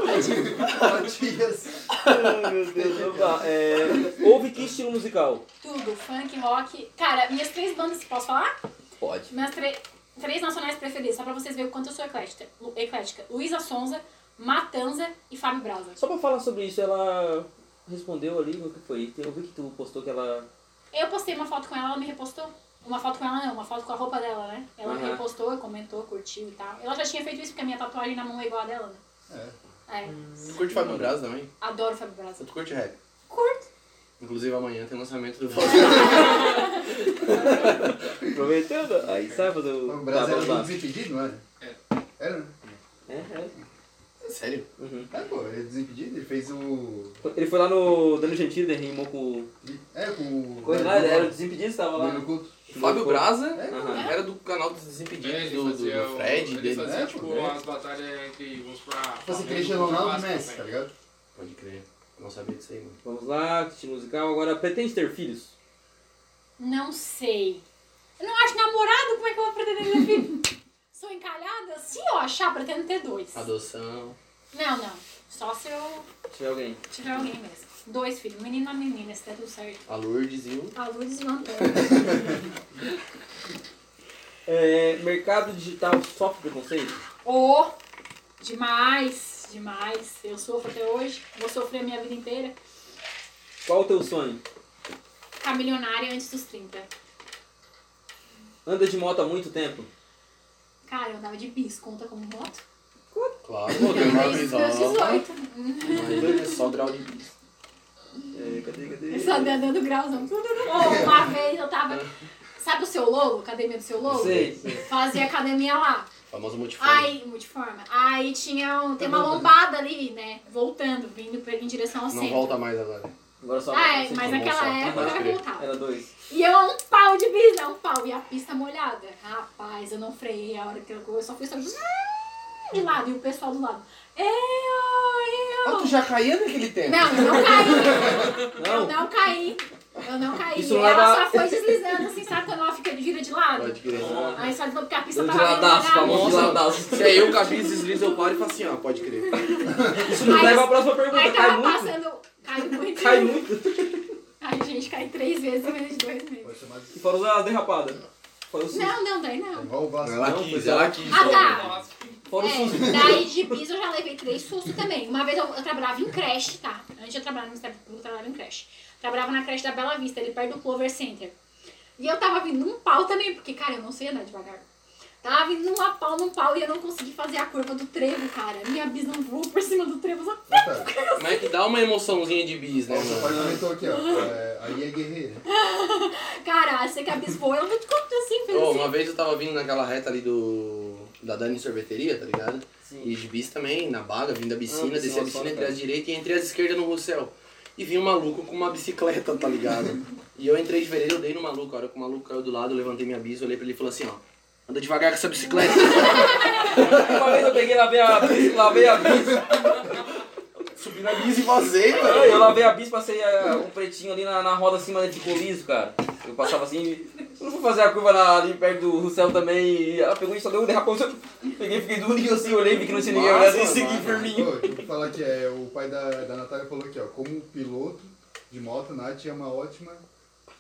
Matias. Ai, meu Deus. Vamos lá. É, ouve que estilo musical? Tudo, funk, rock. Cara, minhas três bandas, posso falar? Pode. Minhas tre- três nacionais preferidas, só pra vocês verem o quanto eu sou eclética. Eclética. Luísa Sonza, Matanza e Fábio Braza. Só pra falar sobre isso, ela respondeu ali, o que foi? Eu vi que tu postou que ela... Eu postei uma foto com ela, ela me repostou. Uma foto com ela não, uma foto com a roupa dela, né? Ela Aham. repostou, comentou, curtiu e tal. Ela já tinha feito isso porque a minha tatuagem na mão é igual a dela, né? É. Tu curte Fábio Braz também? Adoro Fábio Braza. Tu curte rap? Curto. Inclusive amanhã tem lançamento do Aproveitando, aí fazer o... Tá, era do. Desimpedido, não era? Era, né? É, é. Sério? Uhum. É, pô, ele é Desimpedido, ele fez o... Ele foi lá no Dano Gentili, ele rimou com... É, com o... Coisa lá, era o Desimpedido, tava lá. No culto. Fábio Braza É, Aham. era do canal dos Desimpedidos, É, do, do, do Fred, Ele dele. fazia, É, tipo, é. umas batalhas entre, vamos pra... Assim, Cristiano Ronaldo e Messi, tá ligado? Pode crer. Não sabia disso aí, mano. Vamos lá, estilo musical. Agora, pretende ter filhos? Não sei. Eu não acho namorado, como é que eu vou pretender ter filho? Sou encalhada? Se eu achar, pretendo ter dois. Adoção. Não, não. Só se eu Se tiver alguém. tiver alguém mesmo. Dois filhos, menino e uma menina, se der tudo certo. A Lourdes e o... A Lourdes e o Antônio. É, mercado digital sofre preconceito? Ô, demais, demais. Eu sofro até hoje, vou sofrer a minha vida inteira. Qual o teu sonho? Ficar milionária antes dos 30. Anda de moto há muito tempo? Cara, eu andava de bis, conta como moto. Claro, Desde meus visão. 18. Mas é só grau de bis. É, cadê, cadê? Só dando grauzão. Uma vez eu tava. Sabe o seu logo? Academia do seu logo? Sei, sei. Fazia academia lá. Famoso multiforme. Aí, multiforma. Aí tinha um, tem uma lombada ali, né? Voltando, vindo pra- em direção ao Não centro. volta mais agora. Agora só Ah, é, mas naquela época crer. voltar. Era dois. E eu um pau de bis, um pau. E a pista molhada. Rapaz, eu não freiei a hora que eu, eu só fui só de lado. E o pessoal do lado. Eu, Ah, eu. tu já caía naquele tempo? Não, eu não caí. Eu Não, não caí. Eu não caí. Isso não ela leva- só foi deslizando assim, sabe quando ela fica vira de lado? Pode crer. Aí só porque a pista de tava meio ladaço, famoso de ladaço. Se é eu, Cabiz, desliza, eu paro e falo assim, ó, pode crer. Isso nos Aí- leva à próxima pergunta. Aí Cai tava muito? passando. Cai muito. Cai muito. Ai, gente, cai três vezes em menos de dois meses. Pode chamar de... E fora o susto. Não, não, daí É não. igual o Vasco. Ela Não, quis, ela é. quis. Ah, tá. Nossa, Fora o susto. É, daí de bis eu já levei três sustos também. Uma vez eu, eu trabalhava em creche, tá? Antes eu trabalhar no Ministério Público, eu trabalhava em creche. Trabalhava na creche da Bela Vista, ali perto do Clover Center. E eu tava vindo num pau também, porque, cara, eu não sei andar devagar. Tava vindo numa pau, num pau, e eu não consegui fazer a curva do trevo, cara. Minha bis não voou por cima do trevo. Só... Tá. Como é que dá uma emoçãozinha de bis, né, Seu pai comentou aqui, ó. é, aí é guerreira. Cara, sei que a bis voou, ela não te conta assim, fez Ô, assim. uma vez eu tava vindo naquela reta ali do. Da Dani Sorveteria, tá ligado? Sim. E de bis também, na baga, vindo da piscina, Ah, desci a piscina entre tá. as direitas e entre as esquerdas no Russell. E vi um maluco com uma bicicleta, tá ligado? e eu entrei de vereda, eu dei no maluco. A hora que o maluco caiu do lado, eu levantei minha bis, olhei pra ele e falei assim, ó. Anda devagar com essa bicicleta. Uma vez eu peguei, lavei a lavei a bicha. Subi na bis e vazei, Eu, mano. eu lavei a bis, passei a- um pretinho ali na, na roda acima, ele ficou liso, cara. Eu passava assim, eu fui fazer a curva na- ali perto do Russell também, e ela pegou e só deu um derrapão. Peguei, fiquei durinho assim, olhei, vi que não tinha ninguém olhando e segui firminho. Pô, eu falar que é, o pai da, da Natália falou aqui, ó, como piloto de moto, Nath é uma ótima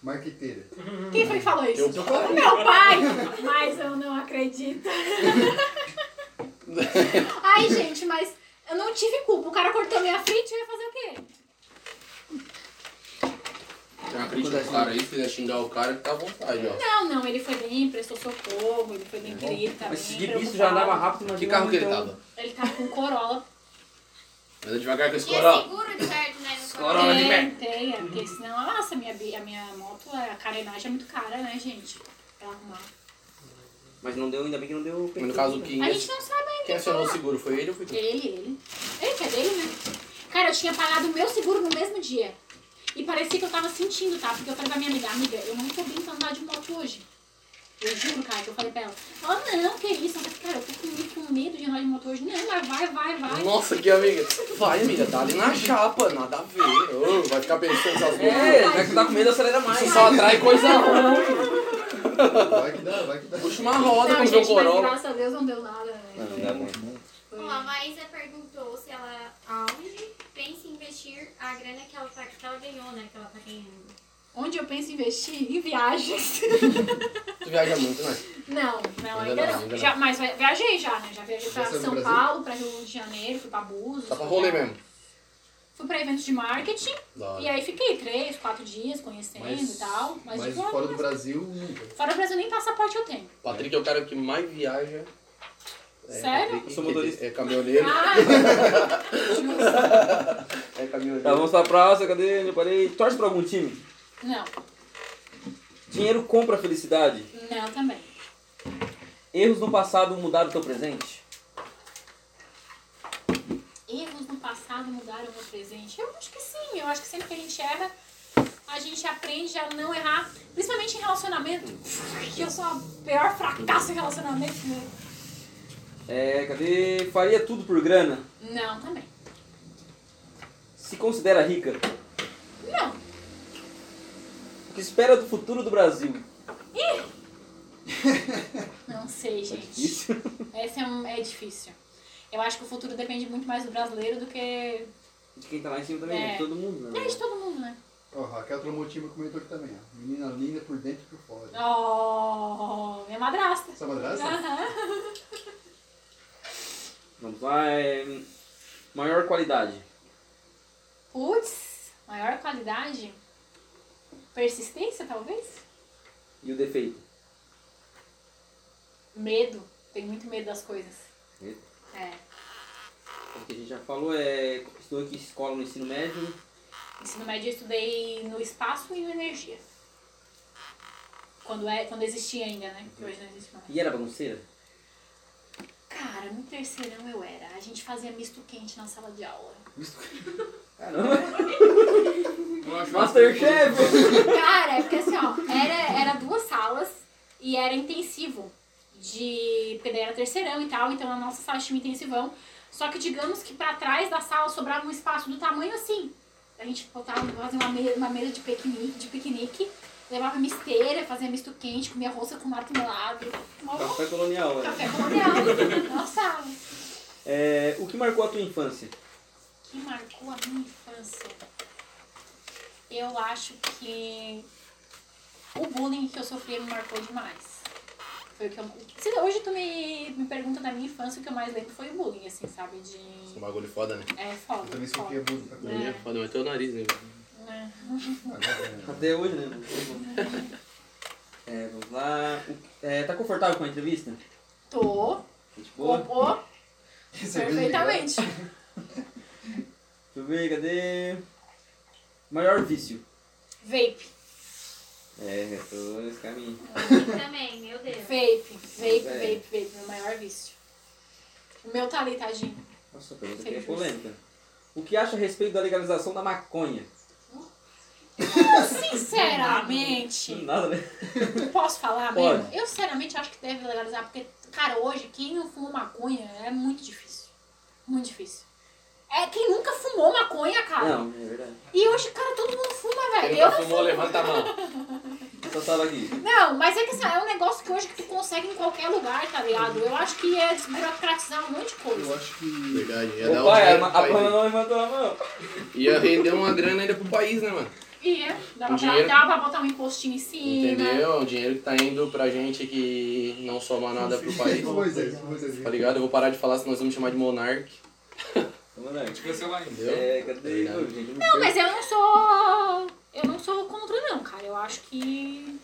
marqueteira. Quem foi que falou isso? O meu pai! Mas eu não acredito. Ai, gente, mas eu não tive culpa. O cara cortou minha frente, eu ia fazer o quê? Tem uma crítica pro cara aí, se quiser xingar o cara, fica à vontade, ó. Não, não, ele foi bem, prestou socorro, ele foi bem querido também. Mas esse de bicho já andava rápido, mas Que carro que ele tava? Ele tava com Corolla. Anda devagar com esse E é coral. seguro de perto, né? no Corolla de Tem, tem, é, porque senão, nossa, a minha, bi- a minha moto, a carenagem é muito cara, né, gente? Pra arrumar. Mas não deu, ainda bem que não deu Mas no caso, quem, A gente não sabe ainda. quem acionou o seguro foi ele ou foi tu? Ele, ele. Ele que é dele, né? Cara, eu tinha pagado o meu seguro no mesmo dia. E parecia que eu tava sentindo, tá? Porque eu falei pra minha amiga, amiga, eu não tô bem pra andar de moto hoje. Eu juro, cara, que eu falei pra ela. Ela, não, que isso? Eu falei, cara, eu tô com medo, com medo de andar de moto hoje. Não, mas vai, vai, vai. Nossa, que amiga. Vai, amiga, tá ali na chapa, nada a ver. Ô, vai ficar pensando essas coisas. É, já que tu tá com medo, acelera mais. Isso só atrai coisa ruim. Vai que dá, vai que dá. Puxa uma roda não, o gente, mas Corolla. graças a Deus não deu nada, né? Não, Foi- dá bom. a Maísa perguntou se ela aonde pensa em investir a grana que ela, tá, que ela ganhou, né? Que ela tá ganhando. Onde eu penso em investir? Em viagens. Tu viaja muito, né? Não, não, Ainda ainda não, não. ainda Já, não. mas viajei já, né? Já viajei pra São? Paulo, pra Rio de Janeiro, fui pra Búzios. Tá pra rolê pra- mesmo. Fui pra eventos de marketing. Hora. E aí fiquei três, quatro dias conhecendo Mas- e tal. Mas, Mas fora do Brasil, nunca. fora do Brasil nem passaporte eu tenho. Patrick é o cara que mais viaja. É, Sério? Patrick, Eu sou motorista. É caminhoneiro. Ah, É caminhoneiro. Tá, vamos pra próxima, cadê? Eu parei. Torce pra algum time? não, Dinheiro compra felicidade. não também. Erros no passado mudaram o teu presente? Erros no passado mudaram o meu presente? Eu acho que sim. Eu acho que sempre que a gente erra, a gente aprende a não errar. Principalmente em relacionamento. Que eu sou a pior fracasso em relacionamento. Né? É, cadê? Faria tudo por grana? Não, também. Se considera rica? Não. O que espera do futuro do Brasil? Não sei, É gente. difícil. Esse é, um, é difícil. Eu acho que o futuro depende muito mais do brasileiro do que De quem tá lá em cima também, É. de todo mundo, né? é, de todo mundo, né? Ó, Raquel Tramontima comentou aqui também, ó. Menina linda por dentro e por fora. Oh, minha madrasta. Sua madrasta? Aham. Vamos lá, é... Maior qualidade. Putz, maior qualidade? Persistência, talvez? E o defeito? Medo. Tenho muito medo das coisas. Medo. É. O que a gente já falou é... Estou aqui em escola no ensino médio. Ensino médio eu estudei no espaço e no energia. Quando, é, quando existia ainda, né? Que hoje não existe mais. E era bagunceira? Cara, no terceirão eu era. A gente fazia misto quente na sala de aula. Caramba! Eu acho Masterchef! Cara, é porque assim, ó, era, era duas salas e era intensivo. De. Porque daí era terceirão e tal, então a nossa sala tinha um intensivão. Só que digamos que pra trás da sala sobrava um espaço do tamanho assim. A gente botava, fazia uma mesa, uma mesa de piquenique, de piquenique, levava misteira, fazia misto quente, comia roça com marmelado. Mó Café colonial, é. Café colonial. Nossa, É, O que marcou a tua infância? que marcou a minha infância. Eu acho que o bullying que eu sofri me marcou demais. Foi o que eu, se hoje tu me, me pergunta da minha infância, o que eu mais lembro foi o bullying, assim, sabe? Um De. bagulho foda, né? É foda. Eu também sofria bullying pra Pra mim é foda, mas teu nariz, né? É. Até hoje, né? É, vamos lá. É, tá confortável com a entrevista? Tô. Popô. Isso é Perfeitamente. Deixa eu ver, cadê? Maior vício. Vape. É, eu tô nesse caminho. Também, meu Deus. Vape. Vape, É. vape, vape. Meu maior vício. O meu tá ali, tadinho. Nossa, a pergunta aqui é polêmica. O que acha a respeito da legalização da maconha? Sinceramente. Nada, né? Posso falar Pode. mesmo? Eu sinceramente acho que deve legalizar, porque, cara, hoje quem não fuma maconha é muito difícil. Muito difícil. É quem nunca fumou maconha, cara. Não, é verdade. E hoje, cara, todo mundo fuma, velho. Quem Eu nunca não fumou, levanta a mão. Só tava aqui. Não, mas é que assim, é um negócio que hoje que tu consegue em qualquer lugar, tá ligado? Eu acho que ia desburocratizar um monte de Eu coisa. acho que. Verdade, ia dar um pai, a, dinheiro a não levantou a mão. Ia render uma grana ainda pro país, né, mano? Ia, dava, O pra, dinheiro- dava pra botar um impostinho em cima. Entendeu? O dinheiro que tá indo pra gente que não soma nada pro país. Pois é, pois é. Tá ligado? Eu vou parar de falar, senão nós vamos chamar de. Te cancelar ainda. Entendeu? É, cadê? Gente, Não, mas eu não sou. Eu não sou contra, não, cara. Eu acho que.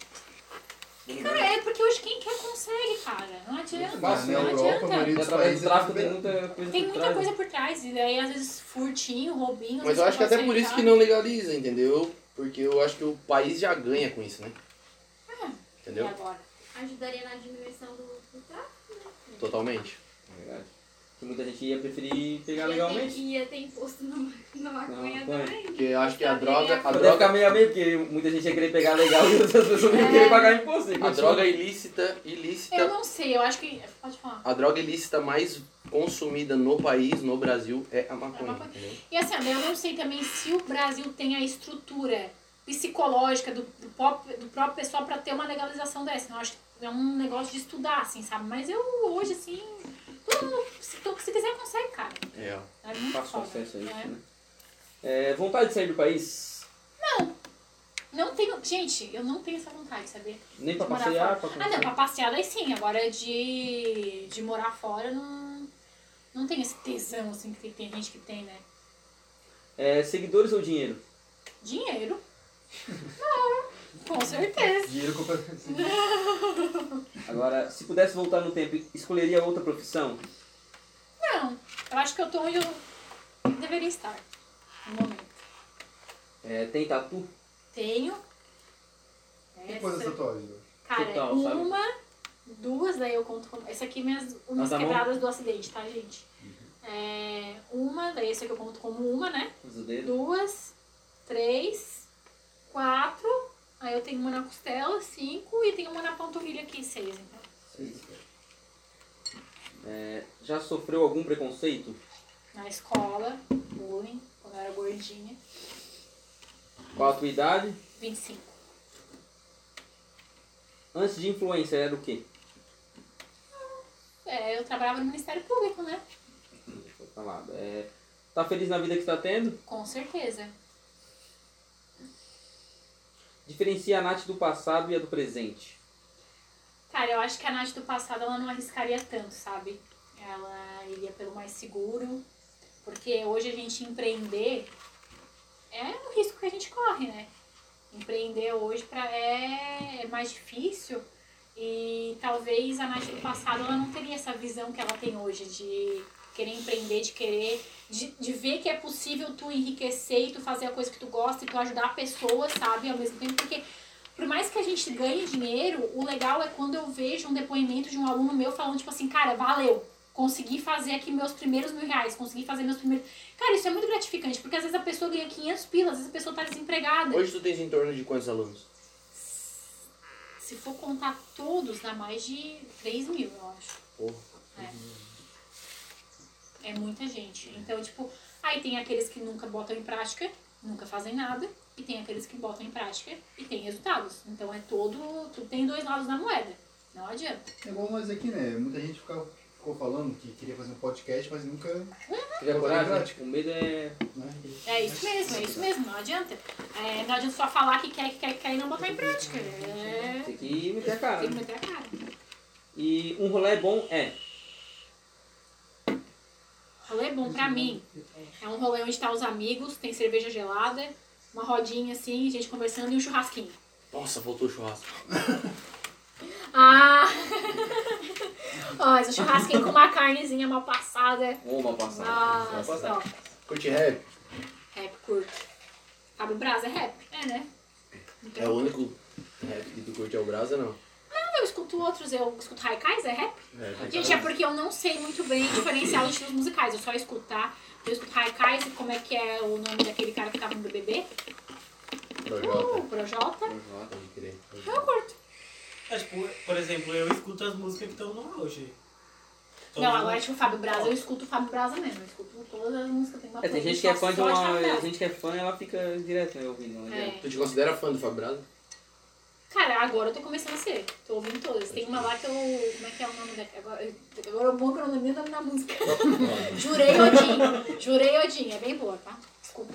Cara, é porque hoje quem quer consegue, cara. Não adianta. Na não Europa, a adianta. maioria E dos através países do tráfico é tem muita coisa Tem por muita trás, coisa né? por trás. E daí, às vezes, furtinho, roubinho. Mas eu acho que até por isso que não legaliza, entendeu? Porque eu acho que o país já ganha com isso, né? E Entendeu? agora? Ajudaria na diminuição do, do tráfico, né? Totalmente. Que muita gente ia preferir pegar Ia ter, legalmente. ia ter imposto na, na maconha maconha. também. Porque eu acho que a droga, a droga, ficar meio a meio, porque muita gente ia querer pegar legal e outras pessoas iam É. querer pagar imposto. a droga ilícita, ilícita, Eu não sei, eu acho que. Pode falar. a droga ilícita mais consumida no país, no Brasil, é a maconha, É a maconha. E assim, eu não sei também se o Brasil tem a estrutura psicológica do, do, pop- do próprio pessoal pra ter uma legalização dessa. Eu acho que é um negócio de estudar, assim, sabe? Mas eu hoje, assim, se, to- se quiser, consegue, cara. É, ó. É muito Fácil acesso a isso, né? né? É, vontade de sair do país? Não tenho. Gente, eu não tenho essa vontade, sabe? Nem pra passear, pra Ah, não, pra passear daí sim. Agora de, de morar fora, não, não tem esse tesão, assim, que tem, tem gente que tem, né? É, seguidores ou dinheiro? Dinheiro. Não, com certeza. Dinheiro compra. Agora, se pudesse voltar no tempo, escolheria outra profissão? Não, eu acho que eu tô onde eu deveria estar no momento. É, tem tatu? Tenho. Que coisa Essa, tatuagem? cara, Total, sabe? uma, duas, daí eu conto como. Essa aqui minhas Ah, tá bom. quebradas do acidente, tá, gente? É, uma, daí essa aqui eu conto como uma, né? Duas, três, quatro. Aí eu tenho uma na costela, cinco, e tenho uma na panturrilha aqui, seis, então. Seis. É, já sofreu algum preconceito? Na escola, bullying, quando eu era gordinha, Qual a tua idade? 25. Antes de influencer era o quê? É, eu trabalhava no Ministério Público, né? Foi falado. É, tá feliz na vida que está tendo? Com certeza. Diferencia a Nath do passado e a do presente. Cara, eu acho que a Nath do passado ela não arriscaria tanto, sabe? Ela iria pelo mais seguro. Porque hoje a gente empreender é um risco que a gente corre, né? Empreender hoje pra, é, é mais difícil. E talvez a Nath do passado ela não teria essa visão que ela tem hoje de querer empreender, de querer. De, de ver que é possível tu enriquecer e tu fazer a coisa que tu gosta e tu ajudar pessoas, sabe? Ao mesmo tempo, porque por mais que a gente ganhe dinheiro, o legal é quando eu vejo um depoimento de um aluno meu falando, tipo assim, cara, valeu, consegui fazer aqui meus primeiros mil reais, consegui fazer meus primeiros. Cara, isso é muito gratificante, porque às vezes a pessoa ganha 500 pilas, às vezes a pessoa tá desempregada. Hoje tu tens em torno de quantos alunos? Se for contar todos, dá mais de 3 mil, eu acho. Porra. É muita gente. Então, tipo, aí tem aqueles que nunca botam em prática, nunca fazem nada, e tem aqueles que botam em prática e tem resultados. Então é todo. Tem dois lados da moeda. Não adianta. É igual nós aqui, né? Muita gente ficava, ficou falando que queria fazer um podcast, mas nunca. Botar em coragem? prática. O medo é. Né? É isso mesmo, é isso mesmo, não adianta. É, não adianta só falar que quer, que quer, que quer e não botar em prática. É. Tem que meter a cara. Tem que né? meter a cara. E um rolê bom é. Rolê bom pra mim. É um rolê onde tá os amigos, tem cerveja gelada, uma rodinha assim, gente conversando e um churrasquinho. Nossa, voltou o churrasco. Ah! Ó, mas o churrasquinho com uma carnezinha mal passada. Uma passada. Uma Nossa, passada. ó. Curte rap? Rap curto. Cabo Brasa é rap? É, né? Então, É o único rap que tu curte é o Brasa, não? Eu escuto outros, eu escuto Haikais, é rap? É, Gente, é porque eu não sei muito bem diferenciar os estilos musicais. Eu só escuto, tá? Eu escuto Haikais e como é que é o nome daquele cara que tava no BBB? Projota. Uh, Projota. Crer. Eu curto. É, tipo, por exemplo, eu escuto as músicas que estão no auge. Todo Não, agora tipo o Fábio Braza, eu escuto o Fábio Braza mesmo. Eu escuto todas as músicas, tem uma É, tem gente que é fã de uma. Gente que é fã ela fica direto né, ouvindo. adianta. É. Tu te considera fã do Fábio Braza? Cara, agora eu tô começando a ser. Tô ouvindo todas. Tem uma lá que eu. Como é que é o nome da. Agora, agora é bom que eu não lembro o nome da música. Jurei Odin. Jurei Odin. É bem boa, tá? Desculpa.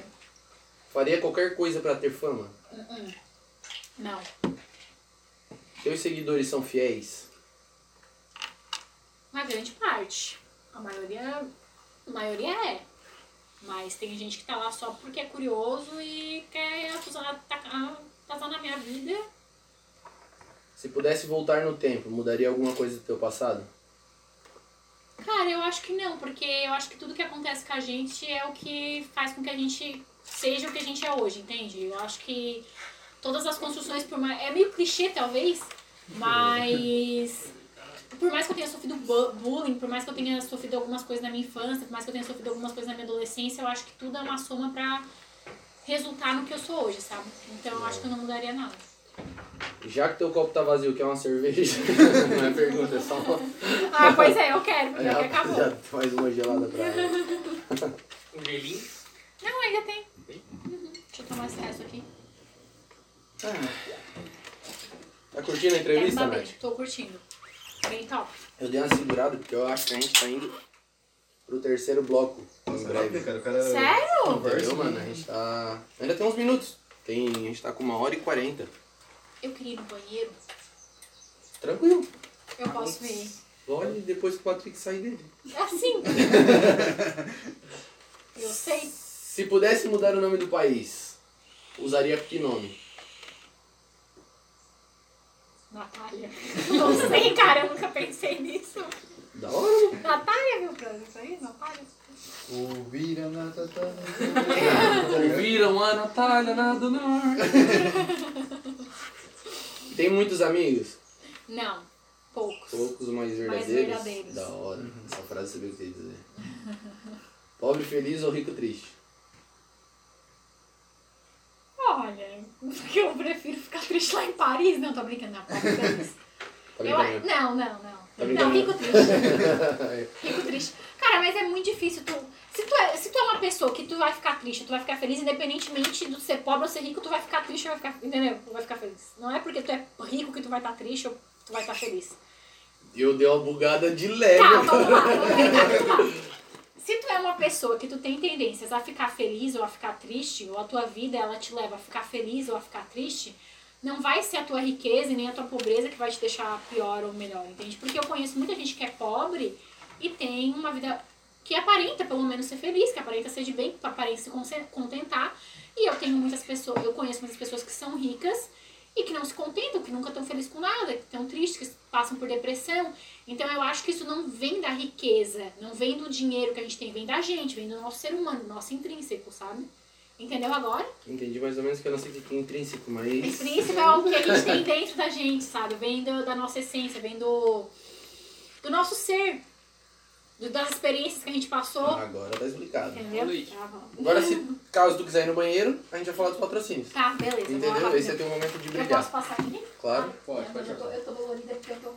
Faria qualquer coisa pra ter fama? Não. Seus seguidores são fiéis? Uma grande parte. A maioria. A maioria é. Mas tem gente que tá lá só porque é curioso e quer acusar, tacar, passar na minha vida. Se pudesse voltar no tempo, mudaria alguma coisa do teu passado? Cara, eu acho que não, porque eu acho que tudo que acontece com a gente é o que faz com que a gente seja o que a gente é hoje, entende? Eu acho que todas as construções, por mais. É meio clichê, talvez, mas. Por mais que eu tenha sofrido bu- bullying, por mais que eu tenha sofrido algumas coisas na minha infância, por mais que eu tenha sofrido algumas coisas na minha adolescência, eu acho que tudo é uma soma pra resultar no que eu sou hoje, sabe? Então eu acho que eu não mudaria nada. Já que teu copo tá vazio, quer uma cerveja? Não é pergunta, é só uma... Ah, pois é, eu quero, porque já que acabou. Já faz uma gelada pra ela. Um gelinho. Não, ainda tem. Uhum. Deixa eu tomar esse resto aqui. Tá curtindo a entrevista, Nath? tô curtindo. Bem top. Eu dei uma segurada porque eu acho que a gente tá indo pro terceiro bloco em Nossa, breve. rápido, cara. Cara Sério? conversa, Entendeu, mano? A gente tá. Ainda tem uns minutos. Tem... A gente tá com uma hora e quarenta. Eu queria ir no banheiro. Tranquilo. Eu posso ver. Olha depois que o Patrick sair dele. É assim. Eu sei. Se pudesse mudar o nome do país, usaria que nome? Natália. Não sei, cara, eu nunca pensei nisso. Da hora. Natália, viu, pra isso aí? Natália. O vira na tatana. Ouviram a Natália na do Norte. Tem muitos amigos? Não, poucos. Poucos, mas verdadeiros. verdadeiros. Da hora. Essa frase você viu o que eu queria dizer. Pobre feliz ou rico triste? Olha, porque eu prefiro ficar triste lá em Paris. Não, tô brincando, não, pobre feliz. Tá Eu, não, não, não. Tá não, rico triste. Rico triste. Cara, mas é muito difícil. Tu, se, tu é, se tu é uma pessoa que tu vai ficar triste, tu vai ficar feliz, independentemente de ser pobre ou ser rico, tu vai ficar triste ou vai ficar. Entendeu? Vai ficar feliz. Não é porque tu é rico que tu vai estar triste ou tu vai estar feliz. Eu dei uma bugada de leve. Tá, vamos lá. Se tu é uma pessoa que tu tem tendências a ficar feliz ou a ficar triste, ou a tua vida ela te leva a ficar feliz ou a ficar triste, não vai ser a tua riqueza e nem a tua pobreza que vai te deixar pior ou melhor, entende? Porque eu conheço muita gente que é pobre e tem uma vida que aparenta pelo menos ser feliz, que aparenta ser de bem, que aparenta se contentar. E eu tenho muitas pessoas, eu conheço muitas pessoas que são ricas e que não se contentam, que nunca estão felizes com nada, que estão tristes, que passam por depressão. Então eu acho que isso não vem da riqueza, não vem do dinheiro que a gente tem, vem da gente, vem do nosso ser humano, do nosso intrínseco, sabe? Entendeu agora? Entendi mais ou menos que eu não sei o que é intrínseco, mas. Intrínseco é o que a gente tem dentro da gente, sabe? Vem do- da nossa essência, vem do, do nosso ser, do- das experiências que a gente passou. Agora tá explicado. Entendeu? Tá bom. Agora, se caso tu quiser ir no banheiro, a gente vai falar dos patrocínios. Tá, beleza. eu Entendeu? Esse é teu momento de Eu brilhar. posso passar aqui? Claro. Pode, Não, pode eu, tô, eu tô dolorida porque eu tô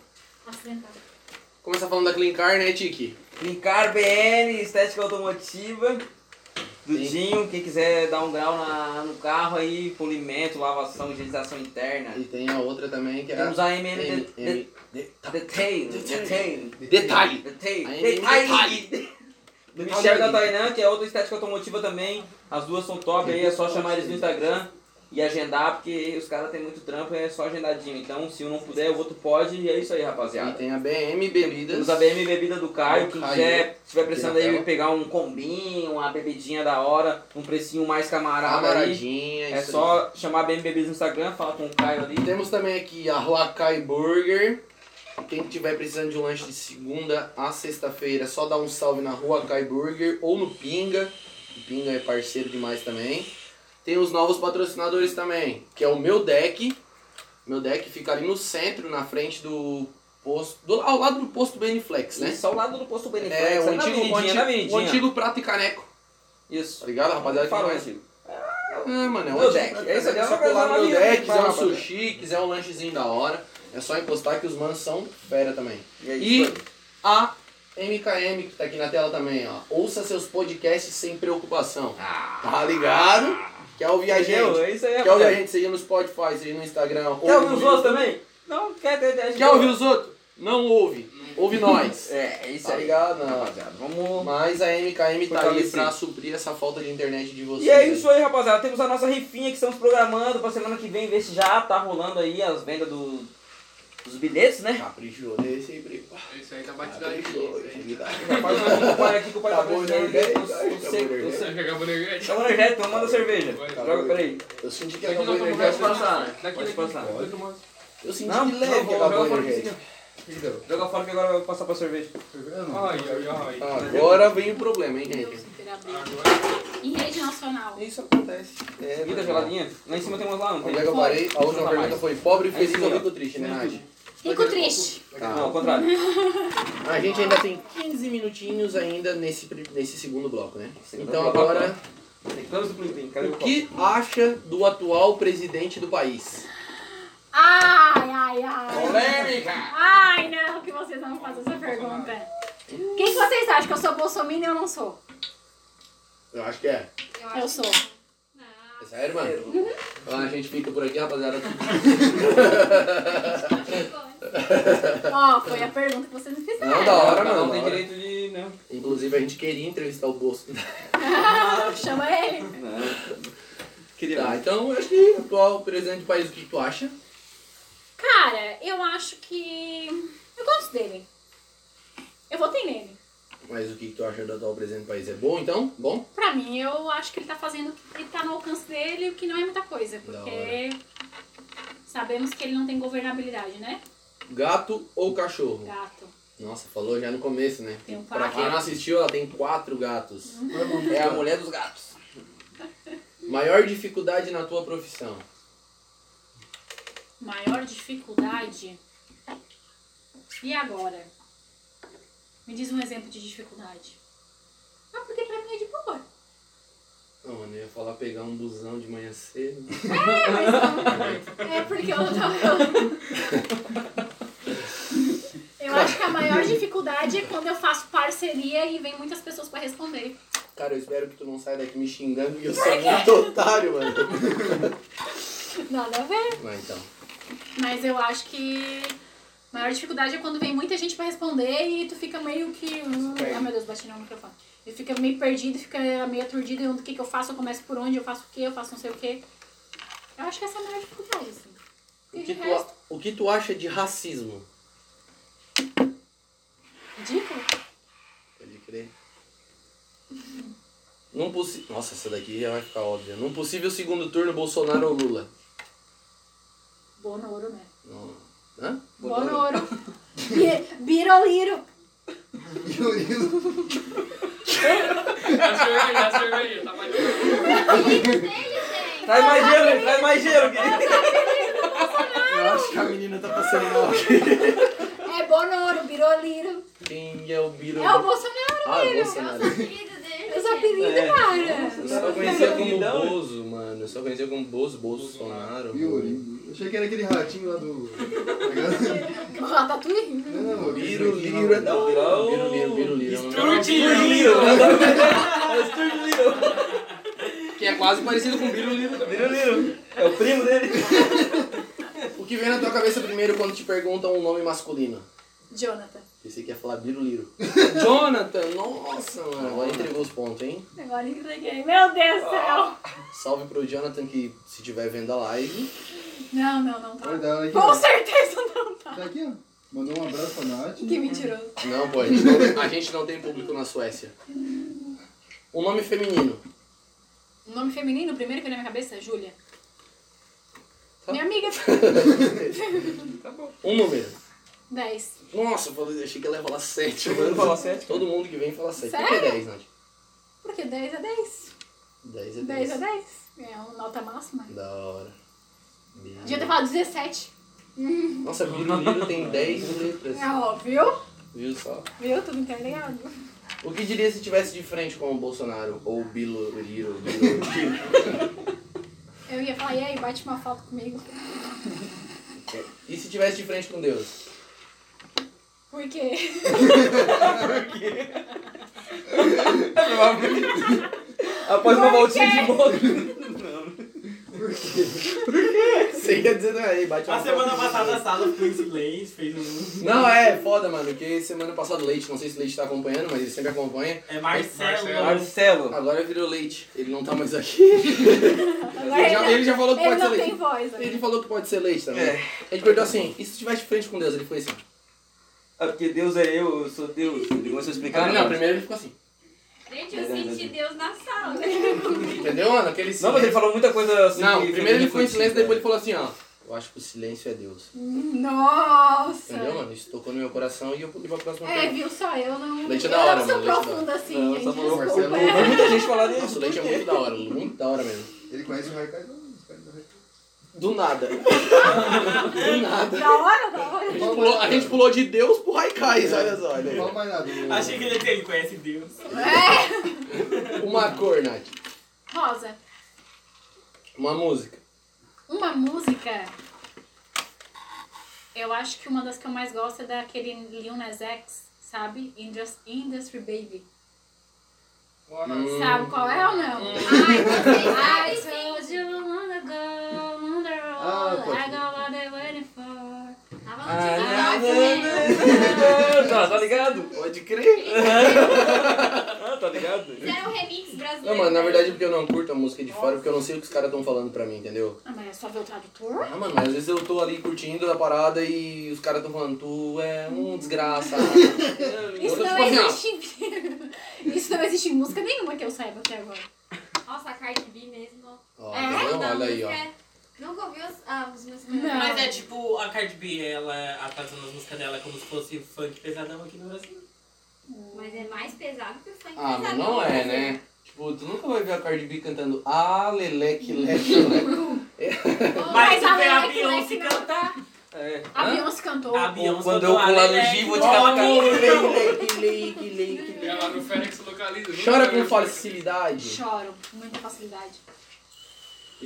acidentada. Começar falando da Clean Car, né, Tiki? Linkar BN, estética automotiva. Dinho, quem quiser dar um grau na, no carro aí, polimento, lavação, higienização interna. E tem a outra também que é a. Temos a MM Detail, Detail, Detalhe! Detalhe. Do Michel da Tainan, que é outra estética automotiva também. As duas são top aí, é só chamar eles no Instagram e agendar, porque os caras têm muito trampo e é só agendadinho. Então, se um não puder, o outro pode e é isso aí, E rapaziada. tem a BM Bebidas. Temos a BM Bebida do Caio, quem Caio. quiser, estiver precisando aí pegar um combinho, uma bebidinha da hora, um precinho mais camarada aí, Camaradinha. é isso só chamar a BM Bebidas no Instagram, falar com o Caio ali. aí. Temos também aqui a Huacai Burger. Quem tiver precisando de um lanche de segunda a sexta-feira, é só dar um salve na Huacai Burger ou no Pinga. O Pinga é parceiro demais também. Tem os novos patrocinadores também, que é o Meu Deck. Meu Deck fica ali no centro, na frente do posto, do, ao lado do posto Beneflex, né? Isso, ao lado do posto Beneflex, É, o ali na antigo, o antigo, o antigo prato e caneco. Isso. Tá ligado, rapaziada? conhece? antigo. É, mano, é Meu deck. É isso aí, é uma Só coisa colar no meu deck, quiser um sushi, quiser um lanchezinho da hora, é só encostar que os manos são fera também. E é E a MKM, que tá aqui na tela também, ó. Ouça seus podcasts sem preocupação. Tá ligado? Quer ouvir a Entendeu? gente? É isso aí, Quer ouvir a gente, seja no Spotify, seja no Instagram. Quer ou ouvir os outros também? Não, quer ter Quer ouvir os outros? Não ouve. Ouve nós. É, é isso Tá aí. ligado? Não. Rapaziada, vamos... Mas a MKM tá aí pra suprir essa falta de internet de vocês. E é isso aí, rapaziada. Temos a nossa rifinha que estamos programando pra semana que vem, ver se já tá rolando aí as vendas do, dos bilhetes, né? Caprichou nesse aí, primo. Isso aí tá batido aí. Esse o pai aqui que o pai tá Acabou o energético, Eu- eu o eu energético, então manda cerveja. Joga, peraí. Eu senti que acabou não, o não Pode energético. passar, né? Daqui, Pode passar. Eu senti de leve que acabou que energético. Joga fora que agora eu vou passar pra cerveja. Ai, ai, ai. Agora vem o problema, hein, gente? Em rede nacional. Isso acontece. É, Vida geladinha? Lá em cima tem umas lá, não Onde tem? é que eu parei? A última Não, pergunta foi pobre, Aí feliz ou ó. rico triste, né, Nath? Rico triste. Tá. Não, ao contrário. A gente ainda tem 15 minutinhos ainda nesse, nesse segundo bloco, né? Segundo Então bloco. agora, o que acha do atual presidente do país? Ai, ai, ai. Polêmica! Ai, não, que vocês não fazem essa pergunta. Quem que vocês acham? Que eu sou bolsominion ou eu não sou? Eu acho que é. Eu sou. Não. Sério, mano? Então a gente fica por aqui, rapaziada. Ó, foi a pergunta que vocês me fizeram. Não, da hora, mano. tem da hora. direito de... Né? Inclusive a gente queria entrevistar o Bolso. Chama ele. Não. Tá, então eu acho que o atual presidente do país, o que tu acha? Cara, eu acho que. Eu gosto dele. Eu votei nele. Mas o que tu acha do atual presidente do país? É bom então? Bom? Pra mim, eu acho que ele tá fazendo o que tá no alcance dele, o que não é muita coisa. Porque sabemos que ele não tem governabilidade, né? Gato ou cachorro? Gato. Nossa, falou já no começo, né? Tem um pra quem não assistiu, ela tem quatro gatos. É a mulher dos gatos. Maior dificuldade na tua profissão? Maior dificuldade. E agora? Me diz um exemplo de dificuldade. Ah, porque pra mim é de boa. Não, mano, eu ia falar pegar um busão de manhã cedo. É porque eu não. Eu acho que a maior dificuldade é quando eu faço parceria e vem muitas pessoas pra responder. Cara, eu espero que tu não saia daqui me xingando e eu sou muito otário, mano. Nada a ver. Mas então. Mas eu acho que a maior dificuldade é quando vem muita gente pra responder e tu fica meio que. hum, Ah, meu Deus, bati no microfone. E fica meio perdido, fica meio aturdido e o que, que eu faço, eu começo por onde, eu faço o que, eu faço não sei o que. Eu acho que essa é a maior dificuldade, assim. O que, tu, a- o que tu acha de racismo? ridículo. Pode crer. Num possi... Nossa, essa daqui já vai ficar óbvia. Num possível segundo turno, Bolsonaro ou Lula? Bonoro, né? Não. Hã? Bonoro. Bi- Biroliro. A cerveja, a cerveja, tá mais Traz mais gelo, traz mais gelo. Eu acho que a menina tá passando mal aqui. É Bonoro, Biroliro. Quem é o Biro? É o Bolsonaro, Ah, o filho. Bolsonaro. Apelido dele. Eu sou apelido, É. cara. Eu só conhecia como Bozo, mano. Eu só conhecia como Bozo, Bolsonaro. Yuri. Eu achei que era aquele ratinho lá do. O Ratatouille. Não, Biro, Liro, é da hora. Biro- Biro, Liro, Biro, Liro. Esturliro. É o Esturliro. Que é quase parecido com Biro, Liro. Esturliro. É o primo dele. O que vem na tua cabeça primeiro quando te perguntam um nome masculino? Jonathan. Pensei que ia falar Biro Liro. Jonathan, nossa, mano. Agora entregou os pontos, hein? Agora entreguei. Meu Deus do céu. Salve pro Jonathan que se tiver vendo a live. Não, não, não tá. Olha, tá aqui, Com certeza não tá. Tá aqui, ó. Mandou um abraço pra Nath. Que mentiroso. Não, pô, a gente não, a gente não tem público na Suécia. Um nome feminino. O nome feminino, o primeiro que veio na minha cabeça é Júlia. Tá. Minha amiga. Um número. 10. Nossa, eu falei- achei que ela ia falar 7. Todo mundo fala sete. Todo mundo que vem fala 7. Por que Sério? 10, Nath? Porque 10 é 10. 10 é 10 10. é 10. É uma nota máxima. Da hora. Biro. Devia ter falado 17. Nossa, Biro Liro tem 10 letras. É óbvio. Viu só? Viu? Tudo interligado. O que diria se tivesse de frente com o Bolsonaro? Ou Bilo Liro, Bilo Liro? Eu ia falar, e aí, bate uma foto comigo. E se tivesse de frente com Deus? Por quê? Após uma voltinha de moto. Você ia dizer, não, aí bate A semana passada a sala ficou em silêncio, fez um. Não, é foda, mano, porque semana passada o Leite, não sei se o Leite tá acompanhando, mas ele sempre acompanha. É Marcelo. Marcelo. Marcelo. Agora virou Leite, ele não tá mais aqui. Ele já, ele já falou que Ele pode ser não Leite. tem voz. né? Ele falou que pode ser Leite também. É. A gente perguntou assim, e se estivesse de frente com Deus? Ele foi assim. Ah, porque Deus é eu, eu sou Deus. Ele começou a explicar. não, primeiro ele ficou assim. Gente, eu senti Deus na sala. Entendeu, mano? Aquele Não, mas ele silêncio. falou muita coisa assim. Não, que primeiro ele ficou em silêncio, cara. depois ele falou assim, ó. Eu acho que o silêncio é Deus. Nossa! Entendeu, mano? Isso tocou no meu coração e eu fui pra próxima É, pergunta. viu só? Eu não. Leite é eu da hora, não sou mano, leite é da profunda assim, Não, gente. só falou Desculpa. Marcelo. Mas muita gente fala disso. Nossa, o leite é muito da hora, muito da hora mesmo. Ele conhece o Haikai? Não, os caras do Haikai. Do nada. Do nada. Da hora, da hora. A gente pulou, a gente pulou de Deus pro Raikais, olha só. Olha Não aí. fala mais nada. o- Achei que ele ele conhece Deus. Uma cor, Nath. Rosa, Uma música. uma música. Eu acho que uma das que eu mais gosto é daquele Lil Nas X, sabe? Indus- Industry Baby. Hum. Sabe qual é ou não? Ai, I told you long ago, Ah, I got what they waiting for. Tava Ah, no não, TikTok, Tá, tá ligado? Pode crer. Ah, tá ligado? Fizeram um remix brasileiro. Não, mano, na verdade é porque eu não curto a música de fora, porque eu não sei o que os caras estão falando pra mim, entendeu? Ah, mas é só ver o tradutor? Ah, mano, mas às vezes eu tô ali curtindo a parada e os caras estão falando, tu é um desgraçado. Isso tô não tipo assim, existe. Isso não existe em música nenhuma que eu saiba até agora. Nossa, a Cardi B mesmo. Ó, É? tá vendo? Da Olha aí, ó. é- Nunca ouviu as, ah, as músicas? Não. Mas é tipo, a Cardi B, ela ela tá fazendo as músicas dela como se fosse funk pesadão aqui no Brasil. Mas é mais pesado que o funk Ah, mas não é, né? Tipo, tu nunca vai ver a Cardi B cantando Ah, leleque, leque, leque. Mas a tu vê a Beyoncé não cantar. É. A Hã? Beyoncé cantou. A Beyoncé quando cantou eu pular a no Leleque. G, vou te menino. Leque, leque, leque, lá no Fênix localiza. Chora com facilidade. Choro, com muita facilidade.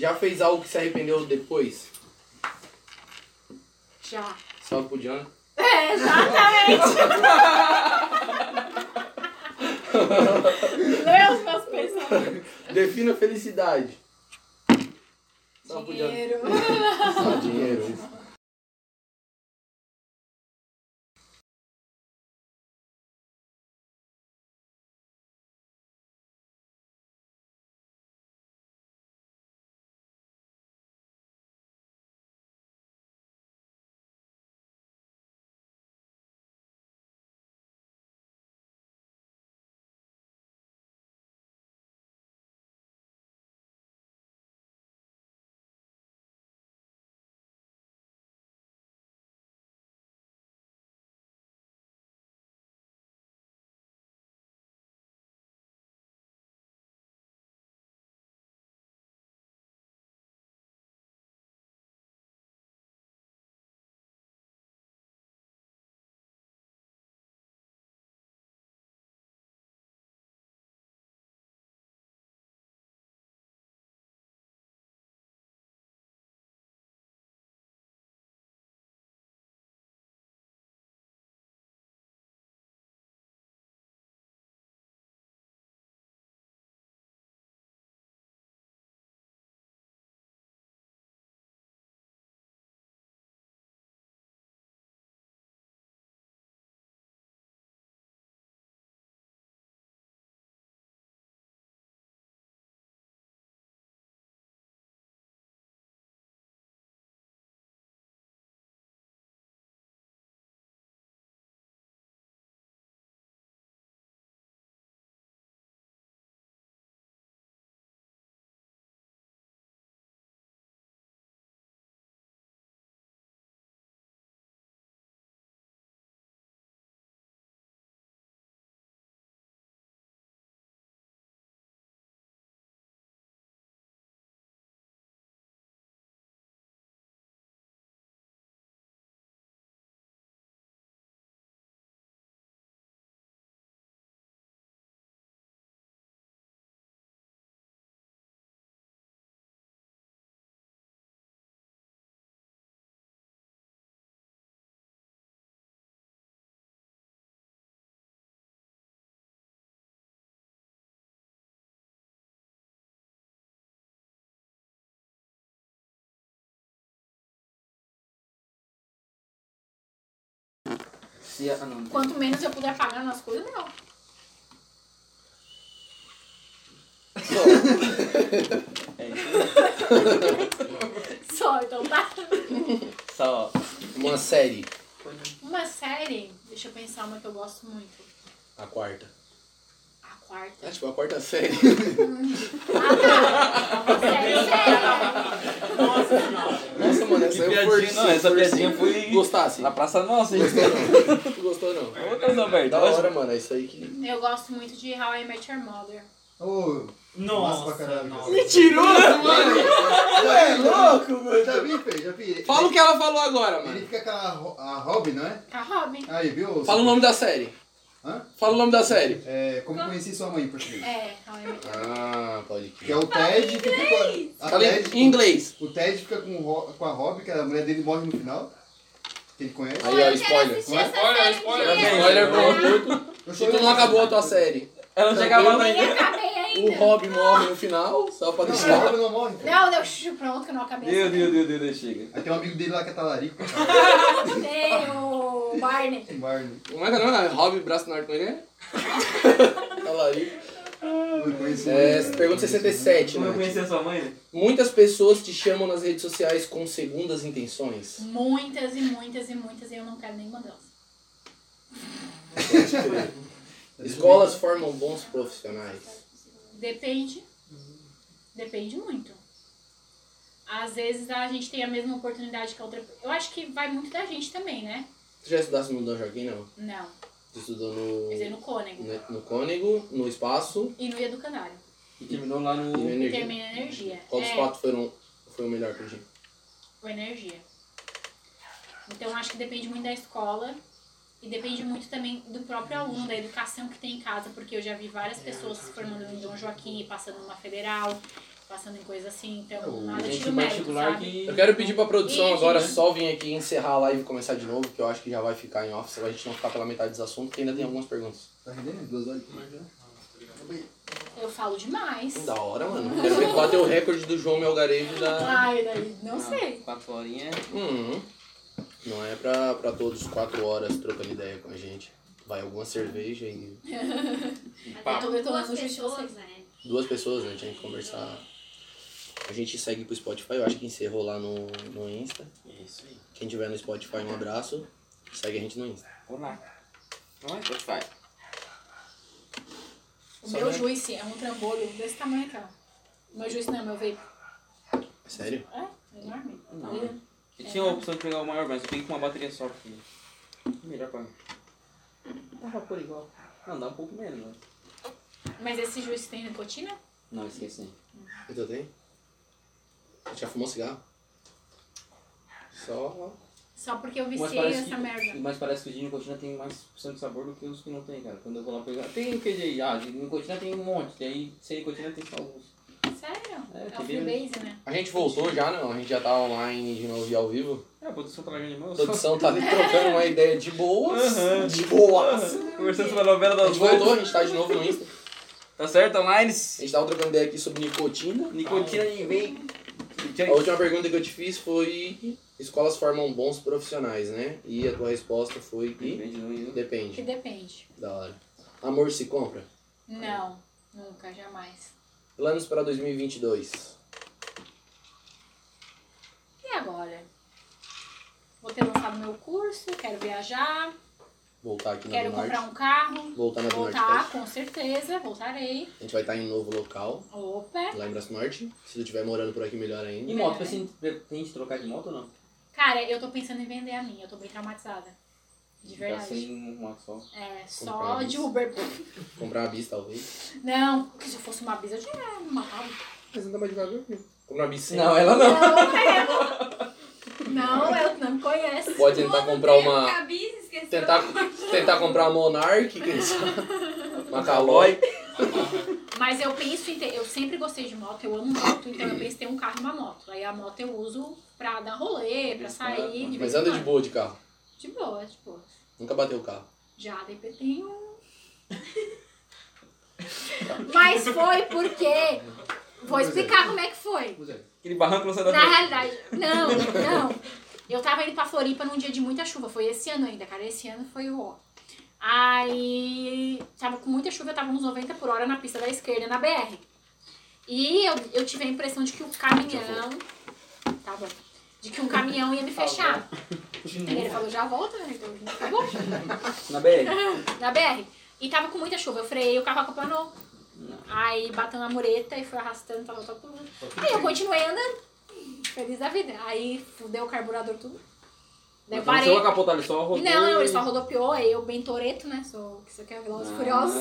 Já fez algo que se arrependeu depois? Já. Só pro John. É, exatamente. Lê os meus pensamentos. Defina felicidade. Dinheiro. Só dinheiro. Se, ah, não. Quanto menos eu puder pagar nas coisas, melhor. É isso. Só, então tá. Só. Uma série. Uma série, deixa eu pensar uma que eu gosto muito. A quarta. Quarta. É tipo a quarta série. Ah, tá. Séria. Nossa. Nossa, mano, essa eu forcei, não, essa piadinha foi- Gostasse? Na Praça Nossa, hein? Tu gostou não? Ô, Carlos Alberto. Da hora, mano. É isso aí que... Eu gosto muito de How I Met Your Mother. Ô, Nossa, caralho. Mentiroso, mano! é louco, Já vi, Fê, já vi. Fala o que ela falou agora, Ele mano. fica com a, a Robin, não é? A Robin. Aí, viu? Fala o nome da série. Hã? Fala o nome da série. É, como conheci sua mãe em português. É, How I Met Your Mother. Ah, pode Que é o Ted que fica com a, a Fala Ted, em inglês. O Ted fica com, o Ro- com a Robin, que a mulher dele morre no final. Que ele conhece. Aí, ó, spoiler. é? Spoiler, spoiler. dia. Spoiler pro curto. Eu Se sou tu não acabou a tua série. Ela não chegava lá Nem ainda. acabei O. Rob morre no final, só pra Não, a deixar. Robin não morre. pô. Não, deu chuchu, pronto, que eu não acabei Deus, essa Deus, Deus, Deus, Deus, chega. Aí tem um amigo dele lá que é talarico. Tem o Barney. Barney. Como é que é o nome? Rob Braço Norte, como é que é? Talarico. Eu É, pergunta 67, Como eu né? conheci a sua mãe? Muitas pessoas te chamam nas redes sociais com segundas intenções. Muitas e muitas e muitas e eu não quero nenhuma delas. Escolas formam bons profissionais. Depende. Depende muito. Às vezes a gente tem a mesma oportunidade que a outra. Eu acho que vai muito da gente também, né? Tu já estudasse no Dom Joaquim, não? Não. Tu estudou no, Quer dizer, no Cônego. no, no Cônego, no Espaço E no Educandário. E terminou lá e no no. E Energia. termina energia. Qual dos é, quatro foram, foi o melhor pra ti? o energia. Então acho que depende muito da escola. E depende muito também do próprio aluno, da educação que tem em casa, porque eu já vi várias pessoas se formando em Dom Joaquim, passando numa federal, passando em coisa assim, então nada Gente tira o mérito, particular sabe? que. Eu quero pedir pra produção Ih, agora gente. só vir aqui encerrar a live e começar de novo, que eu acho que já vai ficar em off, pra gente não ficar pela metade dos assuntos, que ainda tem algumas perguntas. Tá rendendo? Duas horas aqui. Eu falo demais. Da hora, mano. Quero ver bater o recorde do João Melgarejo da. Ai, daí, não sei. Quatro horinhas. Hum, não é pra, pra todos quatro horas trocando ideia com a gente. Vai alguma cerveja e Eu tô, eu tô Duas pessoas, né? duas pessoas, né? Tinha que conversar. A gente segue pro Spotify, eu acho que encerrou lá no, no Insta. Isso aí. Quem tiver no Spotify, um abraço. Segue a gente no Insta. Vamos lá. Vamos lá, Spotify. O Só meu vai- juice é um trambolho desse tamanho aqui, ó. Meu juice não é meu vape. Sério? É, é enorme. Não. Tá Eu tinha a opção de pegar o maior, mas eu peguei com uma bateria só porque. Melhor pra mim. Dá pra pôr igual. Não, dá um pouco menos, mas. Mas esse juice tem nicotina? Não, esqueci. Então tem? Você já fumou cigarro? Só. Só porque eu Mas viciei parece, essa que, merda. mas parece que o de nicotina tem mais opção de sabor do que os que não tem, cara. Quando eu vou lá pegar. Tem o que de. Ah, de nicotina tem um monte. E aí sem nicotina tem só alguns. É, É, o Freebase, né? A gente voltou já, não? A gente já tá online de novo e ao vivo. É, a produção tá largando de mão. A produção tá ali trocando uma ideia de boas. De boas. Conversando sobre a novela A das gente voltou, a gente tá de novo no Insta. Tá certo, online? A gente tava trocando ideia aqui sobre nicotina. Nicotina e vem. A última pergunta que eu te fiz foi: escolas formam bons profissionais, né? E a tua resposta foi que Depende, não ia. Que depende. depende. Da hora. Amor se compra? Não, nunca, jamais. Planos para 2022. E agora? Vou ter lançado meu curso, quero viajar, Voltar aqui na quero comprar um carro. Voltar na Voltar, Fest. com certeza, voltarei. A gente vai estar em um novo local, Opa! lá em Braço Norte. Se tu estiver morando por aqui, melhor ainda. E moto, você pretende trocar de moto ou não? Cara, eu tô pensando em vender a minha, eu tô bem traumatizada. De Ficar verdade. sem uma só. É, Comprar só uma de bis. Uber. Comprar uma bis, talvez. Não, porque se eu fosse uma bisa, eu tinha matado. Mas anda mais devagar. filho. Comprar uma bis sem. Não, ela não. Não, é. Não, ela não me conhece. Pode tentar comprar uma. Cabeça, esqueceu. Tentar, tentar comprar uma Monark, quem sabe? Uma Caloi. Mas eu penso em ter, eu sempre gostei de moto, eu amo moto, então eu penso em ter um carro e uma moto. Aí a moto eu uso pra dar rolê, pra sair. De vez Mas em anda de quando. boa de carro. De boa, de boa. Nunca bateu o carro. Já daí tenho. Mas foi porque. Vou explicar como é que foi. Pois é. Aquele barranco não sai da Na frente. realidade, não, não. Eu tava indo pra Floripa num dia de muita chuva. Foi esse ano ainda, cara. Esse ano foi o ó. Aí tava com muita chuva, eu tava uns 90 por hora na pista da esquerda, na BR. E eu, eu tive a impressão de que o caminhão. Tá bom. De que um caminhão ia me fechar. Ele falou, já volta, né? Então, tá bom. Na BR. Na BR. E tava com muita chuva. Eu freiei, o carro aquaplanou. Aí bateu na mureta e foi arrastando, tava tudo. Aí eu continuei andando. Feliz da vida. Aí fudeu o carburador tudo. Daí eu parei. seu capotar, ele só rodou. Não, não, ele e- só rodopiou, aí eu bem toreto, né? Sou, isso aqui é Velozes e Furiosos.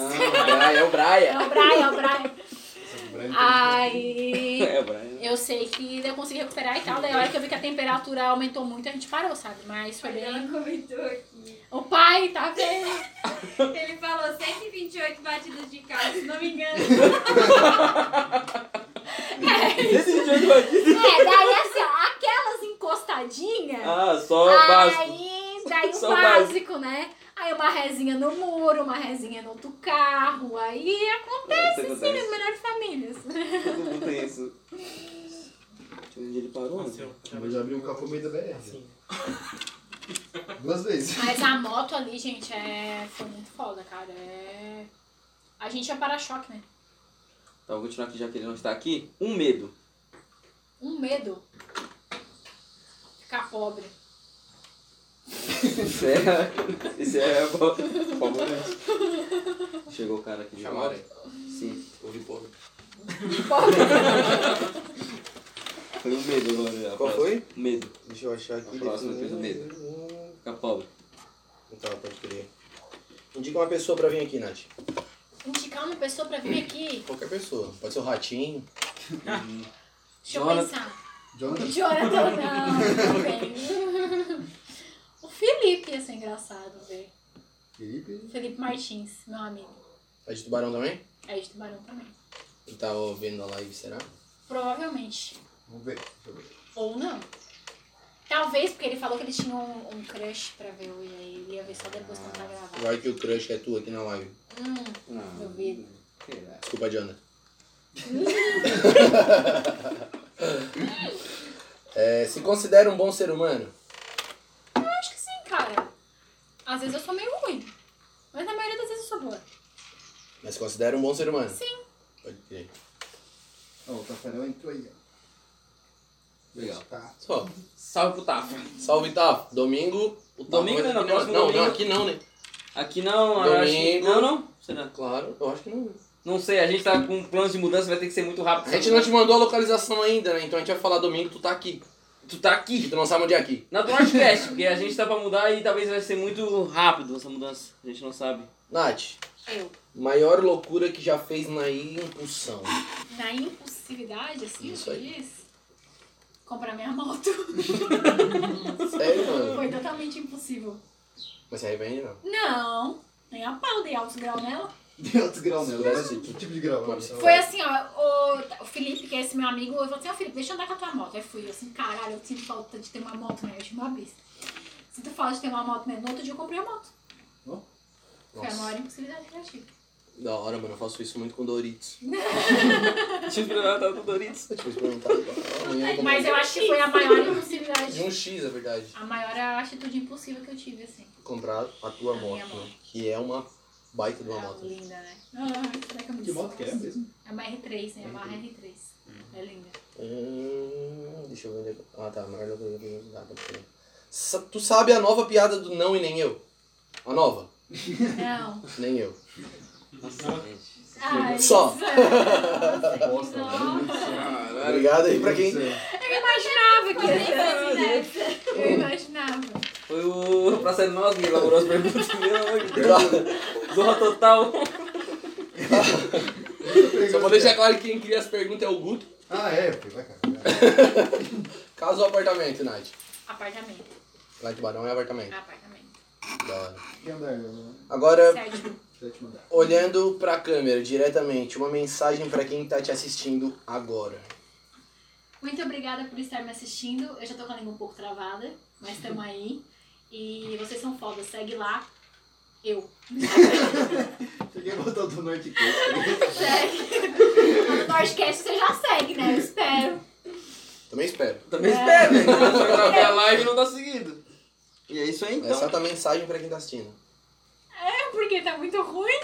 Ah, é o Brian. É o Brian, é o Brian. Brian Aí É o Brian. eu sei que eu consegui recuperar e tal. Daí a hora que eu vi que a temperatura aumentou muito, a gente parou, sabe? Mas foi Mas ela bem. comentou aqui. O pai tá vendo. Ele falou 128 batidas de carro, se não me engano. É Bandido. É, daí assim, ó, aquelas encostadinhas. Ah, só básico. Aí, daí o Só o básico, né? Aí uma rezinha no muro, uma rezinha no outro carro. Aí acontece, acontece. nas melhores famílias. Todo mundo tem isso. Onde ele parou. Nossa, né? eu Eu já abri o capô meio da BR. Assim. Duas vezes. Mas a moto ali, gente, é... foi muito foda, cara. É... A gente é para-choque, né? Então, vou continuar aqui já que ele não está aqui. Um medo. Um medo. Ficar pobre. Isso é. Isso é. Favor. Chegou o cara aqui de Chamaram. Sim. Ouvi pobre. Pobre. Foi um medo agora. a Qual foi? Medo. Deixa eu achar aqui. A próxima definir. fez o Ficar pobre. Tá, pode crer. Indica uma pessoa pra vir aqui, Nath. Indicar uma pessoa pra vir aqui. Qualquer pessoa. Pode ser o Ratinho. Deixa eu Jonathan. pensar. Jonathan. Jonathan, não. O Felipe ia ser engraçado, velho. Felipe. Felipe Martins, meu amigo. É de Tubarão também? É de Tubarão também. Ele tá vendo a live, será? Provavelmente. Vamos ver. Deixa eu ver. Ou não. Talvez, porque ele falou que eles tinham um, um crush pra ver e aí ele ia ver só depois quando tá gravado. Vai que o crush é tu aqui na live. Hum, Não. duvido. Desculpa, Diana. é, se considera um bom ser humano? Eu acho que sim, cara. Às vezes eu sou meio ruim. Mas na maioria das vezes eu sou boa. Mas considera um bom ser humano? Sim. Crer. Ó, o Tafarel entrou aí, ó. Legal. Tá. Só. Salve pro Tafa. Salve, tá. Domingo. O Tafa Domingo, vai né? aqui, No próximo Não, domingo. não, aqui não, né? Aqui não, eu acho que... Domingo. Não, não. Será? Claro, eu acho que não. Não sei, a gente tá com planos de mudança, vai ter que ser muito rápido. A gente não te mandou a localização ainda, né? Então a gente vai falar domingo, tu tá aqui. Tu tá aqui. tu não sabe onde é aqui. Na do Nordcast, porque a gente tá pra mudar e talvez vai ser muito rápido essa mudança. A gente não sabe. Nath, Eu. maior loucura que já fez na impulsão. Na impulsividade, assim, Isso aí. diz? Comprar minha moto. Sério, mano? Foi totalmente impossível. Mas se arrepende, não. Não, nem a pau, dei altos grau nela. Deu outros graus nela. Mas que tipo de grau? Pode ser. Foi assim, ó, o, o Felipe, que é esse meu amigo, eu falei assim, ó Felipe, deixa eu andar com a tua moto. Aí fui, eu assim, caralho, eu sinto falta de ter uma moto, né? Eu tinha uma bis. Sinto falta de ter uma moto, né? No outro dia eu comprei a moto. Foi a maior impossibilidade que eu tive. Da hora, mano. Eu faço isso muito com Doritos. Deixa eu experimentar o Doritos. Eu eu vou Mas eu acho que foi a maior impossibilidade. De um X, é verdade. A maior atitude impossível que eu tive, assim. Comprar a tua A moto, né? moto. Que é uma baita de uma É moto. linda, né? Ah, será que Que moto que é mesmo? É uma R3, né? É uma R3. É linda. Hum, deixa eu ver. onde é que- Ah, tá. Maior loucura que eu comprei. Sa- Tu sabe a nova piada do não e nem eu? A nova? Não. Nem eu. Ai, Só. Nossa. Obrigado aí pra quem. Eu imaginava que ia ser assim. Eu imaginava. Foi o Praça de Nós que elaborou as perguntas. Pelo amor de Deus. Zorra total. Só vou deixar claro que quem cria as perguntas é o Guto. Ah, é, vai cá. Casa ou apartamento, Nath? Apartamento. Lá em Tubarão é apartamento. Apartamento. Da hora. Que andar? né? Agora, Sétimo. Sétimo andar. olhando pra câmera diretamente, uma mensagem pra quem tá te assistindo agora. Muito obrigada por estar me assistindo. Eu já tô com a língua um pouco travada, mas estamos aí. E vocês são fodas. Segue lá. Eu. Cheguei a botar do Norte Segue. No Nordcast você já segue, né? Eu espero. Também espero. Também É. espero, né? Só gravei a live e não tá seguido. E é isso aí então. Essa é a mensagem pra quem tá assistindo. É porque tá muito ruim.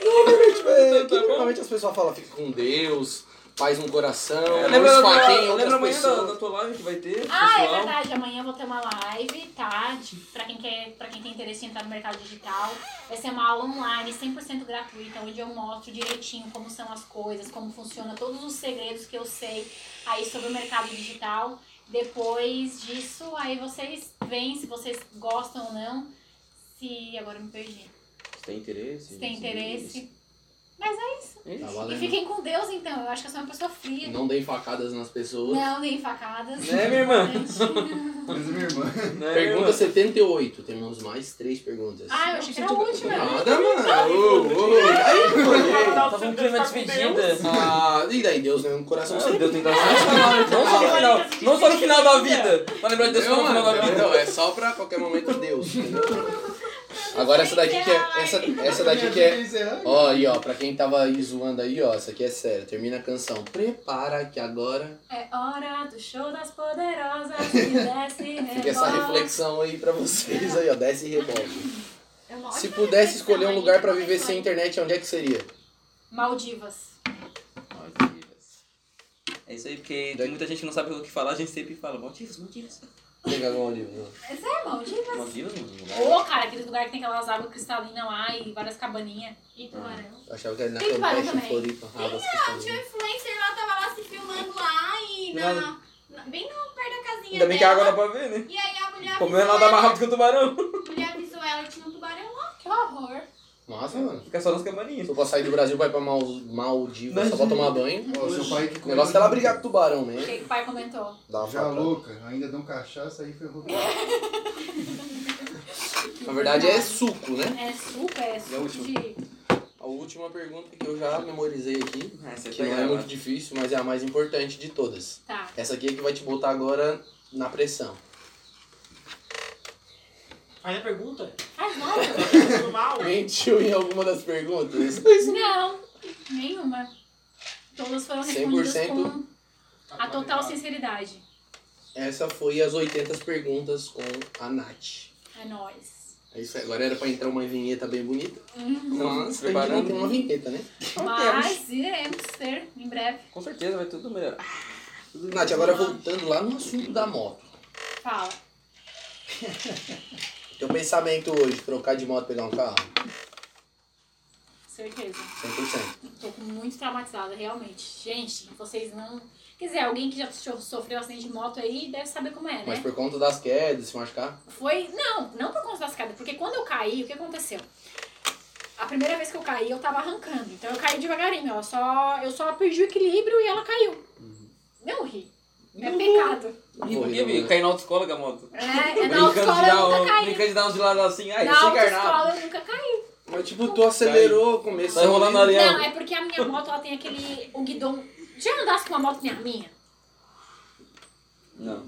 Tipo, é, Tá que bom. normalmente as pessoas falam, fica com Deus, paz no coração, É, lembra esfaqueiem lembra amanhã da, da tua live que vai ter? Ah, é pessoal? verdade. Amanhã eu vou ter uma live, tá? Pra quem, quer, pra quem tem interesse em entrar no mercado digital. Vai ser uma aula online, 100% gratuita, onde eu mostro direitinho como são as coisas, como funciona, todos os segredos que eu sei aí sobre o mercado digital. Depois disso, aí vocês veem se vocês gostam ou não. Se. Agora eu me perdi. Se tem interesse. Se tem interesse. Mas é isso. É Tá. E fiquem com Deus então. Eu acho que eu sou uma pessoa fria. Não deem facadas nas pessoas. Não, nem facadas. Né, minha irmã? Mas minha irmã. Né, Pergunta irmã? 78. Temos mais três perguntas. Ah, eu achei que era a última. Nada, mano. Ô, ô, aí, foi. Tava um clima de despedida. Ah, e daí, Deus, né? No coração sempre. Deus tem que dar Não só no final, não só no final da vida. Pra lembrar de Deus no final da Não, vida. não, é só pra qualquer momento Deus, entendeu? Agora essa daqui que é. Essa, essa daqui que é. Ó, aí, ó, pra quem tava aí zoando aí, ó, essa aqui é sério. Termina a canção. Prepara que agora. É hora do show das poderosas que desce e Fica essa rebola. reflexão aí pra vocês aí, ó. Desce e rebola. É Se pudesse escolher um lugar pra viver reflexão. sem internet, onde é que seria? Maldivas. É isso aí, porque tem muita gente que não sabe o que falar, a gente sempre fala Maldivas, Maldivas. Pega algum livro. Mas é, Maldivas. Maldivas, mano. Ô, cara, aqueles lugares que tem aquelas águas cristalinas lá e várias cabaninhas. E tubarão. Eu achava que era na Tem tubarão Campeche, em também. Floripa. Águas Não, tinha um cristalinas. influencer lá, tava lá se filmando lá e na, na- bem no, perto da casinha Ainda bem que a água dá pra ver, né? E aí a mulher Comendo avisou nada mais ela, rápido que o tubarão. a mulher avisou ela e tinha um tubarão lá. Que horror. Massa, mano. Fica só nas cabaninhas. Se eu for sair do Brasil, vai pra Mal Maldivas só pra tomar banho. Ó, seu pai que O negócio é ela brigar com o tubarão O mesmo. que, que o pai comentou? Dá uma Já facada. louca, ainda dão cachaça aí ferrou. Na verdade é suco, né? É suco, é a suco de... A última pergunta que eu já memorizei aqui, Essa que não é muito difícil, mas é a mais importante de todas. Tá. Essa aqui é que vai te botar agora na pressão. Aí a pergunta, Faz nada. tudo mal? Mentiu em alguma das perguntas? Não, nenhuma. Todas foram respondidas 100% com a total sinceridade. Essa foi as 80 perguntas com a Nath. É nóis. É isso aí. Agora era pra entrar uma vinheta bem bonita. Uhum. Mas a Preparando. não tem uma vinheta, né? Mas iremos ter em breve. Com certeza vai tudo melhorar. Nath, agora voltando lá no assunto da moto. Fala. Teu pensamento hoje, trocar de moto e pegar um carro? Certeza. 100%. Tô muito traumatizada, realmente. Gente, vocês não. Quer dizer, alguém que já so- sofreu acidente de moto aí deve saber como é, né? Mas por conta das quedas, se machucar? Foi. Não, não por conta das quedas, porque quando eu caí, o que aconteceu? A primeira vez que eu caí, eu tava arrancando. Então eu caí devagarinho, ó. Só, eu só perdi o equilíbrio e ela caiu. Não ri. É pecado. E por que, viu? Cair na autoescola com a moto. É, é na autoescola eu nunca caí. brincando de dar uns de lado assim, ai, Na eu sou encarnado. autoescola eu nunca caí. Mas tipo, tu acelerou, começou. Tá enrolando a areia. Não, é porque a minha moto ela tem aquele. O guidão. Já andasse com uma moto minha minha? Não.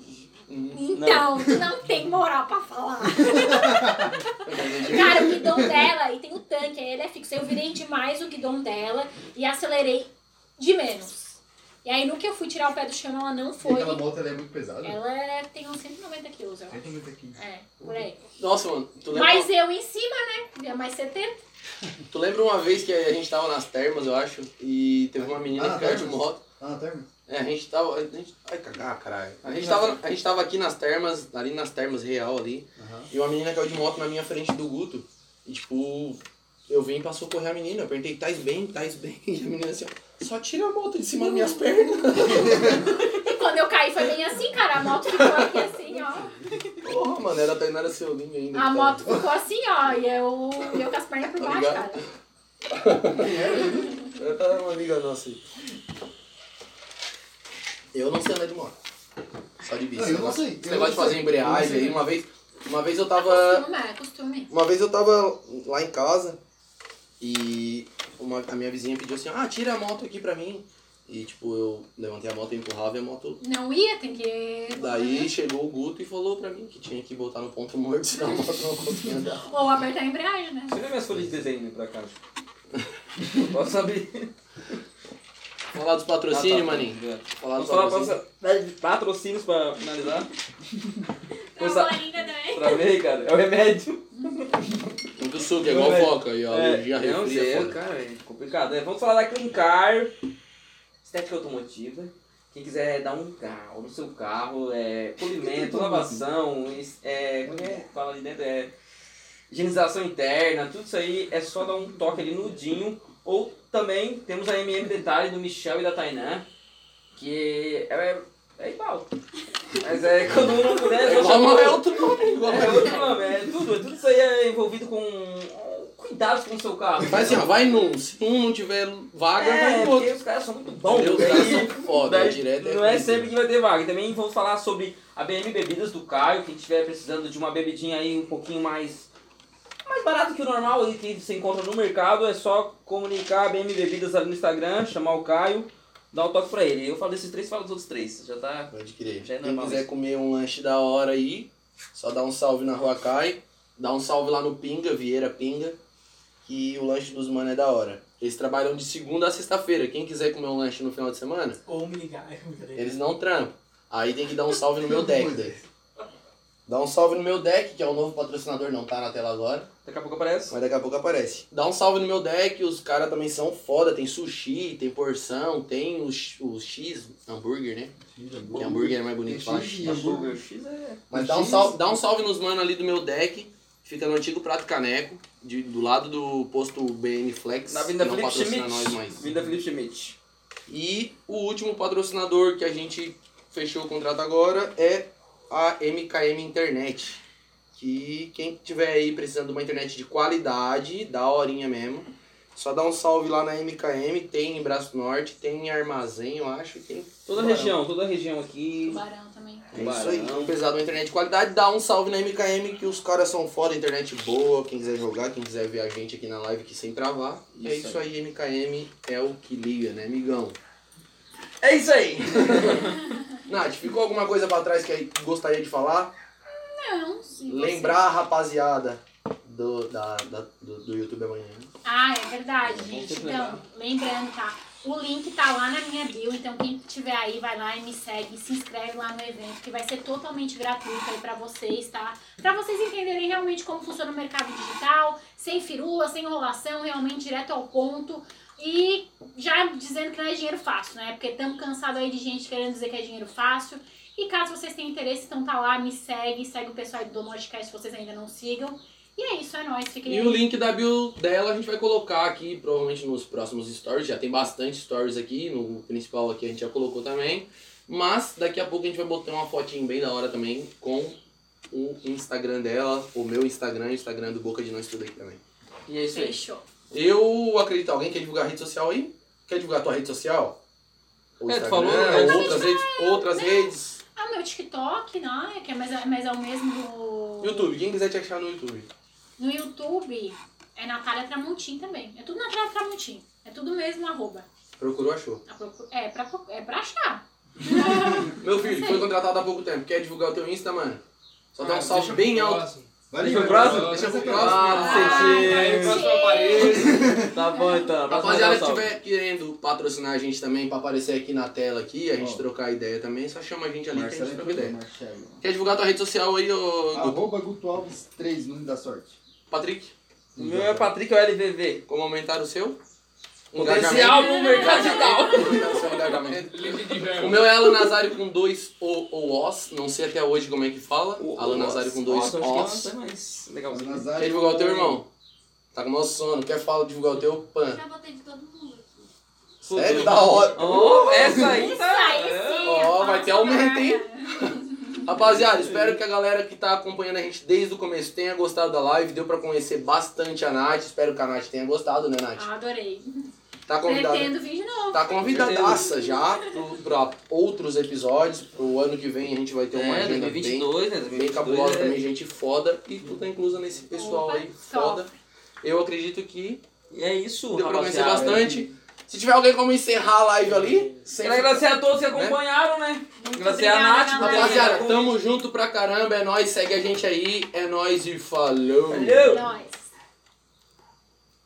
Então, tu não tem moral pra falar. Cara, o guidão dela, e tem o tanque, aí ele é fixo. Eu virei demais o guidão dela e acelerei de menos. E aí, no que eu fui tirar o pé do chão, ela não E foi. aquela moto ela é muito pesada. Ela é- tem uns 190 quilos, eu acho. 190 quilos. É, por aí. Nossa, mano, tu lembra, Mas eu em cima, né? Mais 70. tu lembra uma vez que a gente tava nas termas, eu acho, e teve uma menina Ah, que caiu de moto. Ah, na terma? É, a gente tava. A gente, ai, cagar, caralho. A gente, tava, a gente tava aqui nas termas, ali nas termas real ali, Aham. e uma menina caiu de moto na minha frente do Guto. E tipo, eu vim pra socorrer a menina. Eu perguntei, tais bem, tais bem. E a menina assim, ó, só tira a moto de cima das minhas pernas. E quando eu caí, foi bem assim, cara. A moto ficou aqui assim, ó. Porra, mano, era a Tainara Seolinho ainda. A que moto tava- ficou assim, ó. E eu, eu com as pernas por Tá baixo, cara. Ela tá uma amiga nossa aí. Eu não sei andar de moto. Só de bici. Não, eu não sei. Esse Eu negócio de fazer embreagem aí, uma vez. Uma vez eu tava. Costume, é costume. Uma vez eu tava lá em casa e uma, a minha vizinha pediu assim, ah, tira a moto aqui pra mim. E tipo, eu levantei a moto e empurrava e a moto. Não ia, tem que. Daí chegou o Guto e falou pra mim que tinha que botar no ponto morto, senão a moto não conseguia andar. Ou apertar a embreagem, né? Você vê minhas folhas de desenho pra casa? Posso saber? Falar dos patrocínios, Ah, tá, maninho. obrigado. Falar dos falar patrocínios. pra- patrocínios pra finalizar. Uma bolinha também. Travei, cara. É o remédio. Muito suco, é igual É. foca aí, ó. Alergia, é sei, foda. cara, é complicado. É, vamos falar da Clincar, estética automotiva. Quem quiser dar um carro no seu carro, é polimento, lavação, é, como é que é? Fala ali dentro, é higienização interna, tudo isso aí é só dar um toque ali no Dinho. Ou também temos a MM Detalhe do Michel e da Tainá, que é, é igual. Mas é quando um não puder, É só igual, chama- é outro nome. Igual é outro nome, é tudo, tudo isso aí é envolvido com cuidados com o seu carro. Faz assim, ó, vai num. Se um não tiver vaga, vai É, no porque outro. os caras são muito bons. Entendeu? Os caras são foda, daí direto é não é sempre que vai ter vaga. Também vamos falar sobre a BM Bebidas do Caio, quem estiver precisando de uma bebidinha aí um pouquinho mais mais barato que o normal que você encontra no mercado, é só comunicar a BM Bebidas ali no Instagram, chamar o Caio, dar um toque pra ele. Eu falo desses três, falo dos outros três. Já tá. Pode crer. Já é Quem quiser isso. comer um lanche da hora aí, só dá um salve na Rua Cai, dá um salve lá no Pinga, Vieira Pinga, que o lanche dos mano é da hora. Eles trabalham de segunda a sexta-feira. Quem quiser comer um lanche no final de semana, Ou me ligar. eles não trampam. Aí tem que dar um salve no meu deck daí. Dá um salve no meu deck, que é o novo patrocinador, não tá na tela agora. Daqui a pouco aparece. Mas daqui a pouco aparece. Dá um salve no meu deck, os caras também são foda. Tem sushi, tem porção, tem o, X- o X hambúrguer, né? Que hambúrguer é mais bonito falar X X. Hambúrguer X é. Mas dá um, salve, dá um salve nos mano ali do meu deck. Fica no antigo Prato Caneco, de, do lado do posto BN Flex. Na não Felipe patrocina Schmidt. nós mais. Vinda Felipe Schmidt. E o último patrocinador que a gente fechou o contrato agora é a MKM Internet. Que quem tiver aí precisando de uma internet de qualidade, da horinha mesmo, só dá um salve lá na MKM, tem em Braço Norte, tem em Armazém, eu acho, tem Toda a Tubarão. região, toda a região aqui. Tubarão também. É isso aí. De uma internet de qualidade, dá um salve na MKM que os caras são foda, internet boa. Quem quiser jogar, quem quiser ver a gente aqui na live aqui sem travar. é Isso isso aí, MKM é o que liga, né, amigão? É isso aí! Nath, ficou alguma coisa pra trás que aí gostaria de falar? Não, sim. você- Lembrar a rapaziada do, da, da- do, do YouTube amanhã. Ah, é verdade, Vamos gente. Então, lembrando, tá? O link tá lá na minha bio, então quem tiver aí, vai lá e me segue, se inscreve lá no evento, que vai ser totalmente gratuito aí pra vocês, tá? Pra vocês entenderem realmente como funciona o mercado digital, sem firula, sem enrolação, realmente direto ao ponto. E já dizendo que não é dinheiro fácil, né? Porque estamos cansados aí de gente querendo dizer que é dinheiro fácil. E caso vocês tenham interesse, então tá lá, me segue, segue o pessoal aí do Nordcast se vocês ainda não sigam. E é isso, é nóis, fiquem E aí. o link da bio dela a gente vai colocar aqui, provavelmente nos próximos stories. Já tem bastante stories aqui, no principal aqui a gente já colocou também. Mas daqui a pouco a gente vai botar uma fotinho bem da hora também com o Instagram dela, o meu Instagram e o Instagram do Boca de Nós Tudo aí também. E é isso aí. Fechou. Eu acredito, alguém quer divulgar a rede social aí? Quer divulgar a tua rede social? O É, tu Instagram, falou, ou né? outras redes, outras redes. Ah, meu TikTok, né? Que é mais, mais é o mesmo do. YouTube, quem quiser te achar no YouTube. No YouTube é Natália Tramontim também. É tudo Natália Tramontim. É tudo mesmo arroba. Procurou, achou. A procu- É pra, é pra achar. Meu filho, foi contratado há pouco tempo. Quer divulgar o teu Insta, mano? Só dá um Ah, salve bem alto. próximo. Vai Deixa pro próximo? Deixa pro Ah, próximo. Ah, Aí o próximo aparelho. Tá bom então. Rapaziada que salve. estiver querendo patrocinar a gente também pra aparecer aqui na tela aqui, a gente Ó. trocar ideia também, só chama a gente ali que a Marcelo gente troca entrou, ideia. Marcelo. Quer divulgar tua rede social aí, ô Guto? Arroba Guto Alves 3, número da sorte. Patrick? O meu é Patrick o LVV. Como aumentar o seu? Potencial no mercado digital. O O meu é Alan Nazário com dois O ou Os, não sei até hoje como é que fala. Alan Nazário com dois que Os. é mais legalzinho. Quer divulgar o teu irmão? Tá com o nosso sono, quer falar, divulgar o teu pan? Já botei de todo mundo aqui. Sério? Da hora. Oh, essa aí Isso tá. Ó, é vai ter aumento, hein? Rapaziada, espero que a galera que tá acompanhando a gente desde o começo tenha gostado da live. Deu pra conhecer bastante a Nath. Espero que a Nath tenha gostado, né, Nath? Ah, adorei. Tá convidada. Pretendo vir de novo. Tá convidadaça já pro, pra outros episódios. Pro ano que vem a gente vai ter uma É, agenda 2022, né? bem, bem 2022 cabulosa é- também, gente foda. E tu tá inclusa nesse pessoal Opa, aí, top. foda. Eu acredito que E é isso, deu pra conhecer bastante. Se tiver alguém como encerrar a live ali, sem Quero agradecer a todos que acompanharam, né? Muito Agradecer a Nath. Rapaziada, tamo junto pra caramba, é nóis, segue a gente aí, é nóis e falou! Valeu! Nós.